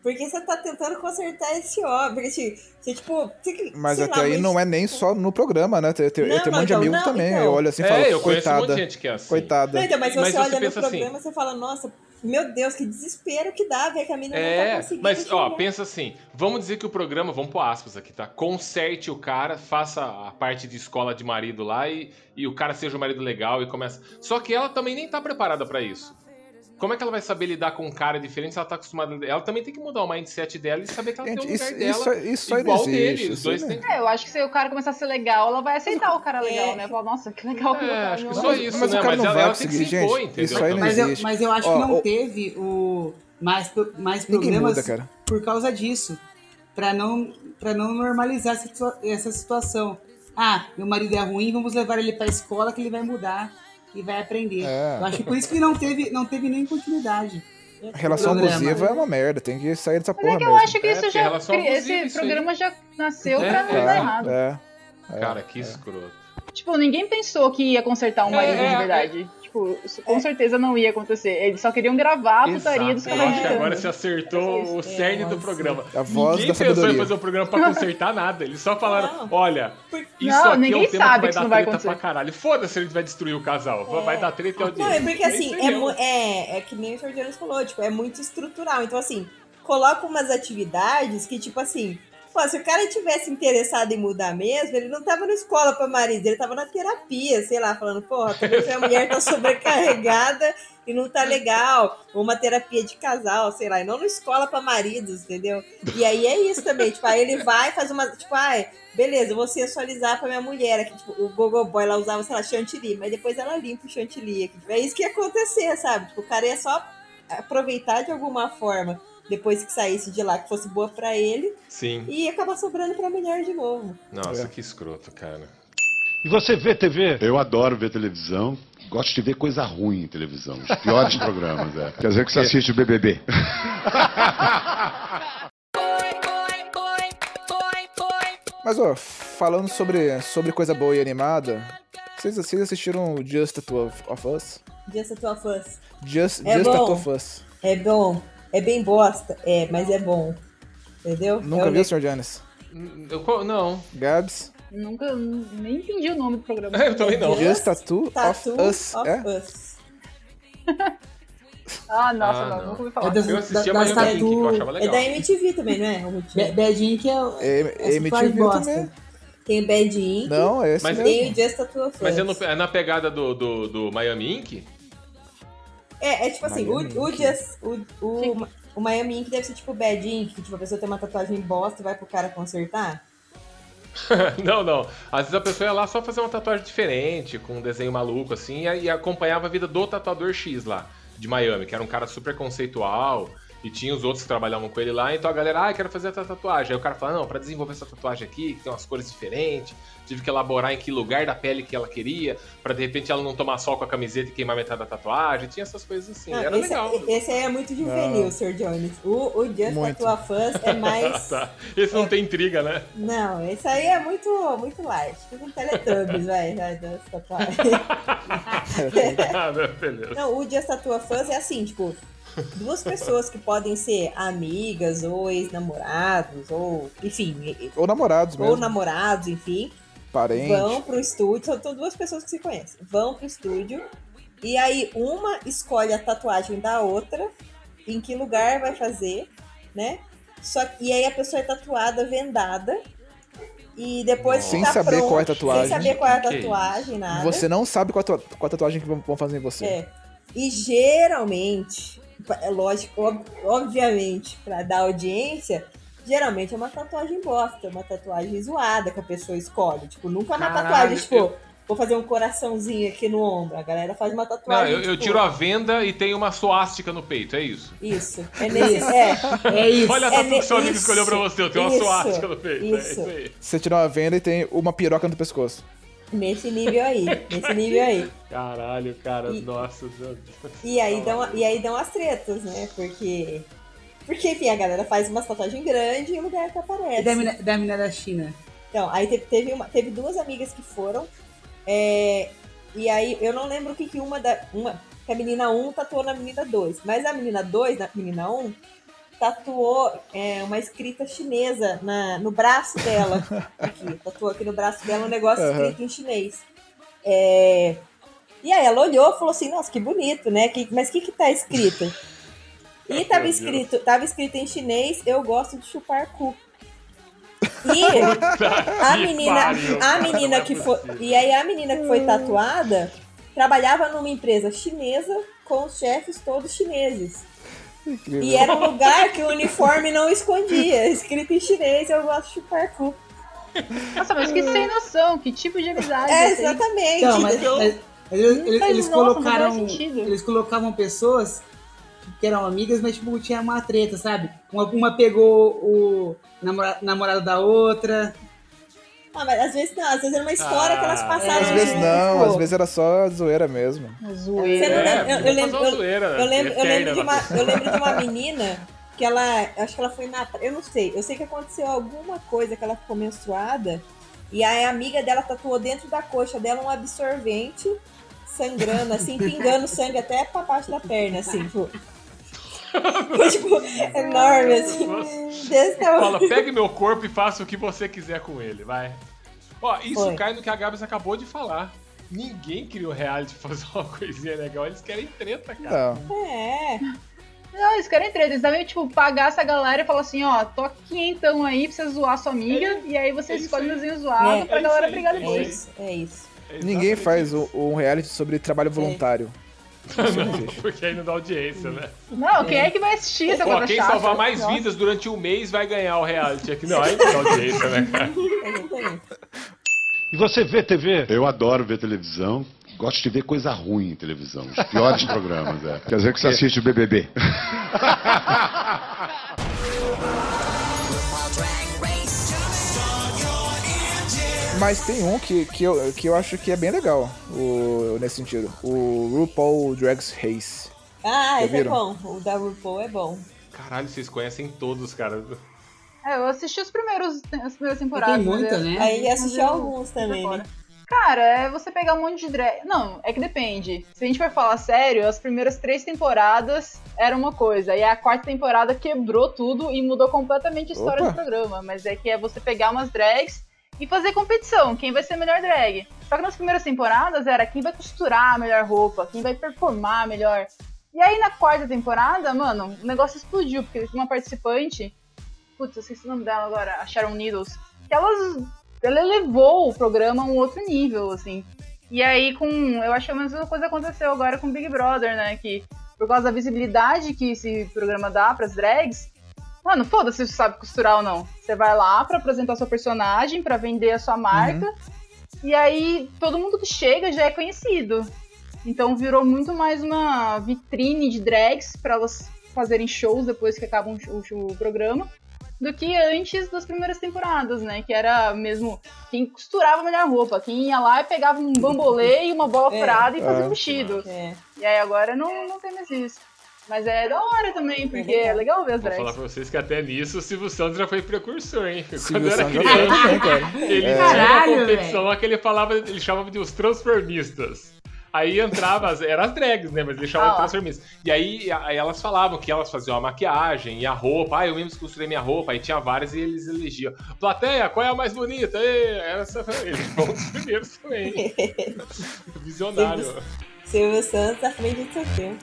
por que você tá tentando consertar esse homem? Porque, tipo, você, tipo, você que- Mas até lá, aí mas- não é nem só no programa, né? Tem, tem, Não, eu tenho um não, monte de então, amigo não, também. então. Eu olho assim e É, falo, eu conheço um monte de coitada. gente que é assim. Coitada. Não, então, mas, Mas você você olha no assim- programa você fala, nossa, meu Deus, que desespero que dá ver que a menina não tá É, conseguindo. mas ó, pensa assim, vamos dizer que o programa, vamos pôr aspas aqui, tá? Conserte o cara, faça a parte de escola de marido lá e, e o cara seja um marido legal e começa. Só que ela também nem tá preparada pra isso. Como é que ela vai saber lidar com um cara diferente se ela tá acostumada? Ela também tem que mudar o mindset dela e saber que ela Gente, tem um lugar isso, dela. isso, isso aí não igual existe. dele. Os isso dois têm. não- É, eu acho que se o cara começar a ser legal, ela vai aceitar o cara legal, né? Falar, nossa, que legal que o É, cara acho que só isso, Mas o né? cara Mas não ela, vai ela tem que se conseguir, impor, gente. entendeu? Isso aí não. Mas eu, existe. mas eu acho Ó, que não teve o mais, mais programas muda, cara. por causa disso. Pra não, pra não normalizar essa situação. Ah, meu marido é ruim, vamos levar ele pra escola que ele vai mudar e vai aprender. É. Eu acho que por isso que não teve, não teve nem continuidade. Relação Programa. abusiva é uma merda. Tem que sair dessa Mas porra é que eu mesmo. acho que É, isso porque já. relação Esse isso aí. programa já nasceu É, pra não é, dar errado. É. Cara, que escroto. Tipo, ninguém pensou que ia consertar um marido É, de é, verdade. Tipo, isso com certeza não ia acontecer. Eles só queriam gravar a putaria dos caras Eu acho que agora você acertou o cerne do nossa. programa. A voz Ninguém da pensou em sabedoria. fazer o programa pra consertar nada. Eles só falaram: Não. olha, Isso Não, aqui ninguém é um tema sabe que vai dar não vai treta acontecer. pra caralho. Foda-se se a gente vai destruir o casal. Vai dar treta e audiência. Não, é porque assim, é, é, é que nem o Sr. Jones falou, tipo, é muito estrutural. Então, assim, coloca umas atividades que, tipo assim, pô, se o cara tivesse interessado em mudar mesmo, ele não tava na escola pra marido, ele tava na terapia, sei lá, falando, porra, a mulher tá sobrecarregada e não tá legal. Ou uma terapia de casal, sei lá, e não na escola pra maridos, entendeu? E aí é isso também, tipo, aí ele vai faz uma, tipo, ai, beleza, vou sensualizar pra minha mulher aqui, tipo, o Gogo Boy, ela usava, sei lá, chantilly, mas depois ela limpa o chantilly aqui. Tipo, é isso que ia acontecer, sabe? Tipo, o cara ia só aproveitar de alguma forma, depois que saísse de lá, que fosse boa pra ele, Sim. e ia acabar sobrando pra mulher de novo. Nossa, É. que escroto, cara. E você vê TV? Eu adoro ver televisão. Gosto de ver coisa ruim em televisão. Os piores programas, é. Quer dizer que você assiste o BBB. Mas, ó, falando sobre, sobre coisa boa e animada, vocês, vocês assistiram o Just Tattoo of, of Us? Just a tua fãs. Just, É Just bom. Tattoo of Us. É bom, é bem bosta, é, mas é bom. Entendeu? Nunca é o viu, Sr. Janis? Eu não. Gabs? Nunca, nem entendi o nome do programa. Eu também não. Just Tattoo, Tattoo of Us. of é? Us. Ah, nossa, Ah, não, não. nunca ouvi É falar. das, Eu da, assistia Miami Ink, que eu achava É legal. da MTV também, não é? Bad Ink é, o- É, é MTV também. Tem o Bad Ink, Não, é esse Mas tem mesmo. o Just a Tua Fãs. Mas é, no- é na pegada do, do, do Miami Ink? É, é tipo assim, o, Miami o, Ink. Just, o, o, o Miami Ink deve ser tipo o Bad Ink, que tipo, a pessoa tem uma tatuagem bosta e vai pro cara consertar. não, não. Às vezes a pessoa ia lá só fazer uma tatuagem diferente, com um desenho maluco, assim, e acompanhava a vida do tatuador X lá, de Miami, que era um cara super conceitual, e tinha os outros que trabalhavam com ele lá, então a galera, ah, quero fazer essa tatuagem. Aí o cara fala, não, pra desenvolver essa tatuagem aqui, que tem umas cores diferentes, tive que elaborar em que lugar da pele que ela queria, pra de repente ela não tomar sol com a camiseta e queimar metade da tatuagem, tinha essas coisas assim, Ah, era esse, legal. esse aí é muito juvenil, Não. Sr. Jones. O, o Just Muito. Tua Fãs é mais. tá. Esse não tem intriga, né? Não, esse aí é muito, muito light. Tipo um Teletubbies, vai, vai, das tatuagens. ah, beleza. Não, o Just a Tua Fãs é assim, tipo, duas pessoas que podem ser amigas, ou ex-namorados, ou, enfim, Ou namorados ou mesmo. namorados, enfim, Parente. vão pro estúdio, são duas pessoas que se conhecem, vão pro estúdio, e aí uma escolhe a tatuagem da outra, em que lugar vai fazer, né? Só que, e aí a pessoa é tatuada, vendada, e depois Sem tá saber pronto, qual é a tatuagem. Sem saber qual é a Que tatuagem, nada. Você não sabe qual a, tatuagem que vão fazer em você. É. E geralmente, é lógico, ob- obviamente, pra dar audiência, geralmente é uma tatuagem bosta, uma tatuagem zoada que a pessoa escolhe. Tipo, nunca é uma Caralho, tatuagem, tipo, eu- vou fazer um coraçãozinho aqui no ombro. A galera faz uma Não, tatuagem. eu, eu tipo, tiro a venda e tenho uma suástica no peito, é isso. Isso. É nesse. É. É isso. Olha a É tatu que seu amigo isso, escolheu pra você, eu tenho uma isso, suástica no peito. É isso. isso aí. Você tira uma venda e tem uma piroca no pescoço. Nesse nível aí. Nesse nível aí. Caralho, cara, E- nossa. Deus. E aí, dão, e aí dão as tretas, né? Porque. Porque, enfim, a galera faz uma tatuagem grande e o lugar que aparece. Da mina, da mina da China. Então, aí teve, teve, uma, teve duas amigas que foram. é, e aí eu não lembro o que, que uma da. Uma, que a menina 1 tatuou na menina 2. Mas a menina 2, na menina 1, tatuou é, uma escrita chinesa na, no braço dela. Aqui, tatuou aqui no braço dela um negócio Aham. escrito em chinês. É, e aí ela olhou e falou assim, nossa, que bonito, né? Que, mas o que, que tá escrito? E tava escrito, tava escrito em chinês, eu gosto de chupar cu. E a menina, a menina é que foi, e aí a menina que foi tatuada trabalhava numa empresa chinesa com os chefes todos chineses. Incrível. E era um lugar que o uniforme não escondia, escrito em chinês, eu gosto de chupar cu. Nossa, mas que sem noção, que tipo de amizade. É, exatamente. Então, mas, mas- mas eles, eles- Mas, eles nossa, não colocaram. Eles colocavam pessoas que eram amigas, mas tipo, tinha uma treta, sabe? Uma, uma pegou o namora- namorado da outra. Ah, mas às vezes não, às vezes era uma história que elas Ah, passavam. Às vezes né, não, às vezes era só zoeira mesmo. Você Zoeira. não lembra- eu- lembro- eu- zoeira, Eu lembro, eu, eterna lembro de lá. uma, eu lembro de uma menina que ela. Acho que ela foi na. Eu não sei. Eu sei que aconteceu alguma coisa que ela ficou menstruada. E a amiga dela tatuou dentro da coxa dela um absorvente, sangrando, assim, pingando sangue até pra parte da perna, assim, tipo. Foi, tipo, enorme, assim. Desse. Fala, pegue meu corpo e faça o que você quiser com ele, vai. Ó, isso Foi. cai no que a Gabs acabou de falar. Ninguém criou reality pra fazer uma coisinha legal, eles querem treta, cara. Não. É. Não, eles querem treta. Eles devem, tipo, pagar essa galera e falar assim, ó, tô aqui então aí pra você zoar sua amiga. e aí você é isso escolhe um aí. desenho zoado É, pra é galera brigar é É depois. isso, é isso. É Ninguém faz isso. um, um reality sobre trabalho voluntário. Porque aí não dá audiência, né? Não, quem é que vai assistir essa coisa quem chata? salvar mais Nossa. vidas durante um mês vai ganhar o reality aqui. Não, aí não dá audiência, né, cara? E você vê TV? Eu adoro ver televisão. Gosto de ver coisa ruim em televisão. Os piores programas, é. Quer dizer que você assiste o BBB. Mas tem um que, que, eu, que eu acho que é bem legal o, nesse sentido. O RuPaul Drags Race. Ah, Já esse é bom. O da RuPaul é bom. Caralho, vocês conhecem todos, cara. É, eu assisti os primeiros, as primeiras temporadas. Tem muita, né? Aí assisti alguns também, né? Cara, é você pegar um monte de drag. Não, é que depende. Se a gente for falar sério, as primeiras três temporadas era uma coisa. E a quarta temporada quebrou tudo e mudou completamente a história Opa. do programa. Mas é que é você pegar umas drags e fazer competição. Quem vai ser melhor drag? Só que nas primeiras temporadas era quem vai costurar a melhor roupa, quem vai performar melhor. E aí na quarta temporada, mano, o negócio explodiu, porque uma participante. Putz, eu esqueci o nome dela agora, a Sharon Needles. Que ela elevou o programa a um outro nível, assim. E aí, com. Eu acho que a mesma coisa aconteceu agora com Big Brother, né? Que por causa da visibilidade que esse programa dá pras drags. Mano, foda-se se você sabe costurar ou não. Você vai lá pra apresentar seu personagem, pra vender a sua marca. E aí, todo mundo que chega já é conhecido. Então virou muito mais uma vitrine de drags pra elas fazerem shows depois que acabam o, o- o programa do que antes das primeiras temporadas, né? Que era mesmo quem costurava a melhor roupa, quem ia lá e pegava um bambolê e uma bola É. furada e fazia É. um vestido. É. E aí agora não, não tem mais isso. Mas é da hora também, porque é legal ver as Vou falar drags. pra vocês que até nisso o Silvio Santos já foi precursor, hein? Quando Silvio era criança, também, cara. ele É. tinha uma competição lá que ele falava, ele chamava de os transformistas. Aí entrava, as- eram as drags, né? Mas ele chamava Ah transformistas. E aí, aí elas falavam que elas faziam a maquiagem e a roupa. Ah, eu mesmo costurei minha roupa. Aí tinha várias e eles elegiam. Plateia, qual é a mais bonita? Essa foi eles foram os primeiros também. Visionário. Silvio Santos à frente do seu tempo.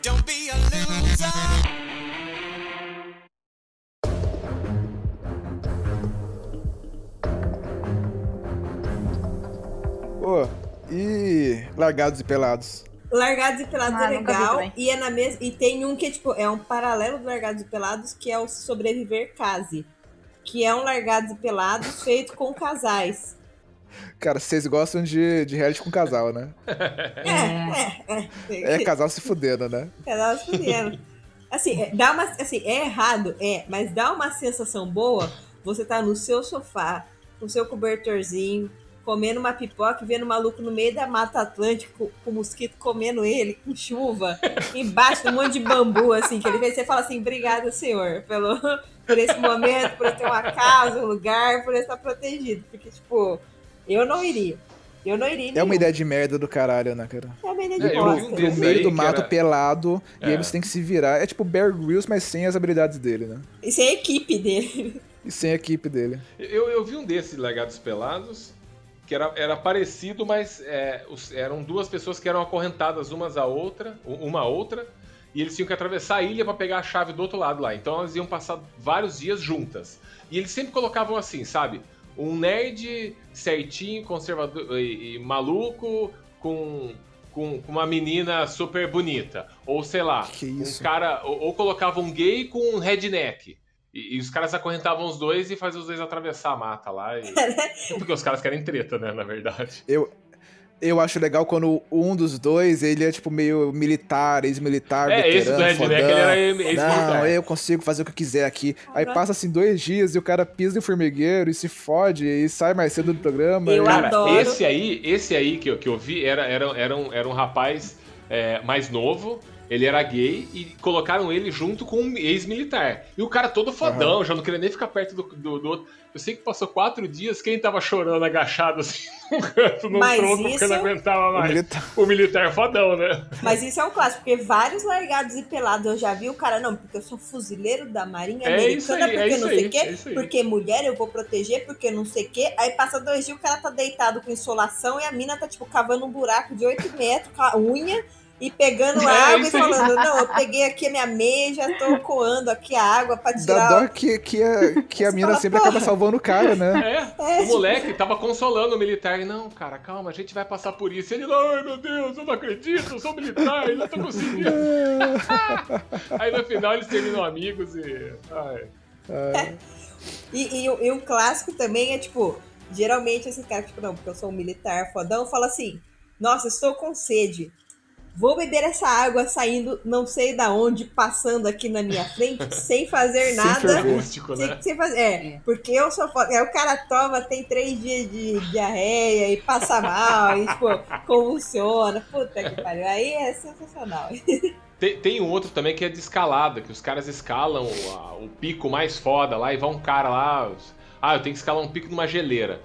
Pô, e Largados e Pelados. Largados e Pelados Ah, é nunca vi legal. E é na mesma. E tem um que é tipo, é um paralelo do Largados e Pelados, que é o Sobreviver Case. Que é um Largados e Pelados feito com casais. Cara, vocês gostam de, de reality com casal, né? É, é, é. É casal se fudendo, né? Casal se fudendo. Assim, é, dá uma, assim, é errado, é, mas dá uma sensação boa você tá no seu sofá, com seu cobertorzinho, comendo uma pipoca e vendo o maluco no meio da Mata Atlântica com, com o mosquito comendo ele, com chuva, embaixo de um monte de bambu, assim, que ele vê, você fala assim, obrigada, senhor, pelo, por esse momento, por eu ter uma casa, um lugar, por eu estar protegido. Porque, tipo, eu não iria. Eu não iria. É uma ideia de merda do caralho, né, cara? É uma ideia de É, eu vi bosta. um No meio do mato era- pelado, e aí É. você tem que se virar. É tipo Bear Grylls, mas sem as habilidades dele, né? E sem a equipe dele. E sem a equipe dele. Eu, eu vi um desses Legados Pelados, que era, era parecido, mas é, os- eram duas pessoas que eram acorrentadas umas à outra, uma à outra, e eles tinham que atravessar a ilha para pegar a chave do outro lado lá. Então elas iam passar vários dias juntas. E eles sempre colocavam assim, sabe? Um nerd certinho, conservador e, e maluco, com, com, com uma menina super bonita. Ou sei lá, Que um cara. Ou, ou colocava um gay com um redneck. E, e os caras acorrentavam os dois e faziam os dois atravessar a mata lá. e- Porque os caras querem treta, né? Na verdade. Eu, eu acho legal quando um dos dois, ele é tipo meio militar, ex-militar, É, esse do veterano, redneck, ele era ex-militar. Não, eu consigo fazer o que eu quiser aqui. Aí passa assim dois dias e o cara pisa no formigueiro e se fode e sai mais cedo do programa. Eu e- Cara, adoro. esse aí, esse aí que eu, que eu vi era, era, era, um, era um rapaz é, mais novo Ele era gay e colocaram ele junto com um ex-militar. E o cara todo fodão, já não queria nem ficar perto do, do, do outro. Eu sei que passou quatro dias, quem tava chorando agachado assim no canto, no Mas tronco, porque não aguentava O mais. militar- O militar fodão, né? Mas isso é um clássico, porque vários largados e pelados eu já vi o cara, não, porque eu sou fuzileiro da Marinha É isso Americana, aí, é porque isso não sei o quê, é porque mulher eu vou proteger, porque não sei o quê. Aí passa dois dias, o cara tá deitado com insolação e a mina tá, tipo, cavando um buraco de 8 metros com a unha e pegando É água e falando, não, eu peguei aqui a minha meia, já tô coando aqui a água pra Dá tirar. dó que, que a, que a mina fala, sempre "Porra." acaba salvando o cara, né? É, É, o moleque tava consolando o militar. Não, cara, calma, a gente vai passar por isso. E ele, ai meu Deus, eu não acredito, eu sou militar, eu não tô conseguindo. Aí no final eles terminam amigos e. Ai. E, e, o- e um clássico também é, tipo, geralmente esse cara, tipo, não, porque eu sou um militar fodão, fala assim, nossa, estou com sede. Vou beber essa água saindo não sei da onde, passando aqui na minha frente, sem fazer Sem nada. ferver. Acústico, Sem, né? sem fazer, é, porque eu sou foda. Aí o cara toma, tem três dias de diarreia e passa mal, e tipo, convulsiona. Puta que pariu. Aí é sensacional. Tem, tem um outro também que é de escalada, que os caras escalam o, a- o pico mais foda lá e vai um cara lá. Ah, eu tenho que escalar um pico numa geleira.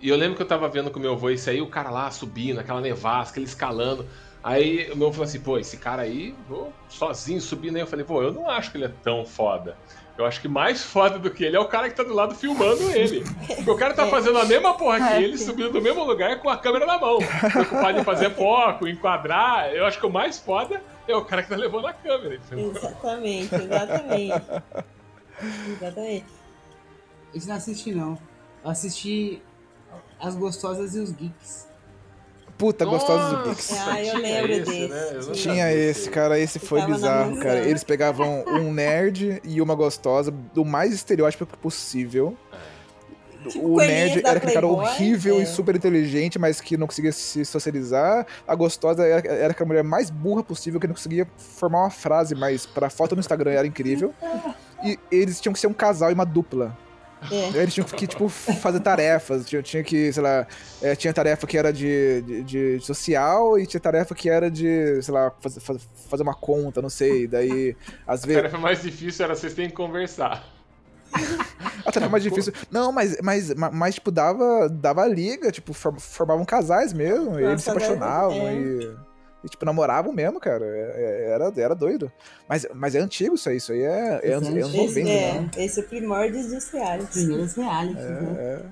E eu lembro que eu tava vendo com o meu avô isso aí, o cara lá subindo, aquela nevasca, ele escalando. Aí o meu falou assim, pô, esse cara aí, vou sozinho subindo aí. Eu falei, pô, eu não acho que ele é tão foda. Eu acho que mais foda do que ele é o cara que tá do lado filmando ele. Porque o cara tá fazendo a mesma porra que É, ele, subindo do mesmo lugar com a câmera na mão. Preocupado em fazer foco, enquadrar. Eu acho que o mais foda é o cara que tá levando a câmera. entendeu? Exatamente, exatamente. Exatamente. Esse não assisti, não. Eu assisti As Gostosas e os Geeks. Puta, gostosos do Pix. Ah, eu tinha lembro esse, desse, né? Eu tinha. Esse, cara, esse foi bizarro, cara. Eles pegavam um nerd e uma gostosa, do mais estereótipo possível. Tipo o nerd era aquele cara horrível é. e super inteligente, mas que não conseguia se socializar. A gostosa era, era aquela mulher mais burra possível, que não conseguia formar uma frase, mas pra foto no Instagram era incrível. E eles tinham que ser um casal e uma dupla. É. Eles tinham que, tipo, fazer tarefas. Tinha, tinha que, sei lá, é, tinha tarefa que era de, de, de social e tinha tarefa que era de, sei lá, fazer, fazer uma conta, não sei. Daí, às A vezes. tarefa mais difícil era vocês têm que conversar. A tarefa mais difícil. Não, mas, mas, ma- mas tipo, dava, dava liga, tipo, for- formavam casais mesmo, e eles se Nossa, apaixonavam é. e, e, tipo, namoravam mesmo, cara. É- é- Era, era doido. Mas, mas é antigo isso aí, isso aí é, é anos, é anos Esse 90, Esse, né? é, esse é o primórdios dos realities. Primeiros realities, É, né?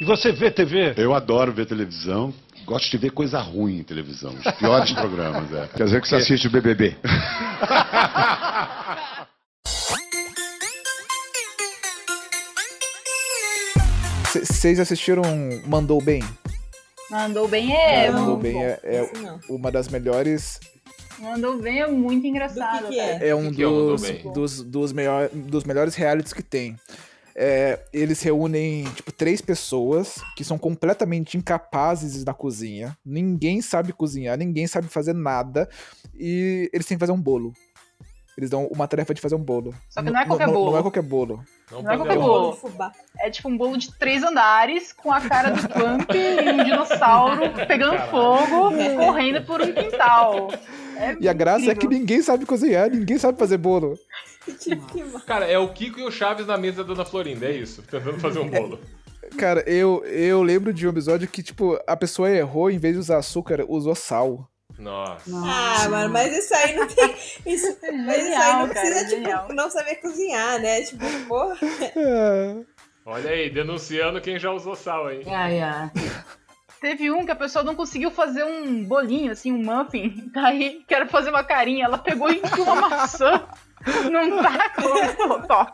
E você vê TV? Eu adoro ver televisão. Gosto de ver coisa ruim em televisão. Os piores programas, é. Quer dizer que você assiste o BBB. Vocês assistiram Mandou Bem? Mandou bem é. Não, Mandou bom, Bem é, é não. uma das melhores. Mandou bem é muito Do engraçado. que, que é? É um que é dos, dos, dos, melhor, dos melhores realities que tem. É, eles reúnem, tipo, três pessoas que são completamente incapazes na cozinha. Ninguém sabe cozinhar, ninguém sabe fazer nada. E eles têm que fazer um bolo. Eles dão uma tarefa de fazer um bolo. Só que não é qualquer bolo. Não é qualquer bolo. Não, Não é qualquer bolo. de fubá. É tipo um bolo de três andares com a cara do Trump e um dinossauro pegando Caralho. fogo, correndo por um quintal. É E a graça é que incrível. ninguém sabe cozinhar, ninguém sabe fazer bolo. Cara, é o Kiko e o Chaves na mesa da Dona Florinda, é isso. Tentando fazer um bolo. Cara, eu, eu lembro de um episódio que, tipo, a pessoa errou, em vez de usar açúcar, usou sal. Nossa. Ah, mano, mas isso aí não tem. Isso, mas isso aí Genial, não cara, precisa, genial. tipo, não saber cozinhar, né? Tipo, porra. É. Olha aí, denunciando quem já usou sal, hein? Ai, ai. Teve um que a pessoa não conseguiu fazer um bolinho, assim, um muffin. Daí, quero fazer uma carinha. Ela pegou e enfiou uma maçã num taco. Tó.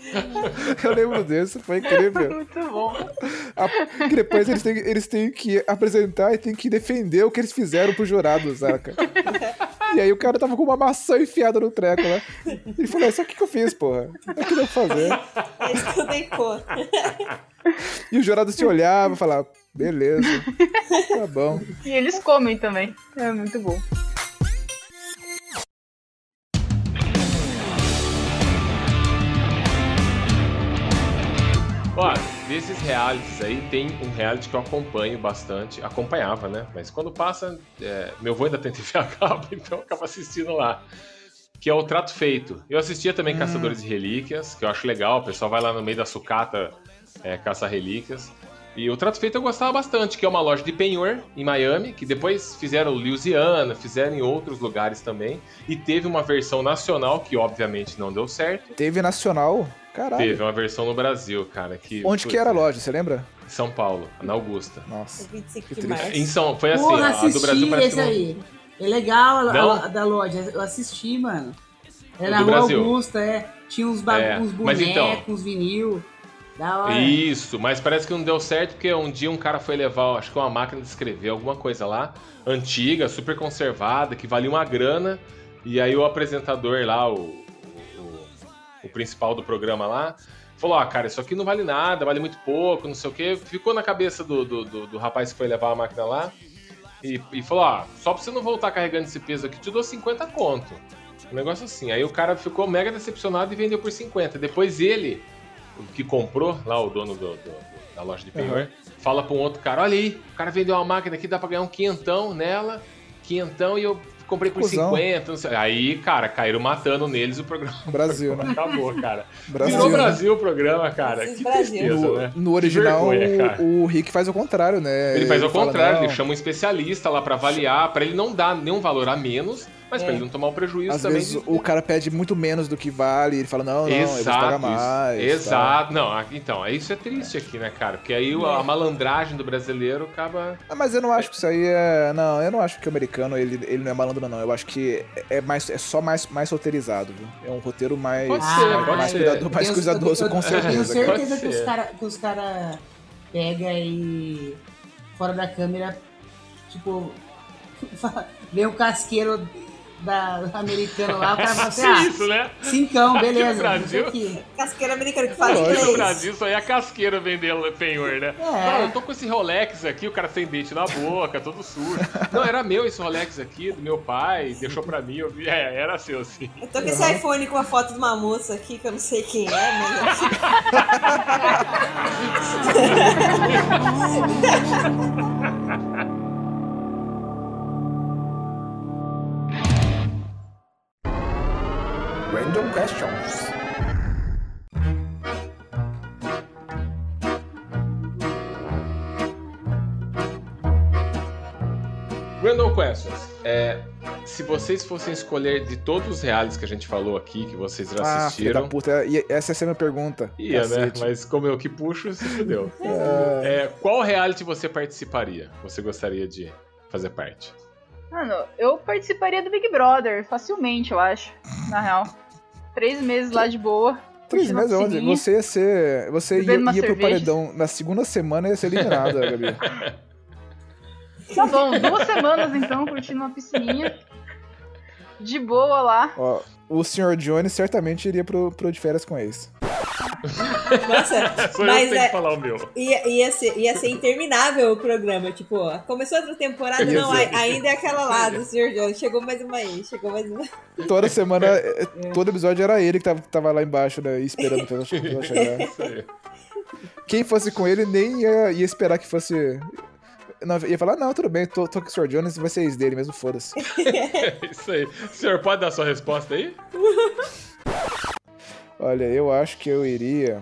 Eu lembro desse, foi incrível. Muito bom. A- que depois eles têm, eles têm que apresentar e têm que defender o que eles fizeram pro jurado, saca? E aí o cara tava com uma maçã enfiada no treco lá. Ele falou, isso aqui que eu fiz, porra. É o que deu pra fazer. É eu. E o jurado se olhava e falava, beleza, tá bom. E eles comem também. É muito bom. Ó, desses realities aí, tem um reality que eu acompanho bastante. Acompanhava, né? Mas quando passa, é, meu avô ainda tem TV a cabo, então eu acabo assistindo lá. Que é o Trato Feito. Eu assistia também Caçadores de Relíquias, que eu acho legal. O pessoal vai lá no meio da sucata é, caçar relíquias. E o Trato Feito eu gostava bastante, que é uma loja de penhor em Miami, que depois fizeram Louisiana, fizeram em outros lugares também. E teve uma versão nacional, que obviamente não deu certo. Teve nacional? Caralho. Teve uma versão no Brasil, cara. Que, Onde que era a loja, você lembra? São Paulo, na Augusta. Nossa. 25 Que de triste. março. Em São, foi assim, Porra, a do assisti Brasil parece esse aí. É legal a, a- a da loja. Eu assisti, mano. O na do Rua Brasil. Augusta, é. Tinha uns, É, uns mas bonecos, então- uns vinil. Da hora. Isso, mas parece que não deu certo porque um dia um cara foi levar, acho que uma máquina de escrever, alguma coisa lá, antiga, super conservada, que valia uma grana, e aí o apresentador lá, o, o principal do programa lá, falou: Ah, cara, isso aqui não vale nada, vale muito pouco, não sei o quê. Ficou na cabeça do, do, do- do rapaz que foi levar a máquina lá e, e falou: Ah, só pra você não voltar carregando esse peso aqui, te dou 50 conto. Um negócio assim. Aí o cara ficou mega decepcionado e vendeu por 50. Depois ele, que comprou, lá o dono do- do- da loja de penhor, fala pra um outro cara: Olha aí, o cara vendeu uma máquina aqui, dá pra ganhar um quinhentão nela, quinhentão e eu comprei por Cusão. 50. Não sei. Aí, cara, caíram matando neles o programa. Brasil, né? Acabou, cara. Brasil. Virou né? Brasil o programa, cara. Brasil, Que Brasil. tristeza, No, né? no original, vergonha, o, o Rick faz o contrário, né? Ele faz ao fala, contrário, não, ele chama um especialista lá pra avaliar, pra ele não dar nenhum valor a menos, mas pra É. ele não tomar o prejuízo Às também. vezes de- o cara pede muito menos do que vale, ele fala, não, não, eu vou pagar Exato, mais. Exato. Não, então, é isso é triste aqui, né, cara? Porque aí o- a malandragem do brasileiro acaba. Ah, mas eu não acho que isso aí é. Não, eu não acho que o americano ele, ele não é malandro, não. Eu acho que é, mais, é só mais, mais roteirizado, viu? É um roteiro mais. Pode ser, mais, pode mais ser. cuidado- mais cuidadoso, eu- com eu Tenho certeza. certeza que os caras os cara pega e fora da câmera, tipo, vê o casqueiro da americano lá, o cara fala assim, ah, isso, né? cincão, Aqui no beleza, Brasil- isso aqui. Casqueiro americano que fala. Aqui no inglês. Brasil só é a casqueira vendendo penhor, né? É. Não, eu tô com esse Rolex aqui, o cara sem dente na boca, todo sujo. Não, era meu esse Rolex aqui, do meu pai, deixou pra mim, eu vi. É, era seu, sim. Eu tô com esse iPhone com a foto de uma moça aqui que eu não sei quem é, mas. Random questions. Random Questions. É, se vocês fossem escolher de todos os realities que a gente falou aqui, que vocês já Ah, assistiram. puta. E essa é a minha pergunta. Ia, né? Mas como eu que puxo, se fudeu. É, É, qual reality você participaria? Você gostaria de fazer parte? Mano, eu participaria do Big Brother, facilmente, eu acho. Na real. Três meses lá de boa. Três meses onde? Você ia ser. Você ia, ia pro paredão. Na segunda semana ia ser eliminada, Gabi. Tá bom, duas semanas então, curtindo uma piscininha. De boa lá. Ó, o Sr. Johnny certamente iria pro, pro de férias com ex. Nossa, Sou eu que mas tenho é, que falar o meu. ia, ia, ser, ia ser interminável o programa. Tipo, ó, começou outra temporada, não, ainda é aquela lá do Sr. Jones. Chegou mais uma aí, chegou mais uma. Toda semana, eh, todo episódio era ele que tava, tava lá embaixo, né? Esperando pra ela che- pra ela chegar. Isso aí. Quem fosse com ele nem ia, ia esperar que fosse. Não, ia falar, não, tudo bem, tô, tô com o Sr. Jones, vai ser ex dele mesmo, foda-se. Isso aí. O senhor pode dar sua resposta aí? Olha, eu acho que eu iria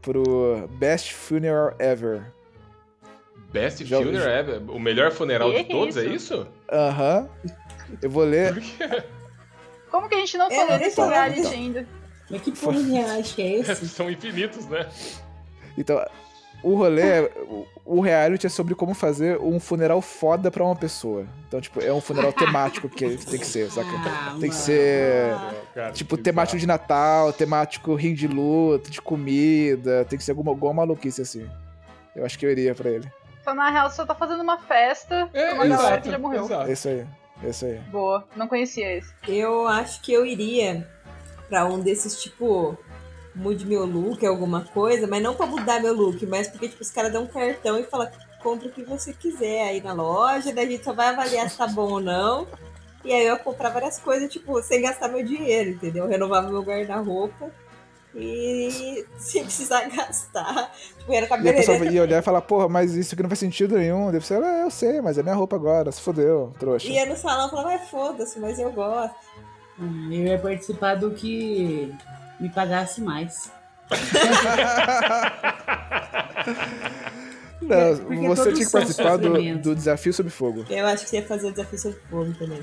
pro Best Funeral Ever. Best Já- Funeral Ever? O melhor funeral de Que todos, é isso? isso? Aham. Eu vou ler. Por quê? Como que a gente não É, falou nem desse reality então. ainda? Mas que porra de que é esse? São infinitos, né? Então, o rolê, é- o, o reality é sobre como fazer um funeral foda pra uma pessoa. Então, tipo, é um funeral temático que tem que ser, saca? Ah, Tem que ser. Cara, Tipo, que temático de Natal, temático rim de luta, de comida, tem que ser alguma, alguma maluquice assim. Eu acho que eu iria pra ele. Então, na real, você só tá fazendo uma festa É, com uma galera exato, que já morreu. exato. É isso aí. É isso aí. Boa, não conhecia esse. Eu acho que eu iria pra um desses, tipo, mude meu look, alguma coisa, mas não pra mudar meu look, mas porque, tipo, os caras dão um cartão e falam, compra o que você quiser aí na loja, daí a gente só vai avaliar se tá bom ou não. E aí eu ia comprar várias coisas, tipo, sem gastar meu dinheiro, entendeu? Eu renovava meu guarda-roupa E se precisar gastar, tipo, era E a pessoa ia olhar e falar, porra, mas isso aqui não faz sentido nenhum. Deve ser, ah, eu sei, mas é minha roupa agora, se fodeu, trouxa. Ia no salão e falava, foda-se, mas eu gosto. Hum, Eu ia participar do que me pagasse mais. Não, Porque você tinha que participar do, do desafio sob fogo. Eu acho que você ia fazer o desafio sobre fogo também.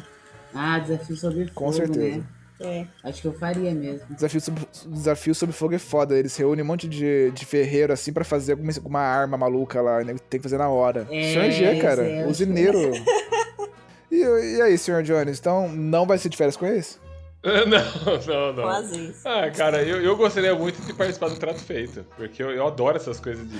Ah, desafio sobre fogo, Com certeza. né? É. Acho que eu faria mesmo. Desafio sob, desafio sob fogo é foda. Eles reúnem um monte de, de ferreiro assim pra fazer alguma, alguma arma maluca lá. Né? Tem que fazer na hora. É, senhor G, cara. esse é o- usineiro. e, e aí, senhor Jones? Então não vai ser de férias com eles? Não, não, não. Quase isso. Ah, cara, eu, eu gostaria muito de participar do Trato Feito. Porque eu, eu adoro essas coisas de.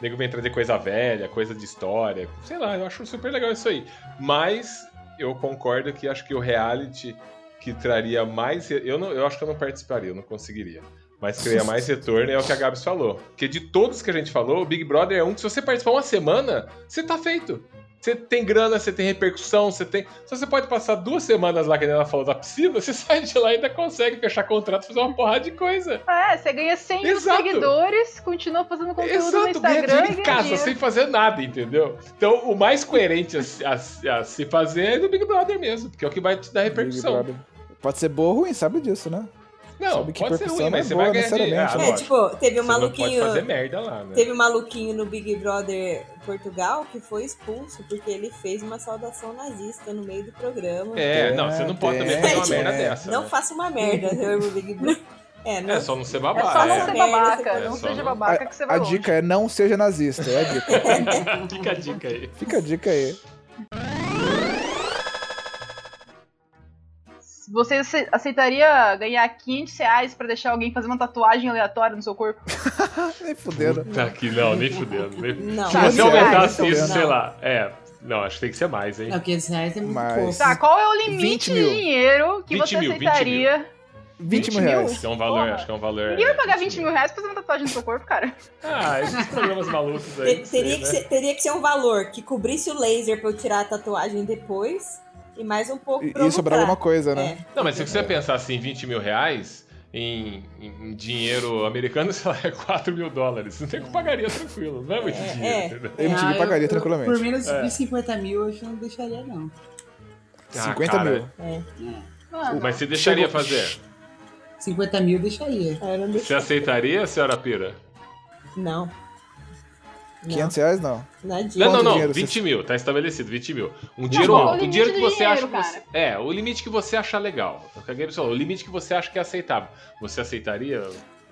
Nego vem trazer coisa velha, coisa de história. Sei lá, eu acho super legal isso aí. Mas eu concordo que acho que o reality que traria mais. Eu, não, eu acho que eu não participaria, eu não conseguiria. Mas que traria mais retorno é o que a Gabs falou. Porque de todos que a gente falou, o Big Brother é um que se você participar uma semana, você tá feito. Você tem grana, você tem repercussão, você tem. Se você pode passar duas semanas lá, que ela falou, da piscina, você sai de lá e ainda consegue fechar contrato, fazer uma porrada de coisa. É, você ganha 100 mil Exato. seguidores, continua fazendo conteúdo no Exato, ganha Instagram dinheiro e em ganha casa, dinheiro. sem fazer nada, entendeu? Então, o mais coerente a, se- a se- a se fazer é do Big Brother mesmo, porque é o que vai te dar repercussão. Pode ser boa ou ruim, sabe disso, né? Não, Sabe que pode ser ruim, é mas você boa vai ganhar dinheiro. necessariamente, Ah? É, tipo, teve um Você maluquinho. fazer merda lá, né? Teve um maluquinho no Big Brother Portugal que foi expulso porque ele fez uma saudação nazista no meio do programa. É, não, você não pode também tem, fazer uma tem. merda dessa. Não né? faça uma merda, seu Big Brother. É, não. É só não ser É babaca. só não é. ser babaca, você não seja babaca que você vai A longe. dica é não seja nazista, é a dica. Fica a dica aí. Fica a dica aí. Você ace- aceitaria ganhar 500 reais pra deixar alguém fazer uma tatuagem aleatória no seu corpo? Nem fudendo. Tá aqui, não, nem fudendo. Nem... Não. Se você aumentasse isso, não. sei lá. É, não, acho que tem que ser mais, hein? Não, 500 reais é muito Mas- pouco. Tá, qual é o limite 20 mil. de dinheiro que 20 você mil, 20 aceitaria? 20 mil mil? reais. Acho que é um valor, Porra. acho que é um valor. Ninguém vai pagar 20 mil reais pra fazer uma tatuagem no seu corpo, cara. Ah, esses programas malucos aí. Te- não sei, teria, que né? ser, teria que ser um valor que cobrisse o laser pra eu tirar a tatuagem depois e mais um pouco pra E, sobrar alguma coisa, né? É. Não, mas se você pensar assim, 20 mil reais em, em- dinheiro americano, sei lá, é 4 mil dólares. Não tem que pagaria tranquilo, não é muito É, dinheiro, é. MTV Ah, pagaria eu- tranquilamente. Por menos É. de 50 mil, eu não deixaria, não. Ah, 50 cara, mil. Mano, Mas você deixaria Chegou- fazer? 50 mil, eu deixaria. Ah, eu não Você deixo. aceitaria, senhora Pira? Não. Não, 500 reais, não. Não, não, Quanto não, dinheiro 20 você- mil, tá estabelecido, 20 mil. Um dinheiro qual é o alto, um limite dinheiro que você acha dinheiro, que você... É, o limite que você acha legal. É o O limite que você acha que é aceitável. Você aceitaria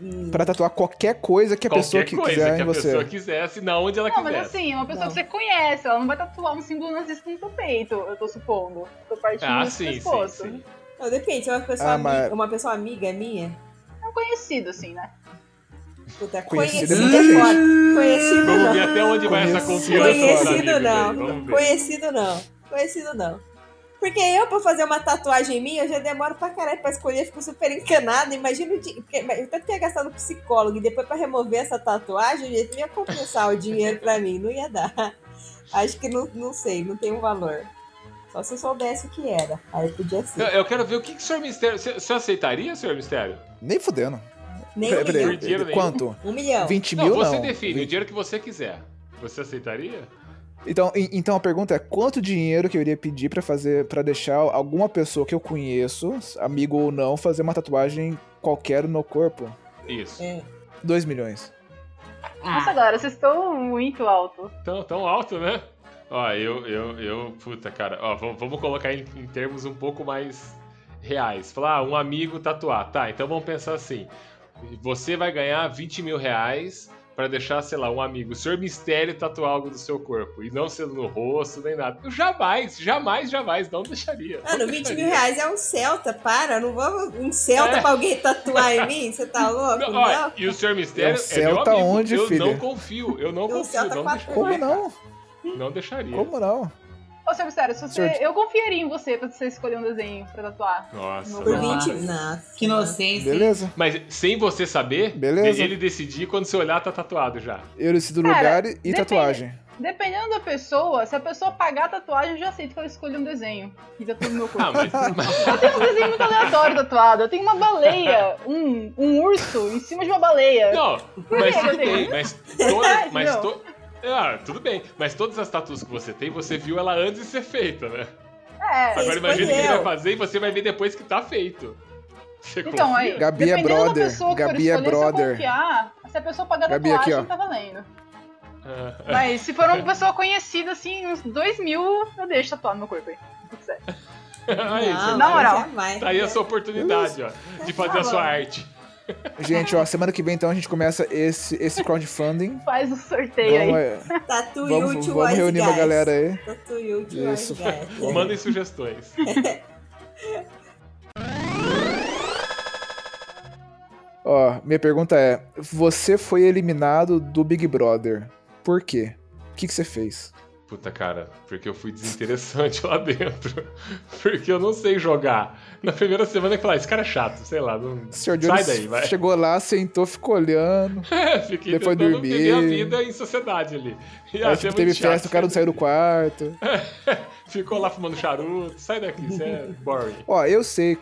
Hum, Pra tatuar qualquer coisa que a qualquer pessoa que coisa quiser que em a você. pessoa quisesse, na onde ela Não, mas assim, uma pessoa Não. que você conhece, ela não vai tatuar um símbolo nazista no seu peito, eu tô supondo. Eu tô partindo Ah, do sim, sim, pescoço. sim. Não, depende, se é uma pessoa, Ah, mas- uma pessoa amiga minha, É um conhecido, assim, né? Puta, Conhecido conhecido é foda. Conhecido Vamos não. ver até onde vai essa Conhecido. confiança. dos Conhecido não. Conhecido não. Conhecido não. Porque eu, pra fazer uma tatuagem minha, eu já demoro pra caralho pra escolher, fico super encanada. Imagina o dinheiro. Eu tanto que ia gastar no psicólogo e depois pra remover essa tatuagem, não ia compensar o dinheiro pra mim, não ia dar. Acho que não, não sei, não tem um valor. Só se eu soubesse o que era. Aí podia Eu, ser. eu quero ver o que, que o senhor Mistério. Você, você aceitaria, senhor Mistério? Nem fudendo. Nem um peraí, milhão. Quanto? Um milhão. 20 Não, mil você não. define o dinheiro que você quiser. Você aceitaria? Então, então a pergunta é quanto dinheiro que eu iria pedir pra fazer para deixar alguma pessoa que eu conheço, amigo ou não, fazer uma tatuagem qualquer no corpo? Isso. É. 2 milhões. Nossa, Ah, galera, vocês estão muito alto. Tão, tão alto, né? Ó, eu, eu, eu, puta, cara, ó, vamos, vamos colocar em, em termos um pouco mais reais. Falar, ah, um amigo tatuar. Tá, então vamos pensar assim. Você vai ganhar 20 mil reais pra deixar, sei lá, um amigo, o senhor mistério tatuar algo do seu corpo. E não sendo no rosto, nem nada. Eu jamais, jamais, jamais, não deixaria. Mano, não 20 deixaria. mil reais é um Celta, para. Não vamos um Celta É. pra alguém tatuar em mim? Você tá louco? Não, Não. e o senhor mistério É o é, meu Celta amigo. onde, eu filho? não confio, eu não o confio, Celta não quatro deixaria. Como não? Não deixaria. Como não? Ô, seu Mistério, se você... Eu confiaria em você pra você escolher um desenho pra tatuar. Nossa, Por Por não. 20 Nossa. Que inocência. Beleza. Mas sem você saber, Beleza. ele decidir quando você olhar tá tatuado já. Eu decido Cara, lugar e- e depende. tatuagem. Dependendo da pessoa, se a pessoa pagar a tatuagem, eu já aceito que ela escolha um desenho. Fica tudo no meu corpo. Ah, mas, mas- Eu tenho um desenho muito aleatório tatuado. Eu tenho uma baleia, um, um urso em cima de uma baleia. Não, mas que tudo eu tenho? bem, mas toda, mas Não. to, ah, tudo bem, mas todas as tatuas que você tem, você viu ela antes de ser feita, né? É. Agora imagina que ele vai fazer e você vai ver depois que tá feito. Você Então, confia? aí, Gabi é brother, pessoa Gabi é escolher, se eu brother. confiar, se a pessoa pagar a Gabi, tatuagem, aqui, ó. tá valendo. Ah, Mas se for uma pessoa conhecida, assim, uns dois mil, eu deixo tatuar no meu corpo aí. se quiser. aí, Não, Na moral. jamais. tá aí a sua oportunidade, ó, de fazer a sua arte. Gente, ó, semana que vem então a gente começa esse, esse crowdfunding. Faz um sorteio Vamos, aí. é, Tatu vamos, Youth vamos Wise reunir uma Guys. galera aí. Tatu Wise Isso. Guys. Mandem sugestões. Ó, minha pergunta é: você foi eliminado do Big Brother. Por quê? O que, que você fez? Puta, cara, porque eu fui desinteressante lá dentro. Porque eu não sei jogar. Na primeira semana eu falei, ah, esse cara é chato, sei lá. Não... Sai daí, vai. chegou lá, sentou, ficou olhando. Fiquei Depois tentando dormir. viver a vida em sociedade ali. Aí, você é tipo, teve chato, festa, o cara não saiu do quarto. Ficou lá fumando charuto. Sai daqui, isso é boring. Ó, eu sei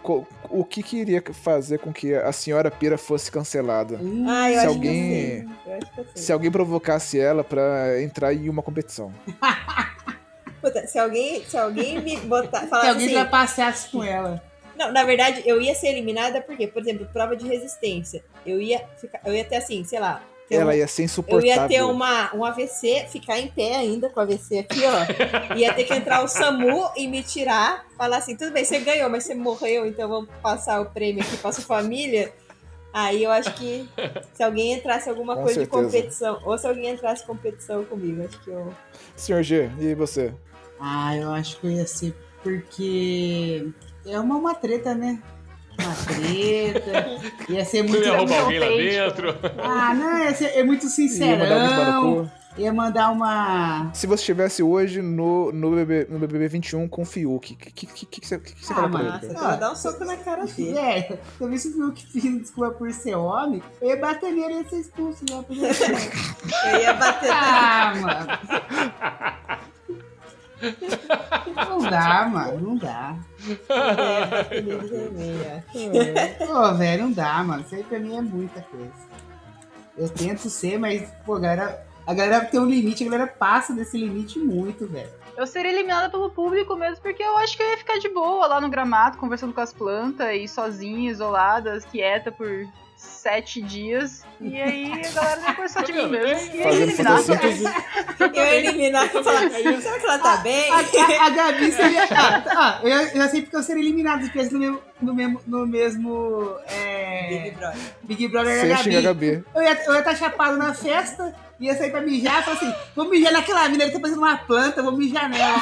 o que, que iria fazer com que a senhora Pira fosse cancelada. Ah, eu Se acho alguém- que eu sei. Eu acho que eu sei. Se alguém provocasse ela pra entrar em uma competição. Puta, se alguém, se alguém me botar, Se alguém assim, trapaceasse com ela. Não, na verdade, eu ia ser eliminada porque, por exemplo, prova de resistência. Eu ia ficar, eu ia ter assim, sei lá. Ter Ela um- ia ser eu insuportável. ia ter uma, um AVC, ficar em pé ainda com o AVC aqui, ó. ia ter que entrar o SAMU e me tirar, falar assim, tudo bem, você ganhou, mas você morreu, então vamos passar o prêmio aqui pra sua família. Aí eu acho que se alguém entrasse em alguma Com coisa certeza. de competição, ou se alguém entrasse em competição comigo, acho que eu. Senhor G, e você? Ah, eu acho que eu ia ser porque é uma, uma treta, né? Uma treta. Ia ser Você muito. ia roubar alguém lá dentro. Ah, não, ia ser é muito Ia mandar? Ia mandar uma. Se você estivesse hoje no, no, BB, no BBB 21 com o Fiuk, o que, que, que, que, você- que, que você Ah, fala pra ele? Eu vou dar um soco na cara dele. É, talvez se viu que fiz desculpa por ser homem, eu ia bater nele e ia ser expulso pro Eu ia bater. Ah, mano. Não dá, mano, não dá. Pô, velho, não dá, mano. Isso aí pra mim é muita coisa. Eu tento ser, mas, pô, a galera, a galera tem um limite, a galera passa desse limite muito, velho. Eu seria eliminada pelo público mesmo, porque eu acho que eu ia ficar de boa lá no gramado, conversando com as plantas e sozinha, isolada, quieta por sete dias. E aí a galera depois só de mim mesmo. E ia Fazendo eliminar. Eu ia eliminar e falar, será que ela tá bem? A, a, a Gabi seria. Ah, ah, eu, eu sei porque eu seria eliminado tivesse no mesmo. No mesmo, no mesmo é, Big Brother. Big Brother da Gabi. Gabi. Eu ia estar tá chapado na festa, ia sair pra mijar e falar assim: vou mijar naquela mina, ele tá fazendo uma planta, vou mijar nela.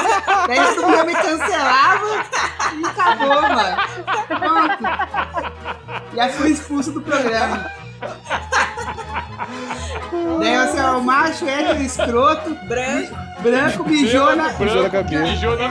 Daí todo mundo me cancelava e acabou, mano. Pronto. Já fui expulso do programa. Daí você é o macho, hétero, escroto, Branco. branco, mijou na. Mijou na Gabi. Mijou na